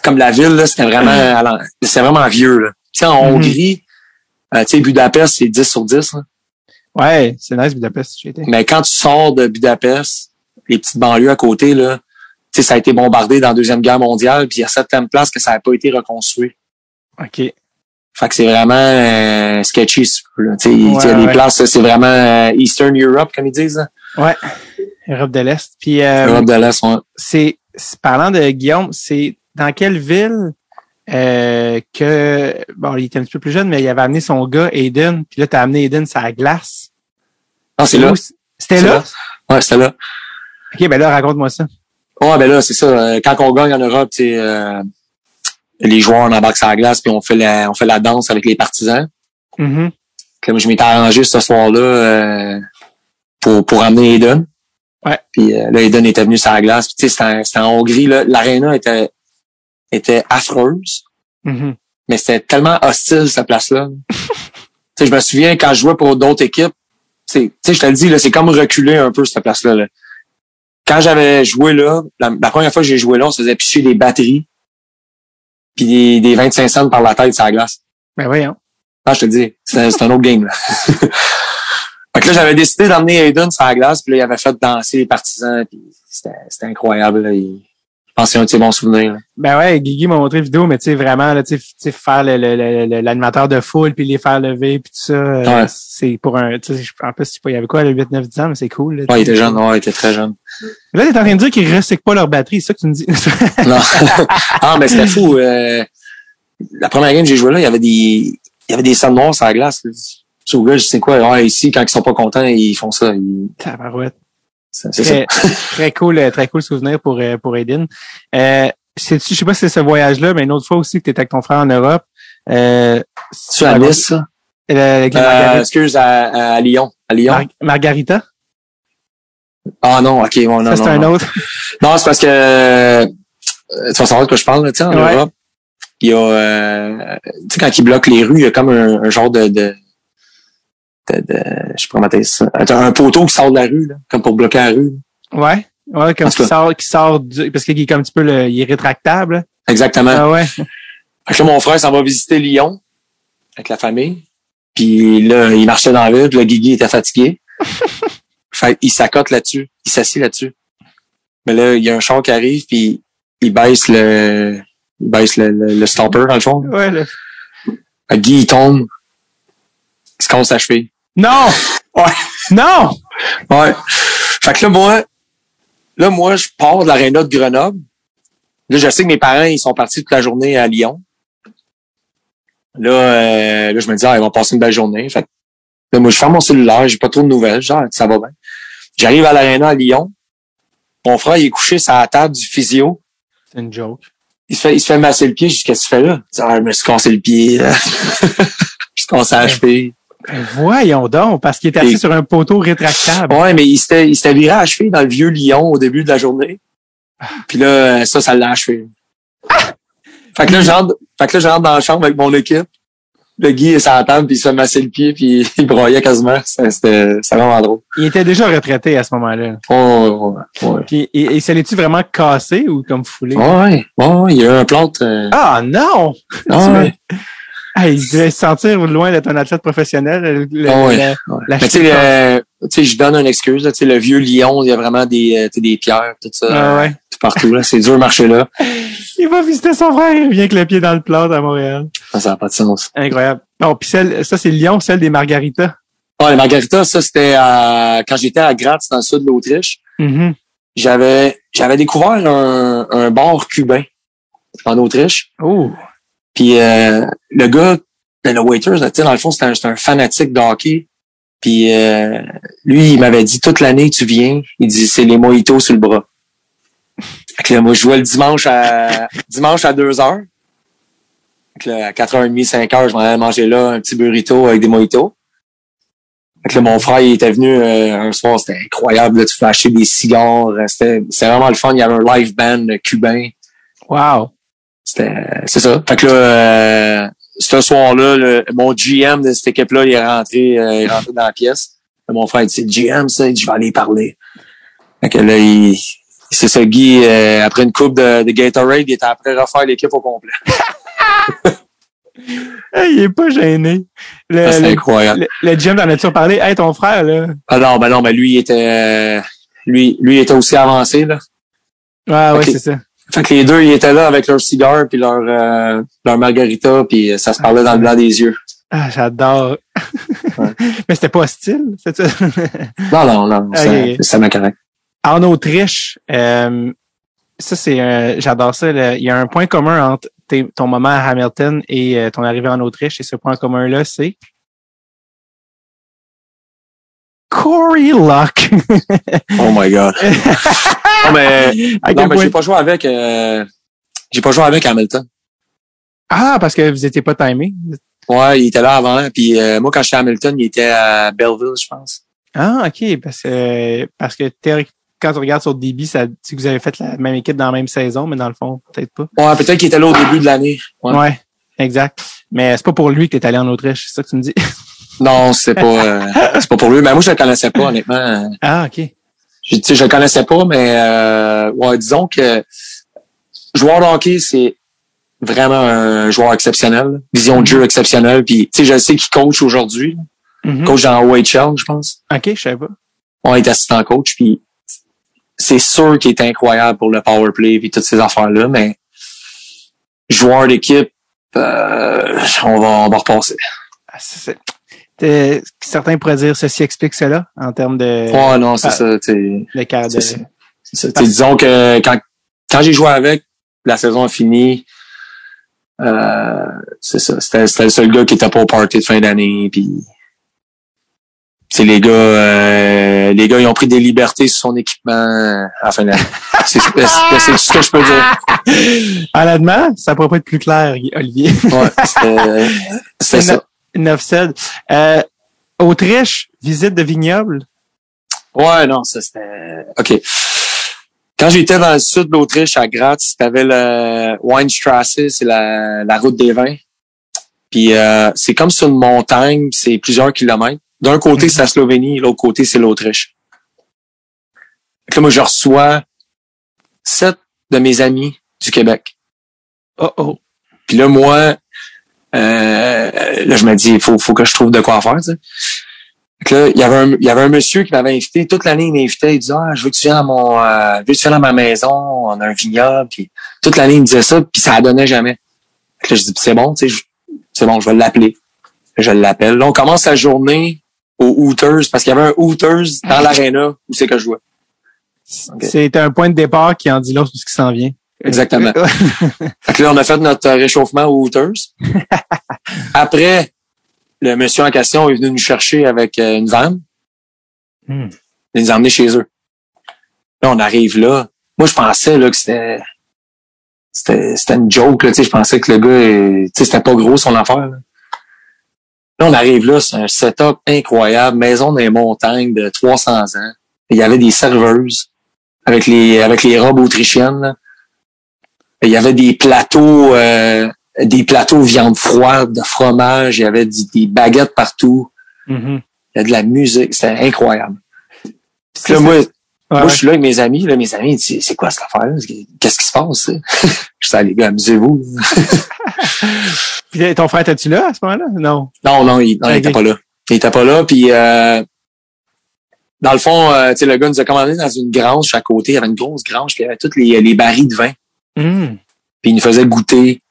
Comme la ville, là, c'était vraiment, c'était vraiment vieux, là. Tu sais, en Mhm. Hongrie, euh, tu sais, Budapest, c'est 10 sur 10, là. Ouais, c'est nice, Budapest, j'ai été. Mais quand tu sors de Budapest, les petites banlieues à côté, là, tu sais, ça a été bombardé dans la Deuxième Guerre mondiale, puis il y a certaines places que ça n'a pas été reconstruit. OK. Fait que c'est vraiment euh, sketchy. Tu sais, il y a Ouais, des places, c'est vraiment euh, Eastern Europe, comme ils disent. là. Ouais. Europe de l'Est. Puis, euh, Europe de l'Est, ouais. c'est, c'est- parlant de Guillaume, c'est dans quelle ville euh, que, bon, il était un petit peu plus jeune, mais il avait amené son gars, Aiden, puis là, t'as amené Aiden sur la glace. Non, c'est là. C'était C'est là? Ouais, c'était là. OK, ben là, raconte-moi ça. Ouais, ben là, c'est ça. euh, Quand on gagne en Europe, tu sais, euh, les joueurs on embarque sur la glace, puis on fait la, on fait la danse avec les partisans. Mhm. Comme je m'étais arrangé ce soir-là euh, pour, pour amener Eden. Ouais. Puis euh, là, Eden était venu sur la glace. Puis tu sais, c'était en- c'était en Hongrie. là. L'aréna était, était affreuse. Mhm. mais c'était tellement hostile cette place-là. je me souviens quand je jouais pour d'autres équipes, c'est- tu sais, je te le dis là, c'est comme reculer un peu cette place-là. là. Quand j'avais joué là, la, la première fois que j'ai joué là, on se faisait picher des batteries, puis des, des 25 cents par la tête sur la glace. Ben voyons. Ah, je te le dis, c'est c'est un autre game. Là. fait que là, j'avais décidé d'emmener Aiden sur la glace, puis là, il avait fait danser les partisans, puis c'était c'était incroyable. Là. Il- Je pense que c'est un de ses bons souvenirs. là. Ben ouais, Guigui m'a montré une vidéo, mais tu sais, vraiment, là, tu sais, faire le- le- le- le- l'animateur de foule, puis les faire lever, puis tout ça, euh, Ouais. c'est pour un, tu sais, je- en plus, je sais pas, il y avait quoi, le 8, 9, 10 ans, mais c'est cool. Là, Ouais, il était jeune, ouais, il était très jeune. Là, t'es en train de dire qu'ils recyclent pas leur batterie, c'est ça que tu me dis? Non. ah, mais c'était fou. euh, la première game que j'ai joué là, il y avait des, il y avait des noirs sur la glace. Là. Je sais quoi, ouais, ici, quand ils sont pas contents, ils font ça. Ils- Tabarouette. C'est c'est ça. Très, très cool, euh, très cool souvenir pour, euh, pour Aiden. Euh, sais-tu- je sais pas si c'est ce voyage-là, mais une autre fois aussi que tu étais avec ton frère en Europe. Euh, Tu à Nice, ça? euh, Euh, excuse, à, à Lyon. À Lyon. Mar- Margarita? Ah non, ok, bon, non, ça, c'est non, un non. autre. Non, c'est parce que tu vas savoir de quoi je parle, tu sais, en Ouais. Europe. Il y a euh, tu sais, quand ils bloquent les rues, il y a comme un, un genre de, de, de, de- je sais pas comment dire ça. Un poteau qui sort de la rue, là, comme pour bloquer la rue. Ouais. Ouais, comme qui sort, qui sort du, parce qu'il est comme un petit peu le, il est rétractable. là. Exactement. Ah ouais. Fait que là, mon frère s'en va visiter Lyon avec la famille. Puis là, il marchait dans la ville, puis le Guigui était fatigué. fait il s'accote là-dessus. Il s'assied là-dessus. Mais là, il y a un char qui arrive, puis il baisse le il baisse le, le, le stopper, dans le fond. Ouais, le- Guy, il tombe. Se casse la cheville. Non! Ouais. Non! Ouais. Fait que là, moi, là, moi, je pars de l'aréna de Grenoble. Là, je sais que mes parents, ils sont partis toute la journée à Lyon. Là, euh, là je me dis, ah, ils vont passer une belle journée. Fait que là, moi, je ferme mon cellulaire, j'ai pas trop de nouvelles. Genre, ça va bien. J'arrive à l'aréna à Lyon. Mon frère, il est couché sur la table du physio. C'est une joke. Il se fait, il se fait masser le pied. Je dis, qu'est-ce que tu fais là? Il dit, ah, je me suis cassé le pied. je suis cassé la cheville. Ben, voyons donc, parce qu'il était assis Et- sur un poteau rétractable. Ouais, mais il s'était, il viré à cheville dans le vieux Lyon au début de la journée. Puis là, ça, ça l'a achevé. Fait que là, je rentre, fait que là, je rentre dans la chambre avec mon équipe. Le Guy la table, puis il se fait masser le pied, puis il broyait quasiment. C'était, vraiment drôle. Il était déjà retraité à ce moment-là. Oh, ouais, ouais. Puis, et, et ça l'est-tu vraiment cassé ou comme foulé? Ouais, ouais, il y a eu un plâtre. euh, Ah non! ah, ouais. Ah, il devait se sentir loin d'être un athlète professionnel. le- le- ouais. la- ouais. la Mais tu sais, cheville euh, tu sais, je donne une excuse, là, tu sais, le vieux Lyon, il y a vraiment des, euh, tu sais, des pierres, tout ça. Ah ouais. Tout partout, là. C'est dur de marcher là. Il va visiter son frère, il revient avec le pied dans le plâtre à Montréal. Ça n'a pas de sens. Incroyable. Bon, puis celle, ça, c'est Lyon, celle des Margaritas. Ah, les margaritas, ça, c'était à- quand j'étais à Graz, dans le sud de l'Autriche. Mhm. J'avais, j'avais découvert un, un bar cubain en Autriche. Oh. Puis euh, le gars, ben, le waiter, dans le fond, c'était un, un fanatique de hockey. Puis euh, lui, il m'avait dit toute l'année, tu viens. Il dit, c'est les mojitos sur le bras. Fait que là, moi, je jouais le dimanche à dimanche à 2 heures. Fait à 4h30, 5h, je m'en allais manger là un petit burrito avec des mojitos. Fait que là, mon frère, il était venu euh, un soir, c'était incroyable. Là, tu acheter des cigares. euh, C'était vraiment le fun. Il y avait un live band cubain. Wow. C'était, c'est ça. Fait que là, euh, ce soir-là, mon GM de cette équipe-là, il est rentré, euh, il est rentré dans la pièce. Mon frère, il dit, GM, ça, il dit, je vais aller parler. Fait que là, il, c'est ça, Guy, euh, après une coupe de, de Gatorade, il était après refaire l'équipe au complet. Il est pas gêné. Ça, c'est le, incroyable. le, le GM t'en as-tu parlé? Hey, ton frère, là. Ah non, ben non, mais lui, il était, euh, lui, lui, il était aussi avancé, là. Ah, ouais, c'est ça. Fait que les deux, ils étaient là avec leur cigare puis leur, euh, leur margarita puis ça se parlait dans le blanc des yeux. Ah, j'adore. Ouais. Mais c'était pas hostile, c'est ça? Non, non, non, Ok. c'est, c'est ma correct. en Autriche, euh, ça c'est euh, j'adore ça. là. Il y a un point commun entre ton moment à Hamilton et euh, ton arrivée en Autriche, et ce point commun là, c'est? Corey Luck. Oh my god. non, mais, non, mais j'ai pas joué avec, euh, j'ai pas joué avec Hamilton. Ah, parce que vous étiez pas timé. Ouais, il était là avant. Puis euh, moi, quand j'étais à Hamilton, il était à Belleville, je pense. Ah, ok, parce que parce que quand tu regardes sur DB, ça dit que vous avez fait la même équipe dans la même saison, mais dans le fond, peut-être pas. Ouais, peut-être qu'il était là au début de l'année. Ouais. Ouais, exact. Mais c'est pas pour lui que t'es allé en Autriche, c'est ça que tu me dis? Non, c'est pas, euh, c'est pas pour lui. Mais moi, je le connaissais pas, honnêtement. Ah, ok. Je, tu sais, je le connaissais pas, mais euh, ouais, disons que joueur de hockey, c'est vraiment un joueur exceptionnel, vision de jeu exceptionnelle. Puis, tu sais, je sais qu'il coach aujourd'hui, Mhm. coach dans OHL, je pense. Ok, je savais pas. On est assistant coach, puis c'est sûr qu'il est incroyable pour le power play puis toutes ces affaires-là, mais joueur d'équipe, euh, on va on va repasser. Certains pourraient dire ceci explique cela en termes de, Ouais, non, c'est ça. sais. de, ça. Disons que quand, quand j'ai joué avec, la saison a fini. Euh, c'est ça. C'était, le seul gars qui était pas au party de fin d'année. Puis c'est les gars, euh, les gars, ils ont pris des libertés sur son équipement à la fin de l'année. c'est tout ce que je peux dire. Honnêtement, ça pourrait pas être plus clair, Olivier. Ouais, c'était ça. 9 euh, Autriche, visite de vignoble. Ouais, non, ça c'était. OK. Quand j'étais dans le sud de l'Autriche, à Graz, t'avais le Weinstrasse, c'est la, la route des vins. Puis euh, c'est comme sur une montagne, c'est plusieurs kilomètres. D'un côté, c'est la Slovénie, l'autre côté, c'est l'Autriche. Là, moi, je reçois sept de mes amis du Québec. Oh oh. Puis là, moi, euh, là, je me dis, il faut, faut que je trouve de quoi faire, là, il y avait un, il y avait un monsieur qui m'avait invité. Toute l'année, il m'invitait. Il disait, ah, je veux que tu viennes à mon, euh, veux que tu viennes à ma maison. On a un vignoble. Puis toute l'année, il me disait ça. Puis ça ne donnait jamais. Là, je dis, c'est bon, tu sais, c'est bon, je vais l'appeler. Je l'appelle. Là, on commence la journée au Hooters parce qu'il y avait un Hooters dans l'aréna où c'est que je jouais. C'est un point de départ qui en dit l'autre sur ce qui s'en vient. Exactement. Fait que là, on a fait notre euh, réchauffement au Hooters. Après, le monsieur en question est venu nous chercher avec euh, une vanne. Hmm. Il nous a emmenés chez eux. Là, on arrive là. Moi, je pensais là, que c'était c'était c'était une joke. Là, tu sais, je pensais que le gars, tu sais, c'était pas gros son affaire. Là. Là, on arrive là, c'est un setup incroyable. Maison les montagnes de 300 ans. Il y avait des serveuses avec les avec les robes autrichiennes. là. Il y avait des plateaux, euh, des plateaux viande froide, de fromage. Il y avait des baguettes partout. Mhm. Il y a de la musique. C'était incroyable. Puis là, moi, Ouais, moi, je suis là avec mes amis. Là, mes amis, c'est quoi cette affaire-là? Qu'est-ce qui se passe? je dis, Ah, les gars, amusez-vous. Puis ton frère, étais-tu là à ce moment-là? Non. non, non, il, non, il Ok. était pas là. Il était pas là. Puis, euh, dans le fond, euh, tu sais, le gars nous a commandé dans une grange à côté. Il y avait une grosse grange. Puis, il y avait tous les, les barils de vin. Hmm. Puis, il nous faisait goûter.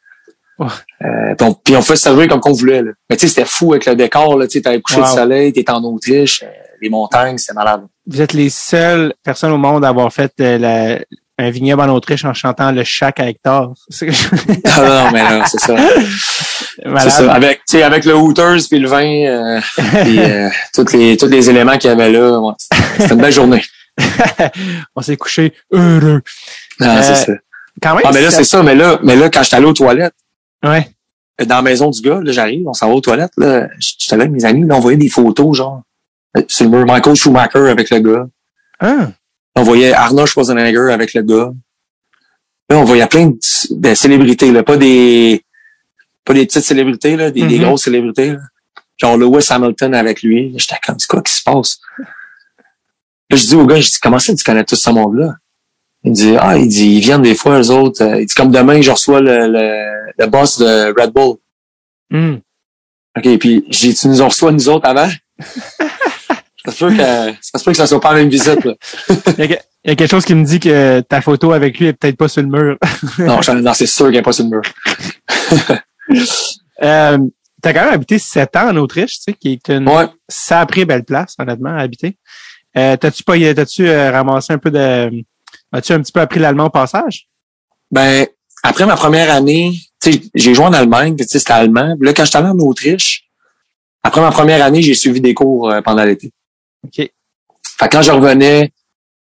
Euh, puis, on, puis on fait servir comme qu'on voulait. Là. Mais tu sais, c'était fou avec le décor. Tu sais, t'avais le coucher Wow. de soleil, t'étais en Autriche, euh, les montagnes, c'était malade. Vous êtes les seules personnes au monde à avoir fait euh, la- un vignoble en Autriche en chantant le chac à Hector. Ah, non, non, mais non, c'est ça. C'est ça. Avec, avec le Hooters puis le vin, euh, puis euh, tous les tous les éléments qu'il y avait là, ouais, c'était une belle journée. On s'est couché heureux. Ah, Euh, c'est ça. Quand même. Ah, mais là, c'est ça. Mais là, mais là, quand j'étais allé aux toilettes, Ouais. dans la maison du gars, là, j'arrive, on s'en va aux toilettes, là, j'étais là avec mes amis, là, on voyait des photos, genre, euh, sur le mur, Michael Schumacher avec le gars. Ah. On voyait Arnold Schwarzenegger avec le gars. Là, on voyait plein de, de célébrités, là, pas des, pas des petites célébrités, là, des, des Mhm. grosses célébrités, là. Genre Lewis Hamilton avec lui. J'étais comme, c'est quoi qui se passe? Là, je dis au gars, je dis, comment ça tu connais tout ce monde-là? Il dit, ah, il dit, ils viennent des fois, eux autres. Euh, Il dit, comme demain, je reçois le, le, le boss de Red Bull. Hmm. OK, puis j'ai dit, tu nous en reçois, nous autres, avant? ça se peut que, ça se peut que ça soit pas la même visite, là. Il, y a, que- il y a quelque chose qui me dit que ta photo avec lui est peut-être pas sur le mur. Non, non c'est sûr qu'il n'y a pas sur le mur. Euh, T'as quand même habité sept ans en Autriche, tu sais, qui est une Ouais. sacrée belle place, honnêtement, à habiter. Euh, t'as-tu pas, t'as-tu euh, ramassé un peu de, as-tu un petit peu appris l'allemand au passage? Ben, après ma première année, tu sais, j'ai joué en Allemagne, puis c'était allemand. Là, quand j'étais allé en Autriche, après ma première année, j'ai suivi des cours euh, pendant l'été. OK. Fait que quand je revenais,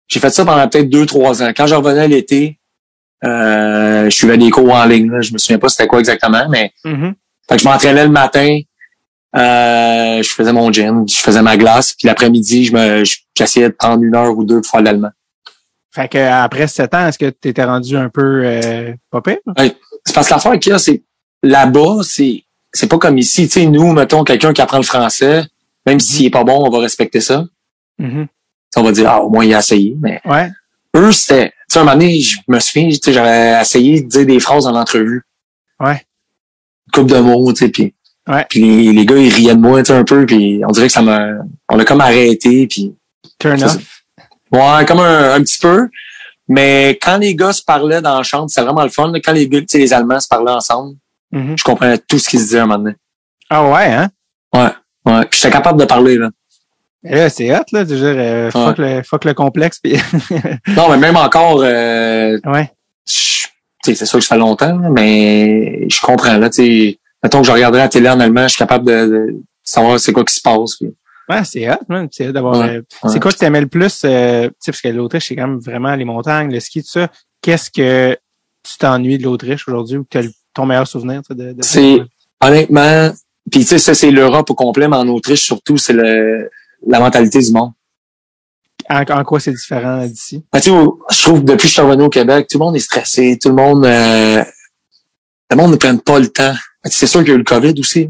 j'ai fait ça pendant peut-être deux, trois ans. Quand je revenais l'été, euh, je suivais des cours en ligne. Là. Je me souviens pas c'était quoi exactement, mais Mhm. fait que je m'entraînais le matin, euh, je faisais mon gym, je faisais ma glace, puis l'après-midi, je me, j'essayais de prendre une heure ou deux pour faire l'allemand. Fait que après sept ans, est-ce que tu étais rendu un peu euh, pas pire? C'est parce que l'affaire qu'il y a, c'est là-bas, c'est c'est pas comme ici. Tu sais, nous, mettons, quelqu'un qui apprend le français, même s'il est pas bon, on va respecter ça. Mhm. On va dire, ah, au moins, il a essayé. Mais Ouais. eux, c'était... Tu sais, un moment donné, je me souviens, tu sais, j'avais essayé de dire des phrases en entrevue. Ouais. Une couple de mots, tu sais, puis... Ouais. Puis les, les gars, ils riaient de moi, tu sais, un peu, puis on dirait que ça m'a... On a comme arrêté, puis... Turn off. Ouais, comme un, un petit peu. Mais quand les gars se parlaient dans la chambre, c'était vraiment le fun. là. Quand les gars, tu sais, les Allemands se parlaient ensemble, Mhm. je comprenais tout ce qu'ils se disaient un moment donné. Ah ouais, hein? Ouais. Ouais. Puis j'étais capable de parler, là. Là, c'est hot, là. Dire, euh, fuck, le, fuck le complexe. Puis... Non, mais même encore, euh, ouais. je- tu sais, c'est sûr que ça fait longtemps, mais je comprends, là, tu sais. Mettons que je regarderais la télé en allemand, je suis capable de, de savoir c'est quoi qui se passe. puis Ouais, c'est hot, man. C'est hot d'avoir. Ouais, euh, ouais. C'est quoi que tu aimais le plus? Euh, tu sais, parce que l'Autriche, c'est quand même vraiment les montagnes, le ski, tout ça. Qu'est-ce que tu t'ennuies de l'Autriche aujourd'hui ou que ton meilleur souvenir de, de C'est honnêtement, puis tu sais, ça c'est l'Europe au complet, mais en Autriche surtout, c'est le la mentalité du monde. En, en quoi c'est différent d'ici? Ben, tu sais, je trouve que depuis que je suis revenu au Québec, tout le monde est stressé, tout le monde, euh, le monde ne prenne pas le temps. Ben, C'est sûr qu'il y a eu le COVID aussi,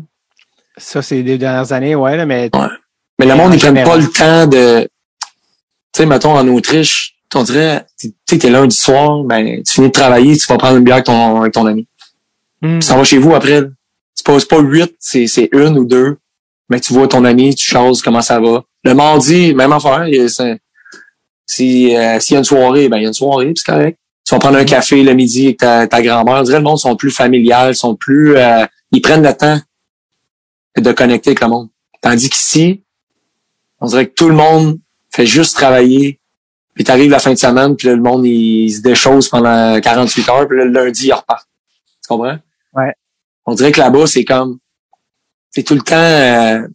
Ça, c'est des dernières années, ouais, là, mais mais le monde ne prenne général. pas le temps de, tu sais, mettons en Autriche, on dirait, tu sais, t'es lundi soir, ben tu finis de travailler, tu vas prendre une bière avec ton, avec ton ami. Hmm. Tu s'en vas chez vous après. C'est pas, pas huit, c'est, c'est une ou deux. Mais tu vois ton ami, tu choses comment ça va. Le mardi, même affaire. Si, euh, s'il y a une soirée, ben il y a une soirée, puis c'est correct. Tu vas prendre un café le midi avec ta, ta grand-mère. On dirait le monde sont plus familial, sont plus. euh, ils prennent le temps de connecter avec le monde. Tandis qu'ici, on dirait que tout le monde fait juste travailler. Puis t'arrives la fin de semaine, puis là, le monde il, se déchausse pendant 48 heures, puis là, le lundi, il repart. Tu comprends? Ouais. On dirait que là-bas, c'est comme c'est tout le temps euh,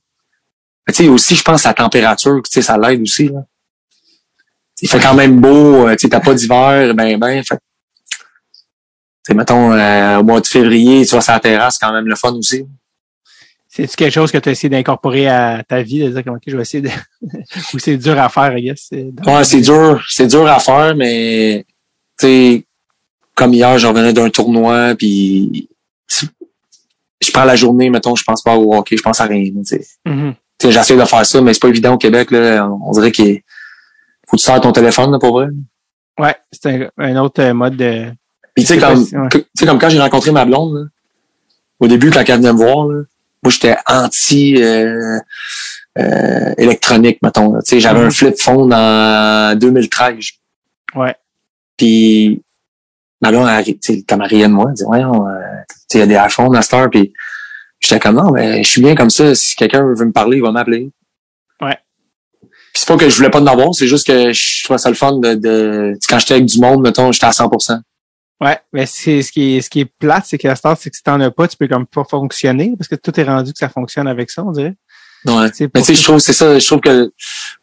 tu sais aussi je pense à la température, tu sais ça l'aide aussi là. Il fait quand même beau, euh, tu sais t'as pas d'hiver ben ben fait tu mettons euh, au mois de février, tu vas sur la terrasse, c'est quand même le fun aussi. C'est-tu quelque chose que tu as essayé d'incorporer à ta vie, de dire comme, OK, je vais essayer de... ou c'est dur à faire, I guess? Ouais, c'est dur, c'est dur à faire mais tu sais comme hier, je revenais d'un tournoi puis je prends la journée, mettons, je pense pas au hockey, je pense à rien, tu sais. Tu sais, j'essaie de faire ça, mais c'est pas évident au Québec. Là. On dirait qu'il faut que tu sors ton téléphone, là, pour vrai. Ouais, c'est un, un autre mode de... Puis tu sais, comme, ouais. comme quand j'ai rencontré ma blonde, là, au début, quand elle venait me voir, là, moi, j'étais anti euh, euh, électronique, mettons. là. Tu sais, j'avais Mhm. un flip phone en 2013. Ouais. Puis tu sais, comme elle riait de moi, elle dit, voyons, euh, tu sais, il y a des iPhones à heure, puis j'étais comme, non, mais je suis bien comme ça. Si quelqu'un veut me parler, il va m'appeler. Ouais. Puis c'est pas que je voulais pas en avoir, c'est juste que je trouvais ça le fun de, de quand j'étais avec du monde, mettons, j'étais à 100%. Ouais, mais c'est ce qui est ce qui est plate, c'est que la start, c'est que si t'en as pas, tu peux comme pas fonctionner parce que tout est rendu que ça fonctionne avec ça, on dirait. Ouais. Mais tu sais, je trouve c'est ça, je trouve que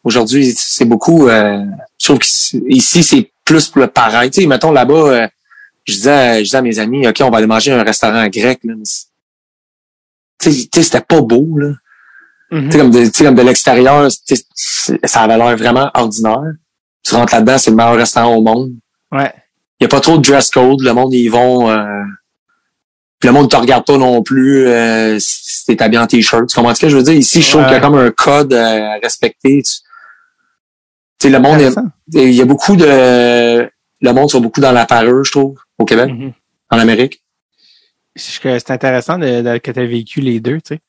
aujourd'hui c'est beaucoup euh, je trouve qu'ici c'est plus pour le pareil. Tu sais, mettons là-bas euh, je disais je disais à mes amis OK, on va aller manger à un restaurant grec là. Tu sais, tu sais, c'était pas beau là. Mhm. Tu sais comme de, tu sais, comme de l'extérieur, ça avait l'air vraiment ordinaire. Tu rentres là-dedans, c'est le meilleur restaurant au monde. Ouais. Il y a pas trop de dress code, le monde ils vont euh, le monde te regarde pas non plus euh, si t'es habillé en t-shirt. Tu comprends ce que je veux dire? Ici, je trouve Ouais. qu'il y a comme un code euh, à respecter. Tu sais, le monde, est- il y a beaucoup de, le monde sont beaucoup dans la parure, je trouve, au Québec, Mhm. en Amérique. C'est intéressant de, de- que tu as vécu les deux, tu sais.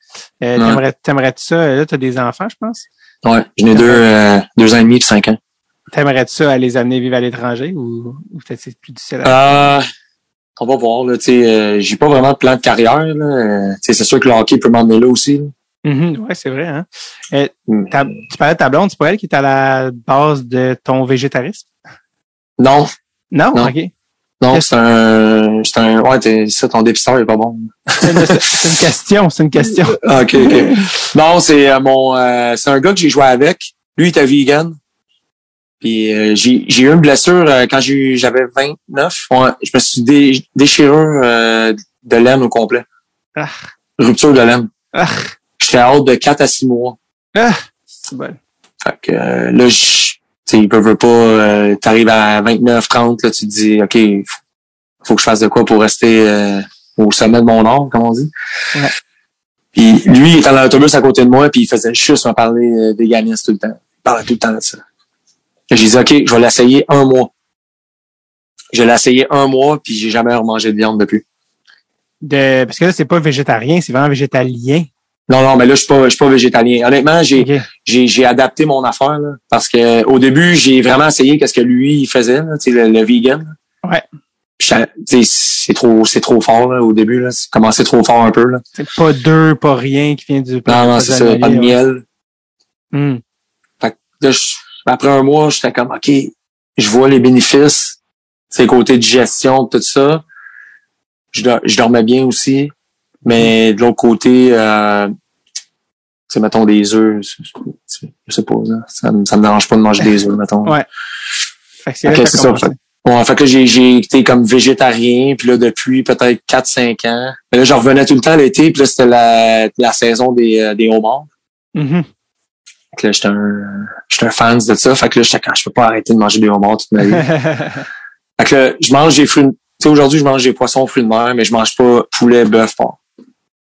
Euh, Ouais. t'aimerais- T'aimerais-tu ça? Là, tu as des enfants, je pense. Ouais, j'en ai deux, euh, deux ans et demi puis cinq ans. T'aimerais-tu ça les amener vivre à l'étranger ou, ou peut-être c'est plus difficile à... Euh, on va voir, là, euh, j'ai pas vraiment de plan de carrière, là. Euh, c'est sûr que le hockey peut m'emmener là aussi, là. Mhm, ouais, c'est vrai. Hein? Euh, ta- tu parlais de ta blonde, c'est pas elle qui est à la base de ton végétarisme? Non, Non? Non. OK. non, Qu'est-ce- c'est un, c'est un, ouais, t'es, ça, ton dépisteur est pas bon. C'est une, c'est une question, c'est une question. Ah, ok, ok. non, c'est euh, mon, euh, c'est un gars que j'ai joué avec. Lui, il était vegan. Puis euh, j'ai, j'ai eu une blessure euh, quand j'ai, eu- j'avais 29. Ouais, je me suis dé, déchiré euh, de laine au complet. Ah. Rupture de laine. Ah, J'étais à haute de 4 à 6 mois. ah, c'est bon. Fait que euh, là, je, tu sais, il peut veut pas, euh, t'arrives à 29, 30, là, tu te dis, OK, faut, faut que je fasse de quoi pour rester euh, au sommet de mon art, comme on dit. Ouais. Puis lui, il était dans l'autobus à côté de moi, puis il faisait juste me parler des tout le temps. Il parlait tout le temps de ça. J'ai dit, OK, je vais l'essayer un mois. Je l'ai essayé un mois, puis j'ai jamais remangé de viande depuis. De, parce que là, c'est pas végétarien, c'est vraiment végétalien. Non, non, mais là, je suis pas, je suis pas végétalien. Honnêtement, j'ai, j'ai, j'ai adapté mon affaire, là, parce que au début, j'ai vraiment essayé qu'est-ce que lui, il faisait, là, le, le vegan. là. Ouais. C'est trop, c'est trop fort, là, au début, là. C'est commencé trop fort un peu, là. C'est pas deux, pas rien qui vient du Non, non, c'est ça, pas de miel. Hum. Là, je- après un mois, j'étais comme, OK, je vois les bénéfices, c'est côté digestion, tout ça. Je, dor- je dormais bien aussi. Mais de l'autre côté, euh, sais, mettons des œufs, je sais pas, là, ça, me- ça me dérange pas de manger des œufs, mettons. Ouais. Fait que c'est c'est ça. Fait, ouais, fait que j'ai, j'ai été comme végétarien, puis là, depuis peut-être 4-5 ans. Mais là, je revenais tout le temps l'été, puis là, c'était la, la saison des, euh, des homards. Mhm. Fait que là, j'étais un, j'étais un fan de ça. Fait que là, j'étais quand je peux pas arrêter de manger des homards toute ma vie. fait que là, je mange des fruits, de- tu sais, aujourd'hui, je mange des poissons, fruits de mer, mais je mange pas poulet, bœuf, porc.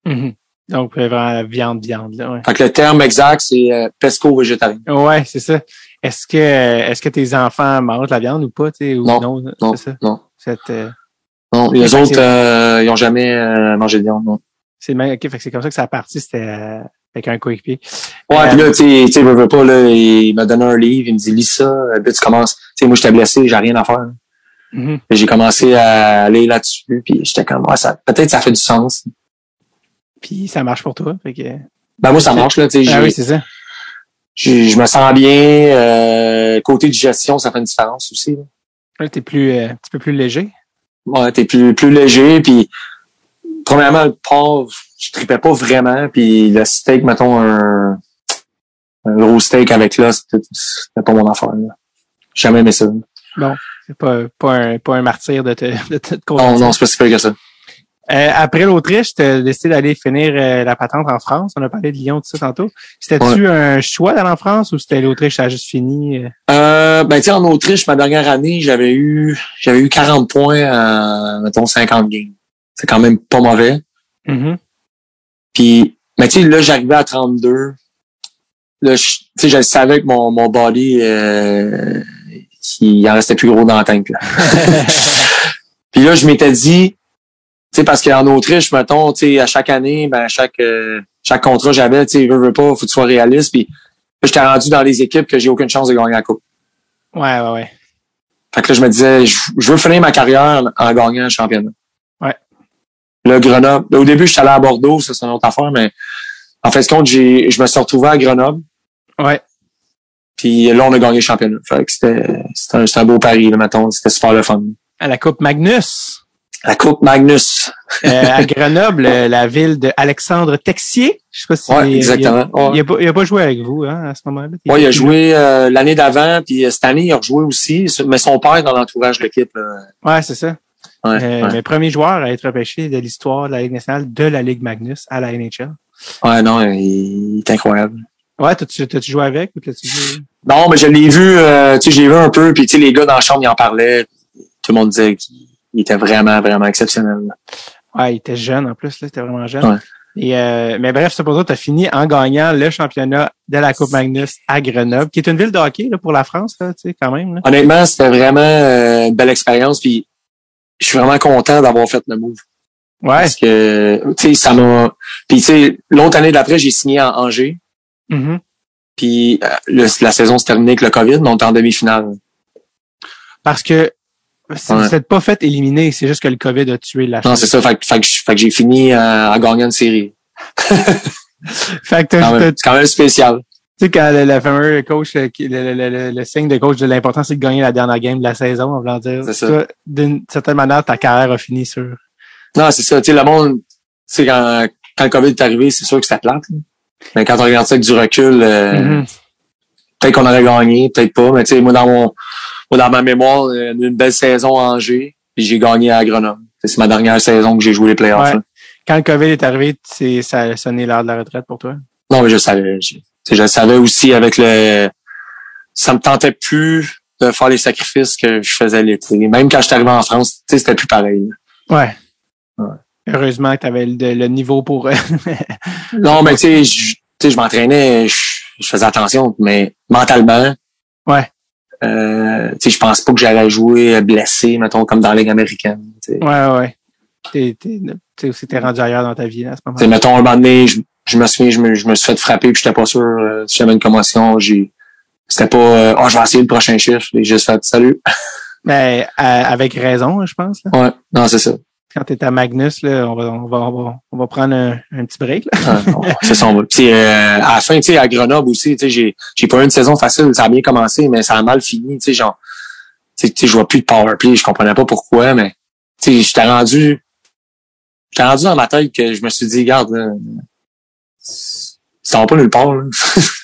Mhm. Donc, euh, vraiment, viande, viande, là, ouais. Fait que le terme exact, c'est euh, pesco végétarien. Ouais, c'est ça. Est-ce que est-ce que tes enfants mangent la viande ou pas, tu sais, ou Non, non, Non, c'est ça? non. Cette, euh, Non, les autres, euh, ils ont jamais euh, mangé de viande, non. c'est fait que c'est comme ça que ça a parti, c'était euh, avec un coéquipier. Ouais, Euh, puis là, tu sais, veux, veux pas, là, il m'a donné un livre, il me dit, lis ça, euh, puis tu commences. Tu sais, moi, j'étais blessé, j'ai rien à faire. Mhm. Puis J'ai commencé à aller là-dessus, puis j'étais comme, ouais, ça, peut-être ça fait du sens. Puis ça marche pour toi. Fait que... Ben, moi, ça marche, là, tu sais, Ah oui, c'est ça. je me sens bien, euh, côté digestion, ça fait une différence aussi, là. Là, t'es plus euh, un petit peu plus léger. Ouais, t'es plus, plus léger, puis premièrement, le porc, je tripais pas vraiment, puis le steak, mettons, un, un gros steak avec là, c'était pas mon affaire, là. Jamais aimé ça. C'est pas, pas, un, pas un martyr de te, de te Non, non, c'est pas si pire que ça. Euh, après l'Autriche, tu as décidé d'aller finir euh, la patente en France. On a parlé de Lyon, tout ça tantôt. C'était-tu un choix d'aller en France ou c'était l'Autriche, ça a juste fini? euh? Euh, ben, tu sais, en Autriche, ma dernière année, j'avais eu, j'avais eu 40 points en, mettons, 50 games. C'est quand même pas mauvais. Mhm. Puis, mais tu sais, là, j'arrivais à 32. Là, je- tu sais, je le savais que mon, mon body, euh, il en restait plus gros dans la tank, là. Puis là, je m'étais dit, tu sais, parce qu'en Autriche, mettons, tu sais, à chaque année, ben, à chaque, euh, chaque contrat que j'avais, tu sais, veux, veux pas, faut que tu sois réaliste. Puis là, j'étais rendu dans les équipes que j'ai aucune chance de gagner la coupe. Ouais, ouais, ouais. Fait que là, je me disais, je, je veux finir ma carrière en gagnant un championnat. Le Grenoble. Là, au début, je suis allé à Bordeaux, ça, c'est une autre affaire, mais en fait, compte, j'ai, je me suis retrouvé à Grenoble. Ouais. Puis là, on a gagné le championnat. Fait que c'était, c'était un, c'était un beau pari, là, mettons. C'était super le fun. À la Coupe Magnus. La Coupe Magnus. Euh, à Grenoble, la ville de Alexandre Texier. Je sais pas si Ouais, il- exactement. Il, a, Ouais. il a pas, il a pas joué avec vous hein, à ce moment-là. Ouais, il a joué euh, l'année d'avant, puis euh, cette année, il a rejoué aussi, mais son père est dans l'entourage de l'équipe. là. Ouais, c'est ça. Ouais, Euh, ouais. Mais premier joueur à être repêché de l'histoire de la Ligue nationale de la Ligue Magnus à la NHL. ouais, non, il, il est incroyable. Ouais, t'as-tu, t'as-tu joué avec ou t'as-tu joué? Non, mais je l'ai vu, euh, tu sais, j'ai vu un peu, puis tu sais, les gars dans la chambre, ils en parlaient. Tout le monde disait qu'il il était vraiment, vraiment exceptionnel. Ouais, il était jeune en plus, là, c'était vraiment jeune. Ouais. Et, euh, mais bref, c'est pour ça que tu as fini en gagnant le championnat de la Coupe Magnus à Grenoble, qui est une ville de hockey là, pour la France, là, tu sais, quand même. Là. Honnêtement, c'était vraiment euh, une belle expérience, puis je suis vraiment content d'avoir fait le move. Ouais. Parce que, tu sais, ça m'a... Puis, tu sais, l'autre année d'après, j'ai signé en Angers, Mhm. puis euh, le- la saison se terminait avec le COVID, était en demi-finale. Parce que Ouais. c'est pas fait éliminer, c'est juste que le COVID a tué la Non, c'est ça, fait, que- fait fait que j'ai fini euh, à gagner une série. Fait que t'as- Quand quand même spécial. Tu sais, quand le, le fameux coach, euh, le, le, le, le signe de coach de l'important, c'est de gagner la dernière game de la saison, on va dire. C'est ça. D'une certaine manière, ta carrière a fini sur. Non, c'est ça. Tu sais, le monde, tu sais, quand, quand le COVID est arrivé, c'est sûr que plate. là. Mais quand on regarde ça avec du recul, euh, Mhm. peut-être qu'on aurait gagné, peut-être pas. Mais tu sais, moi, dans mon, moi, dans ma mémoire, euh, une belle saison à Angers, puis j'ai gagné à Grenoble. C'est ma dernière saison que j'ai joué les playoffs. Ouais. Quand le COVID est arrivé, c'est, ça a sonné l'heure de la retraite pour toi? Non, mais je savais. Je, je savais aussi avec le... Ça me tentait plus de faire les sacrifices que je faisais l'été. Même quand je suis arrivé en France, c'était plus pareil. Ouais. Ouais. Heureusement que tu avais le, le niveau pour. euh, Non, mais tu sais, je, m'entraînais, je, faisais attention, mais mentalement, Ouais. euh, tu sais, je pense pas que j'allais jouer blessé, mettons, comme dans la Ligue américaine. Tu sais, ouais, ouais. T'es, t'es, aussi t'es rendu ailleurs dans ta vie là, à ce Tu sais, moment-là. mettons, un moment donné, je, je me souviens, je me, je me suis fait frapper, puis j'étais pas sûr euh, si j'avais une commotion. J'ai, c'était pas, euh, oh, je vais essayer le prochain chiffre. J'ai juste fait, salut. Mais euh, avec raison, je pense. Là. Ouais, non, c'est ça. Quand t'es à Magnus, là, on va, on va, on va, on va prendre un, un petit break. Là. C'est ça. on va- Puis, euh, à la fin, tu sais, à Grenoble aussi, tu sais, j'ai, j'ai pas eu une saison facile. Ça a bien commencé, mais ça a mal fini. Tu sais, genre, tu sais, tu sais, je vois plus de power play. Je comprenais pas pourquoi, mais tu sais, j'étais rendu, j'étais rendu dans ma tête que je me suis dit, regarde, là, t'en vas pas nulle part. Là.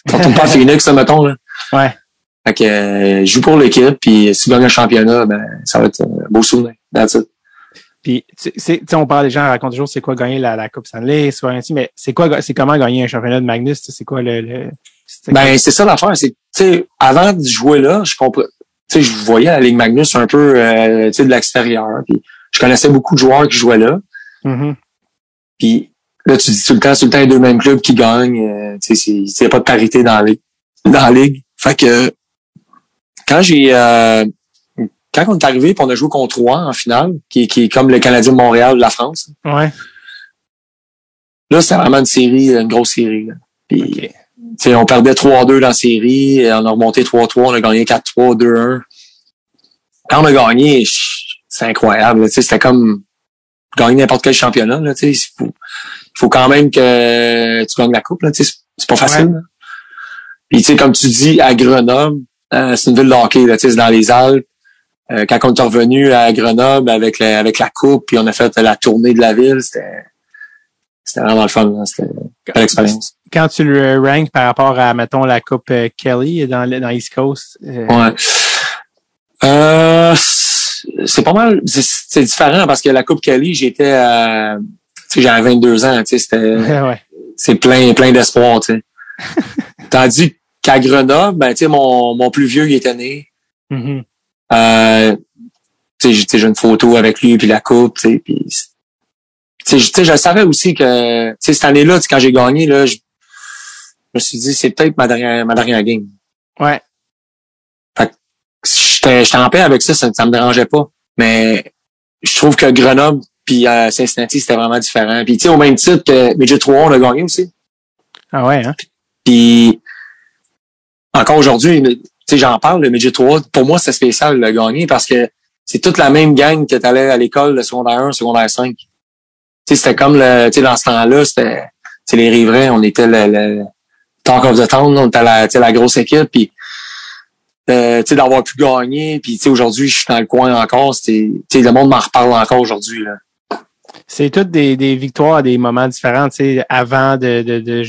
tu retournes pas à Phoenix, ça, mettons. Là. Ouais. Fait que euh, je joue pour l'équipe, puis si tu gagnes un championnat, ben ça va être un beau souvenir. That's it. Puis, tu sais, on parle, les gens racontent toujours c'est quoi gagner la, la Coupe Stanley, quoi ainsi, mais c'est quoi, c'est comment gagner un championnat de Magnus, tu sais, c'est quoi le, Ben, c'est ça l'affaire. C'est, tu sais, avant de jouer là, je comprends, tu sais, je voyais la Ligue Magnus un peu, euh, tu sais, de l'extérieur. Puis, je connaissais beaucoup de joueurs qui jouaient là. Mhm. Puis, là, tu dis tout le temps, tout le temps les deux mêmes clubs qui gagnent. euh, tu sais, c'est, il y a pas de parité dans la ligue. Dans la ligue. Fait que, quand j'ai, euh, quand on est arrivé, puis on a joué contre Rouen en finale, qui, qui est comme le Canadien de Montréal de la France. Ouais. Là, c'était vraiment une série, une grosse série. Là. Puis, OK. tu sais, on perdait 3-2 dans la série, on a remonté 3-3, on a gagné 4-3, 2-1. Quand on a gagné, c'est incroyable. là. Tu sais, C'était comme gagner n'importe quel championnat. Là, faut, faut quand même que tu gagnes la coupe. Là, tu sais. c'est pas facile. Ouais. Puis tu sais, comme tu dis, à Grenoble, euh, c'est une ville de hockey, là, tu sais, c'est dans les Alpes. Euh, quand on est revenu à Grenoble avec la, avec la coupe, puis on a fait la tournée de la ville, c'était c'était vraiment le fun. là. C'était une belle expérience. Quand tu le ranks par rapport à, mettons, la Coupe euh, Kelly dans, dans East Coast, euh, Ouais. Euh, c'est pas mal, c'est- différent parce que la Coupe Kelly, j'étais, à- sais, j'avais 22 ans, tu sais, c'était, ouais. c'est plein, plein d'espoir, tu sais. Tandis qu'à Grenoble, ben, tu sais, mon, mon plus vieux, il était né. Mhm. Euh, tu sais, j'ai- une photo avec lui puis la coupe, tu sais, puis, tu sais, je- savais aussi que, tu sais, cette année-là, tu sais, quand j'ai gagné, là, je, me suis dit, c'est peut-être ma dernière, ma dernière game. Ouais. j'étais j'étais en paix avec ça, ça, ça me dérangeait pas. Mais je trouve que Grenoble puis euh, Cincinnati, c'était vraiment différent. Puis tu sais, au même titre que Midget 3, on a gagné aussi. Ah ouais, hein? Puis encore aujourd'hui, tu sais, j'en parle, le Midget 3, pour moi, c'est spécial de le gagner parce que c'est toute la même gang que tu allais à l'école, le secondaire 1, secondaire 5. Tu sais, c'était comme le, tu sais, dans ce temps-là, c'était, tu sais, les riverains, on était le, le talk of the town, on était la, tu sais, la grosse équipe, puis euh, tu sais, d'avoir pu gagner, puis tu sais, aujourd'hui, je suis dans le coin encore, c'était, tu sais, le monde m'en reparle encore aujourd'hui, là. C'est toutes des, des victoires à des moments différents, tu sais, avant de, de, de-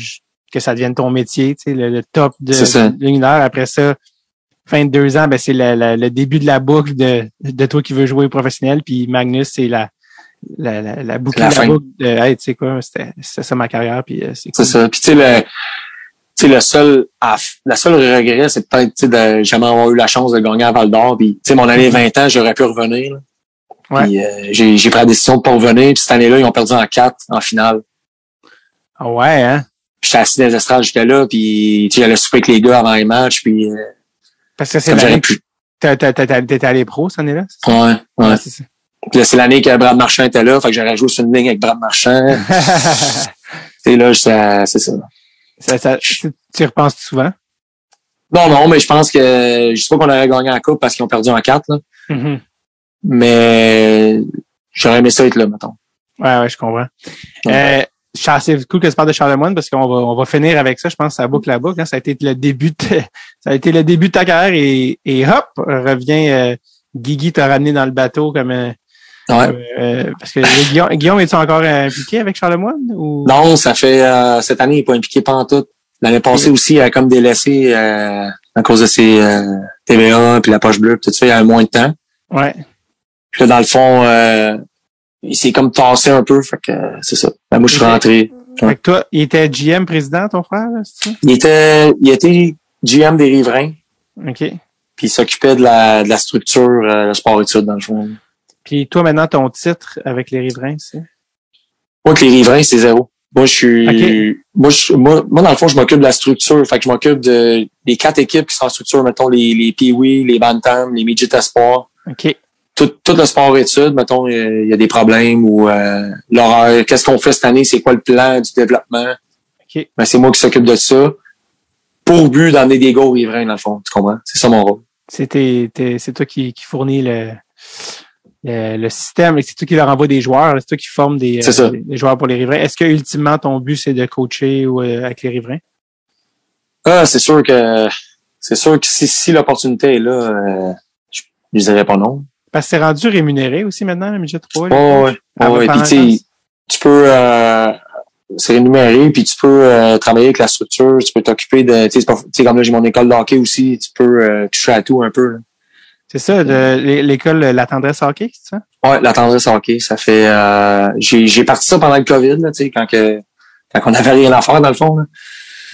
que ça devienne ton métier, tu sais, le, le top de, de une heure. Après ça, fin de deux ans, ben c'est le début de la boucle de, de toi qui veux jouer professionnel. Puis Magnus, c'est la, la, la, la boucle, La la boucle de hey, tu sais quoi, c'était ça ma carrière. Puis euh, c'est cool. ça. Puis tu sais, le, tu sais, le seul, la seule regret, c'est peut-être, tu sais, de jamais avoir eu la chance de gagner à Val d'Or. Puis, tu sais, mon année 20 ans, j'aurais pu revenir. là. Ouais. Euh, j'ai, j'ai pris la décision de pas revenir. Puis cette année-là, ils ont perdu en 4 en finale. Ah ouais, hein? J'étais assis dans les estrades, j'étais là. Puis, tu j'allais souper avec les gars avant les matchs. Puis, euh, Parce que c'est l'année que t'étais allé pro cette année-là? c'est ça? Ouais, ouais. Ouais, c'est ça. Puis là, c'est l'année que Brad Marchand était là. Fait que j'aurais joué sur une ligne avec Brad Marchand. Tu sais, là, ça- c'est ça. ça, ça tu y repenses souvent? Non, non, mais je pense que, je sais pas qu'on aurait gagné la coupe parce qu'ils ont perdu en 4, là. Mhm. Mais, j'aurais aimé ça être là, mettons. Ouais, ouais, je comprends. Ouais. Euh, c'est cool que tu parles de Charlemagne parce qu'on va, on va finir avec ça. Je pense que ça boucle la boucle. hein. Ça a été le début de, ça a été le début de ta carrière et, et hop, revient, euh, Guigui t'a ramené dans le bateau comme, euh, Ouais. euh, parce que Guillaume, Guillaume est-tu encore impliqué avec Charlemagne ou? Non, ça fait euh, cette année, il n'est pas impliqué pas en tout. L'année passée aussi, il a comme délaissé euh, à cause de ses euh, TVA puis la poche bleue, puis tout ça, il y a moins de temps. Ouais. Puis là, dans le fond, euh, il s'est comme tassé un peu, fait que euh, c'est ça. Ben, moi, je suis rentré. Fait que toi, il était GM président, ton frère, c'est ça? Il était, il était GM des riverains, OK. puis il s'occupait de la, de la structure, euh, le sport-études, dans le fond. Puis toi, maintenant, ton titre avec les riverains, c'est? Moi, que les riverains, c'est zéro. Moi, je suis, moi, je, moi, moi, dans le fond, je m'occupe de la structure. Fait que je m'occupe de, des quatre équipes qui sont en structure, mettons, les, les Pee-Wee, les Bantam, les Midget Espoir. OK. Tout, tout le sport études, mettons, il y a des problèmes ou, euh, l'horaire. Qu'est-ce qu'on fait cette année? C'est quoi le plan du développement? OK. Ben, c'est moi qui s'occupe de ça. Pour but d'emmener des gars aux riverains, dans le fond. Tu comprends? C'est ça mon rôle. C'est toi qui, qui fournit le, le, le système, et c'est toi qui leur envoie des joueurs, c'est toi qui forme des, euh, joueurs pour les riverains. Est-ce que ultimement ton but c'est de coacher ou euh, avec les riverains? Ah, c'est sûr que, c'est sûr que si, si l'opportunité est là, euh, je, je dirais pas non. Parce que c'est rendu rémunéré aussi maintenant, le midget 3. là. Ouais, ouais, Ah, ouais. Puis, tu peux, euh, c'est rémunéré, puis tu peux euh, travailler avec la structure, tu peux t'occuper de, tu sais, comme là, j'ai mon école de hockey aussi, tu peux euh, toucher à tout un peu. C'est ça, l'école La Tendresse Hockey, c'est ça? Ouais, la tendresse hockey, ça fait, euh, j'ai, j'ai parti ça pendant le COVID, là, tu sais, quand que, quand on avait rien à faire, dans le fond, là.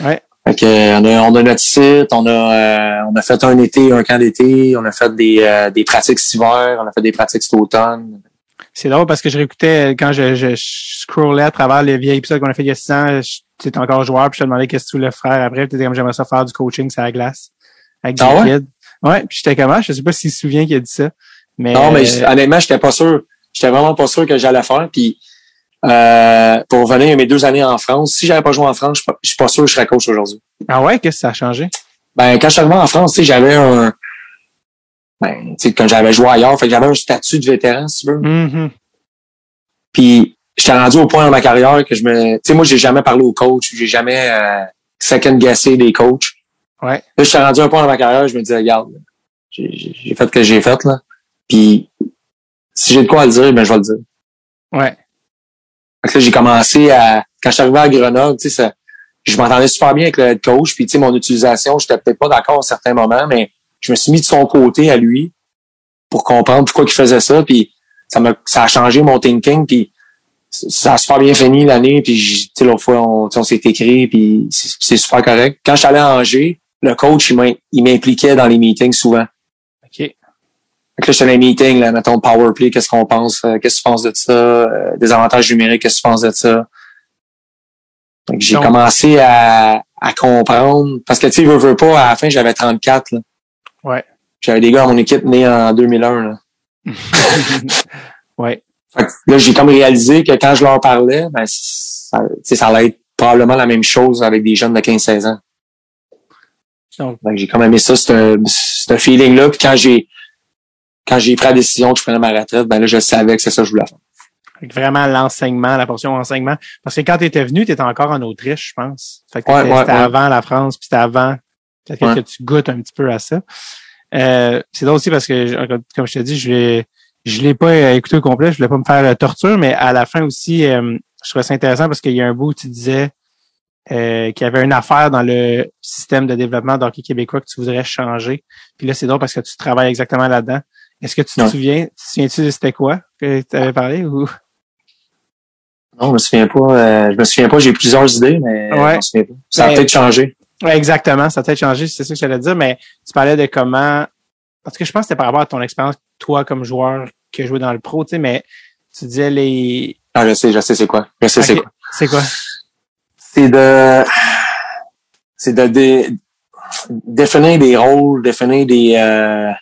Ouais. Fait que, on a, on a notre site, on a, euh, on a fait un été, un camp d'été, on a fait des, euh, des pratiques cet hiver, on a fait des pratiques cet automne. C'est drôle parce que je réécoutais quand je, je scrollais à travers les vieilles épisodes qu'on a fait il y a six ans, tu étais encore joueur, puis je te demandais qu'est-ce que tu voulais faire après, puis t'étais comme j'aimerais ça faire du coaching sur la glace avec des Ah ouais? kids. Ouais, puis j'étais comme ah, je sais pas s'il se souvient qu'il a dit ça. Mais, Non, mais euh, honnêtement, j'étais pas sûr. J'étais vraiment pas sûr que j'allais faire. Puis euh, pour revenir à mes deux années en France, si j'avais pas joué en France, je suis pas- je suis pas sûr que je serais coach aujourd'hui. Ah ouais, qu'est-ce que ça a changé? Ben, quand je suis arrivé en France, tu sais, j'avais un. Ben, tu sais, quand j'avais joué ailleurs, fait que j'avais un statut de vétéran, si tu veux. Mhm. Puis j'étais rendu au point dans ma carrière que je me. Tu sais, moi, j'ai jamais parlé au coach, j'ai jamais euh, second guessé des coachs. Ouais. Là, j'étais rendu à un point dans ma carrière, je me disais, regarde, j'ai fait ce que j'ai fait, là. Puis si j'ai de quoi à le dire, ben je vais le dire. Ouais. Fait que là, j'ai commencé à. Quand je suis arrivé à Grenoble, tu sais, je m'entendais super bien avec le head coach. Puis, tu sais, mon utilisation, j'étais peut-être pas d'accord à certains moments, mais je me suis mis de son côté à lui pour comprendre pourquoi il faisait ça. Puis, ça m'a, ça a changé mon thinking. Puis, ça a super bien fini l'année. Puis, tu sais, l'autre fois, on, on s'est écrit. Puis, c'est super correct. Quand je suis allé à Angers, le coach, il m'impliquait dans les meetings souvent. Fait que là, j'étais dans les meetings, là, mettons, Powerplay, qu'est-ce qu'on pense, euh, qu'est-ce que tu penses de ça, euh, des avantages numériques, qu'est-ce que tu penses de ça? J'ai commencé à, à comprendre, parce que, tu sais, veux, veux pas, à la fin, j'avais 34, là. Ouais. J'avais des gars dans mon équipe nés en 2001, là. ouais. Fait que là, j'ai comme réalisé que quand je leur parlais, ben, ça, tu sais, ça allait être probablement la même chose avec des jeunes de 15-16 ans. Donc- Fait que j'ai quand même aimé ça, ce feeling-là. Puis quand j'ai quand j'ai pris la décision que je prenais ma retraite, ben là, je savais que c'est ça que je voulais faire. Vraiment l'enseignement, la portion enseignement. Parce que quand tu étais venu, tu étais encore en Autriche, je pense. Fait que Ouais, ouais, c'était ouais. avant la France, puis c'était avant peut-être que tu goûtes un petit peu à ça. Euh, c'est drôle aussi parce que, comme je te dis, je l'ai, je l'ai pas euh, écouté au complet, je voulais pas me faire euh, torture, mais à la fin aussi, euh, je trouvais ça intéressant parce qu'il y a un bout où tu disais euh, qu'il y avait une affaire dans le système de développement d'hockey québécois que tu voudrais changer. Puis là, c'est drôle parce que tu travailles exactement là-dedans. Est-ce que tu te souviens, tu te souviens-tu de c'était quoi que tu avais parlé ou? Non, je me souviens pas. euh, je me souviens pas, j'ai plusieurs idées, mais Ouais. je me souviens pas. Ça a Mais- peut-être changé. Ouais, exactement, ça a peut-être changé, c'est ça que j'allais dire, mais tu parlais de comment. Parce que je pense que c'était par rapport à ton expérience, toi, comme joueur qui a joué dans le pro, tu sais, mais tu disais les. Ah, je sais, je sais c'est quoi. Je sais c'est quoi. C'est quoi? C'est de c'est de, dé- définir des rôles, définir des euh,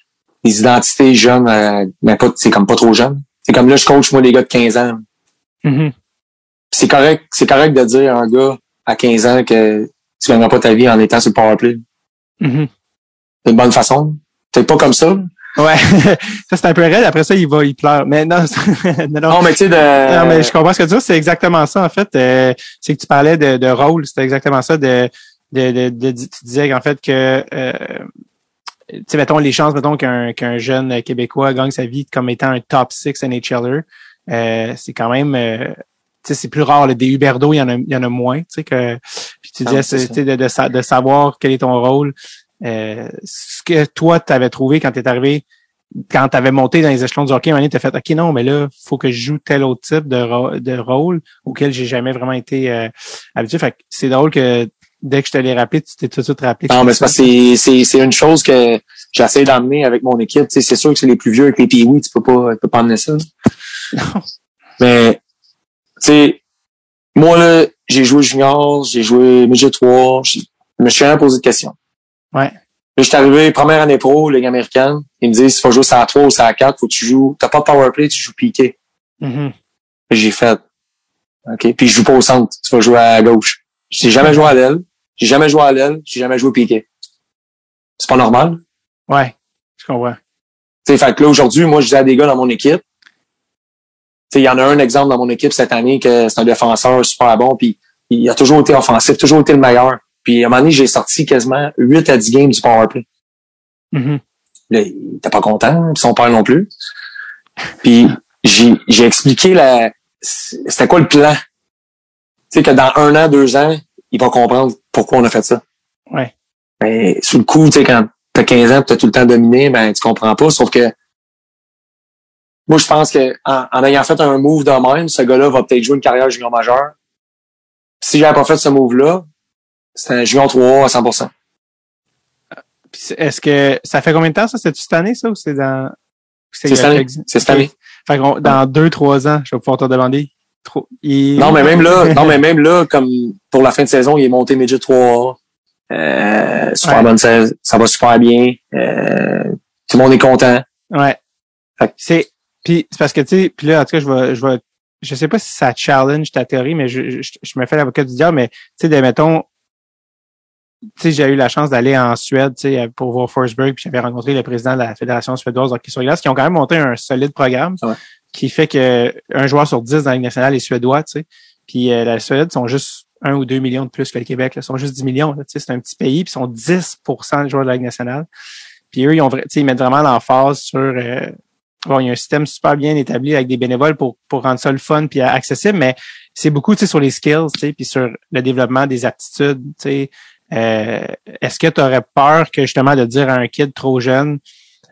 des identités jeunes, euh, mais pas c'est comme pas trop jeune. C'est comme là, je coach moi des gars de 15 ans. Mhm. c'est correct, c'est correct de dire à un gars à 15 ans que tu gagneras pas ta vie en étant sur le powerplay. Mhm. C'est une bonne façon. Peut-être pas comme ça. Ouais, ça c'est un peu raide. Après ça, il va, il pleure. Mais non, non, non. Non, mais tu sais, de. Non, mais je comprends ce que tu dis. C'est exactement ça, en fait. Euh, c'est que tu parlais de, de rôle. C'était exactement ça. De, de, de, de- tu disais qu'en fait que, euh, tu sais, mettons, les chances, mettons, qu'un qu'un jeune Québécois gagne sa vie comme étant un top 6 NHLer, euh, c'est quand même, euh, tu sais, c'est plus rare. là. Des Huberdo, il y en a, il y en a moins, tu sais, que, puis tu Ah, disais, tu sais, de, de, sa- de savoir quel est ton rôle. Euh, ce que toi, tu avais trouvé quand tu es arrivé quand tu avais monté dans les échelons du hockey, tu as fait OK, non, mais là, faut que je joue tel autre type de, de rôle auquel j'ai jamais vraiment été euh, habitué. Fait que c'est drôle que dès que je te l'ai rappelé, tu t'es tout de suite rappelé. Non, mais c'est parce que c'est- c'est une chose que j'essaie d'amener avec mon équipe. Tu sais, c'est sûr que c'est les plus vieux avec les pee tu peux pas, tu peux pas amener ça. Non. Mais, tu sais, moi, là, j'ai joué junior, j'ai joué midget 3, j'ai- je me suis jamais posé de questions. Ouais. Là, je suis arrivé, première année pro, Ligue américaine. Ils me disent, il faut jouer ça à 3 ou ça à 4, faut que tu joues, t'as pas de power play, tu joues piqué. Mhm. J'ai fait, OK. Puis je joue pas au centre, tu vas jouer à gauche. J'ai jamais joué à l'aile, j'ai jamais joué à l'aile, j'ai jamais joué piqué. C'est pas normal. Ouais, je comprends. Tu sais, fait que là, aujourd'hui, moi, je disais à des gars dans mon équipe, il y en a un exemple dans mon équipe cette année que c'est un défenseur super bon, puis il a toujours été offensif, toujours été le meilleur. Puis à un moment donné, j'ai sorti quasiment 8 à 10 games du powerplay. Mhm. Là, il était pas content, puis son père non plus. Puis j'ai j'ai expliqué la c'était quoi le plan? Tu sais, que dans un an, deux ans, il va comprendre pourquoi on a fait ça. Ouais. Mais sous le coup, tu sais, quand t'as 15 ans, tu as tout le temps dominé, ben tu comprends pas. Sauf que moi, je pense que en, en ayant fait un move de même, ce gars-là va peut-être jouer une carrière junior majeur. Si j'avais pas fait ce move-là, c'est un junior 3 à 100%. Puis c'est- Est-ce que ça fait combien de temps ça? C'est cette année, ça, ou c'est dans. C'est cette année. C'est cette année. Fait dans deux, trois ans, je vais pouvoir te demander. Trop, il- Non, mais même là, non, mais même là, comme pour la fin de saison, il est monté midget 3 euh, super Ouais. bonne saison. Ça va super bien. Euh, tout le monde est content. Ouais. C'est, puis c'est parce que, tu sais, puis là, en tout cas, je vais, je vais, je sais pas si ça challenge ta théorie, mais je, je, je me fais l'avocat du diable, mais, tu sais, de, mettons, tu sais, j'ai eu la chance d'aller en Suède, tu sais, pour voir Forsberg, puis j'avais rencontré le président de la Fédération suédoise de hockey sur glace, qui ont quand même monté un solide programme, Ouais. qui fait que un joueur sur dix dans la Ligue nationale est suédois, tu sais. Puis euh, la Suède sont juste un ou deux millions de plus que le Québec, là. Ils sont juste 10 millions, là, tu sais, c'est un petit pays, puis ils sont 10% des joueurs de la Ligue nationale. Puis eux, ils ont, vra- tu sais, ils mettent vraiment l'emphase sur euh, bon, il y a un système super bien établi avec des bénévoles pour, pour rendre ça le fun puis accessible, mais c'est beaucoup tu sais, sur les skills, tu sais, puis sur le développement des aptitudes. tu sais. Euh, Est-ce que tu aurais peur que justement de dire à un kid trop jeune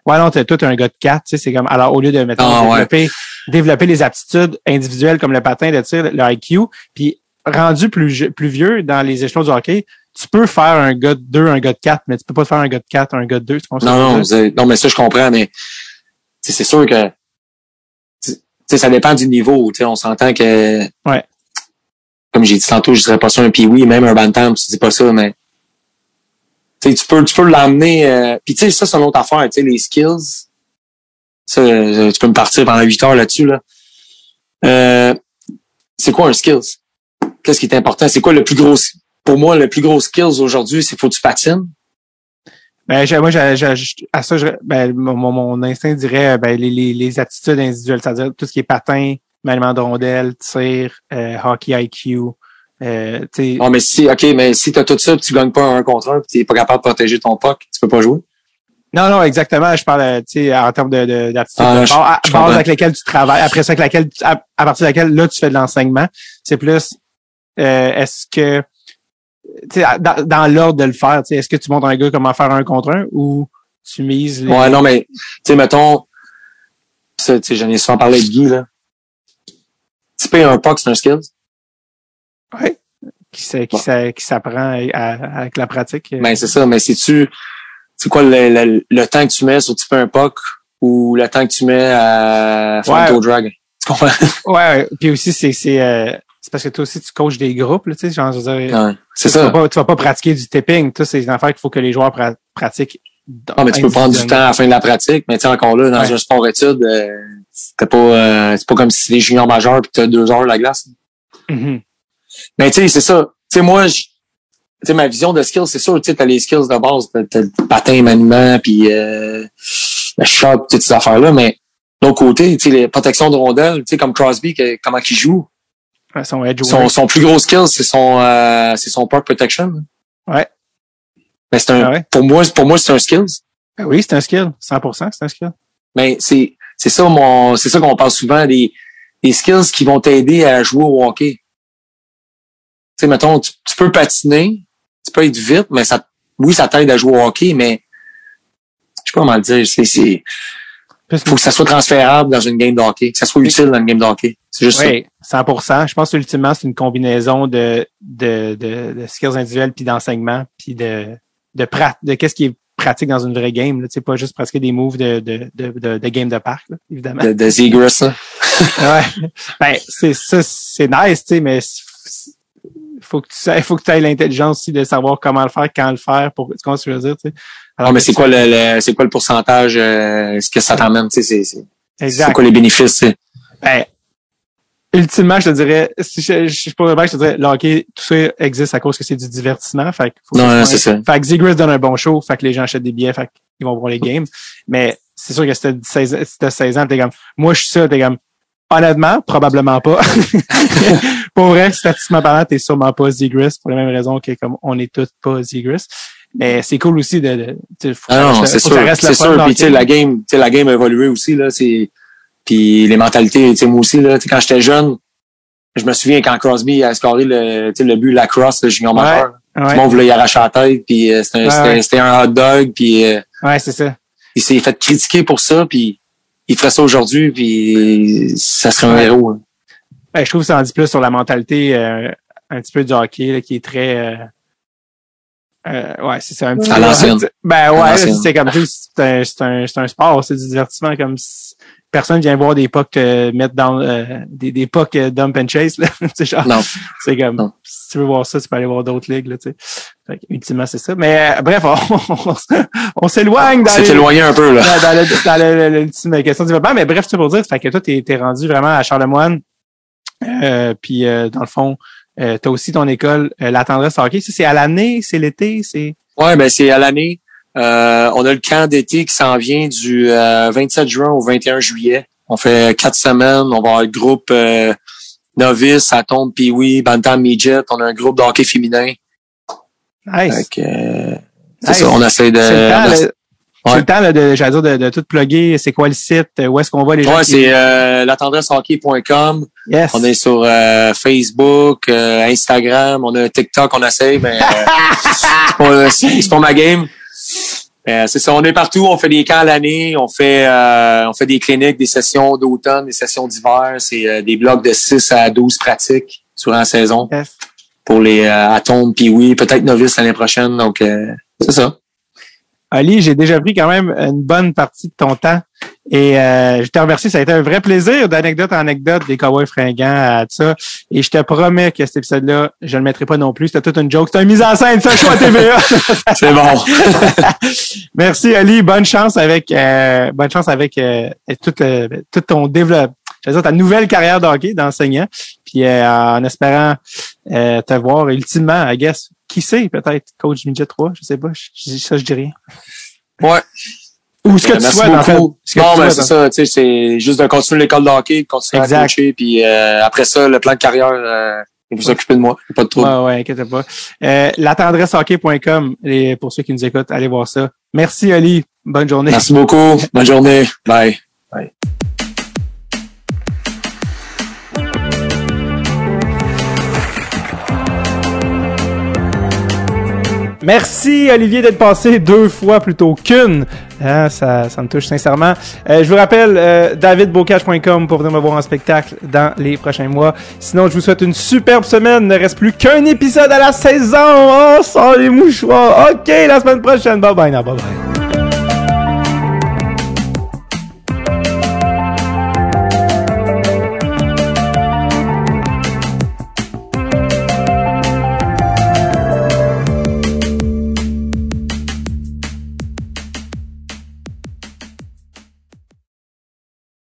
Ouais, non, t'es toi, t'es un gars de 4, tu sais, c'est comme alors au lieu de mettons, Ah, ouais. développer, développer les aptitudes individuelles comme le patin de tir, le IQ, puis rendu plus, vieux dans les échelons du hockey, tu peux faire un gars de 2, un gars de 4, mais tu peux pas faire un gars de 4, un gars de 2. Tu comprends ce que je veux Non, non, non, mais ça, je comprends, mais c'est sûr que ça dépend du niveau. On s'entend que Ouais. comme j'ai dit tantôt, je dirais pas ça un pee même un bantam, tu dis pas ça, mais tu peux, tu peux l'emmener. Euh, Puis tu sais, ça, c'est une autre affaire, tu sais, les skills. Ça, euh, tu peux me partir pendant 8 heures là-dessus, là. Euh, c'est quoi un skills? Qu'est-ce qui est important? C'est quoi le plus gros pour moi, le plus gros skills aujourd'hui, c'est faut que tu patines? Ben, moi, à ça, je- ben, mon, mon- instinct dirait ben, les, les, les attitudes individuelles, c'est-à-dire tout ce qui est patin, maniement de rondelle, tir, euh, hockey IQ. Euh, tu Non, mais si, OK, mais si t'as tout ça, puis tu gagnes pas un contre un, puis t'es pas capable de protéger ton puck, tu peux pas jouer? non, non, exactement. Je parle, euh, tu sais, en termes de, de, d'aptitudes Ah, de je- base, avec lesquelles tu travailles. Après ça, avec laquelle, tu- à, à partir de laquelle, là, tu fais de l'enseignement. C'est plus, euh, est-ce que, tu sais, dans, dans l'ordre de le faire, tu sais, est-ce que tu montres à un gars comment faire un contre un ou tu mises les... Ouais, non, mais, tu sais, mettons, ça, tu sais, j'en ai souvent parlé avec Guy, là. Tiper un puck, c'est un skill. Ouais. Qui, qui, qui s'apprend avec la pratique. Ben, c'est ça, mais c'est-tu, c'est quoi le, le, le temps que tu mets sur tiper un puck ou le temps que tu mets à faire Ouais. drag? Tu comprends? Ouais, ouais. Puis aussi, c'est c'est euh, c'est parce que toi aussi, tu coaches des groupes, là, tu sais, genre, je veux dire, Ouais, c'est tu, vas ça. pas, tu vas pas pratiquer du tipping. Tout, c'est une affaire qu'il faut que les joueurs pra- pratiquent. Non, mais tu peux prendre du temps à la fin de la pratique, mais tu sais, encore là, dans Ouais. un sport étude, euh, c'est pas, euh, c'est pas comme si c'est des juniors majeurs puis t'as deux heures la glace. Mhm. Mais tu sais, c'est ça. Tu sais, moi, je- tu sais, ma vision de skills, c'est sûr, tu sais, t'as les skills de base, t'as, le patin, maniement, puis euh, le shot, toutes ces affaires-là, mais l'autre côté, tu sais, les protections de rondelles, tu sais, comme Crosby, que- comment il joue, Ouais, Son edge son, work. son plus gros skill, c'est son, euh, c'est son park protection. Ouais. Mais c'est un, Ah ouais. pour moi, pour moi, c'est un skills. Ben oui, c'est un skill. 100%, c'est un skill. Mais c'est, c'est ça mon, c'est ça qu'on parle souvent des, des skills qui vont t'aider à jouer au hockey. Tu sais, mettons, tu, tu peux patiner, tu peux être vite, mais ça, oui, ça t'aide à jouer au hockey, mais je sais pas comment le dire, c'est, c'est, faut que ça soit transférable dans une game de hockey, que ça soit utile dans une game de hockey. C'est juste Oui, 100%. Je pense que ultimement, c'est une combinaison de, de, de, de skills individuels puis d'enseignement puis de, de, prat- de qu'est-ce qui est pratique dans une vraie game. Sais, pas juste pratiquer des moves de, de, de, de, de game de parc, là, évidemment. ça, de, de Zegras, là. ouais. Ben, c'est ça, c'est nice, tu sais, mais faut que tu sais, faut que tu aies l'intelligence aussi de savoir comment le faire, quand le faire, pour, tu comprends ce que je veux dire, tu sais? Alors Non, mais c'est quoi le, le- c'est quoi le pourcentage, euh, ce que ça t'emmène, tu sais, c'est, c'est, c'est quoi les bénéfices, tu sais? Ben, ultimement, je te dirais, si je, je suis pas je te dirais, le hockey, tout ça existe à cause que c'est du divertissement. Fait que faut Non, non, c'est ça. Fait que donne un bon show, fait que les gens achètent des billets, fait qu'ils vont voir les games. Mais c'est sûr que si t'as 16, si t'as 16 ans, t'es comme, moi, je suis ça, t'es comme, honnêtement, probablement pas. pour vrai, statistiquement parlant, t'es sûrement pas Zegras, pour la même raison que comme on est tous pas Zegras. Mais c'est cool aussi de, de sais, faut Ah non, c'est sûr, c'est Puis tu sais, la game, tu sais, la game a évolué aussi là. C'est puis les mentalités, tu sais, moi aussi là. Tu sais, quand j'étais jeune, je me souviens quand Crosby a scoré le, tu sais, le but lacrosse, le junior Ouais. majeur. Tout Ouais, le monde voulait y arracher la tête, puis euh, c'était un, Ouais, un hot dog, puis euh, ouais c'est ça. il s'est fait critiquer pour ça, puis il ferait ça aujourd'hui, puis ça serait un héros. hein. Ouais, je trouve que ça en dit plus sur la mentalité euh, un petit peu du hockey là, qui est très euh, euh, ouais c'est ça un petit À l'ancienne. ben ouais c'est comme sais, c'est un, c'est un c'est un sport c'est du divertissement comme si personne vient voir des pucks te mettre dans euh, des des pucks euh, dump and chase là c'est genre Non. c'est comme Non. si tu veux voir ça tu peux aller voir d'autres ligues là tu sais Fait que, ultimement c'est ça mais euh, bref on, on s'éloigne dans C'est éloigné un peu, là. dans, dans le, dans le- le- l'ultime question de développement. Mais bref, c'est pour dire, fait que toi, t'es, t'es rendu vraiment à Charlemagne. Euh, puis euh, dans le fond, euh, t'as aussi ton école, euh, la tendresse hockey. Ça, c'est à l'année, c'est l'été, c'est. Ouais, ben c'est à l'année. Euh, on a le camp d'été qui s'en vient du euh, 27 juin au 21 juillet. On fait quatre semaines. On va avoir le groupe euh, novice, à tombe, Pee-Wee, Bantam Midget. On a un groupe de hockey féminin. Nice. Euh, c'est Nice. ça, on essaie de... c'est le temps, on là, essaie- c'est Ouais. le temps là, de, j'allais dire, de, de tout plugger. C'est quoi le site? Où est-ce qu'on va les gens? Ouais, qui- c'est euh, latendressehockey.com. Yes. On est sur euh, Facebook, euh, Instagram, on a TikTok, on essaie, mais euh, c'est pas ma game. Euh, c'est ça, on est partout, on fait des camps à l'année, on fait euh, on fait des cliniques, des sessions d'automne, des sessions d'hiver, c'est euh, des blocs de 6 à 12 pratiques durant la saison Yes. pour les euh, atomes, puis oui, peut-être novices l'année prochaine, donc euh, c'est ça. Ali, j'ai déjà pris quand même une bonne partie de ton temps. Et euh, je te remercie, ça a été un vrai plaisir d'anecdote en anecdote des cowboys fringants à tout ça. Et je te promets que cet épisode-là, je le mettrai pas non plus. C'était toute une joke. C'était une mise en scène, c'est un choix TVA. C'est bon. Merci Ali, bonne chance avec euh, bonne chance avec euh, tout, euh, tout ton développement. Je veux dire, ta nouvelle carrière de hockey d'enseignant. Puis euh, en espérant euh, te voir ultimement, I guess, qui sait, peut-être, coach midget 3, je sais pas. Je, ça, je dis rien. Ouais. Ou ce que tu souhaites, en fait. Non, mais c'est ça, tu sais, c'est juste de continuer l'école de hockey, de continuer Exact. à coacher, puis euh, après ça, le plan de carrière, euh, vous occupez de moi, pas de trouble. Ouais, ouais, inquiète pas. Euh, latendressehockey.com, pour ceux qui nous écoutent, allez voir ça. Merci, Ali. Bonne journée. Merci beaucoup. Bonne journée. Bye. Merci Olivier d'être passé deux fois plutôt qu'une. Hein, ça, ça me touche sincèrement. Euh, je vous rappelle euh, davidbocage.com pour venir me voir en spectacle dans les prochains mois. Sinon, je vous souhaite une superbe semaine. Il ne reste plus qu'un épisode à la saison. Oh, sans les mouchoirs. OK, la semaine prochaine. Bye bye. now, bye bye.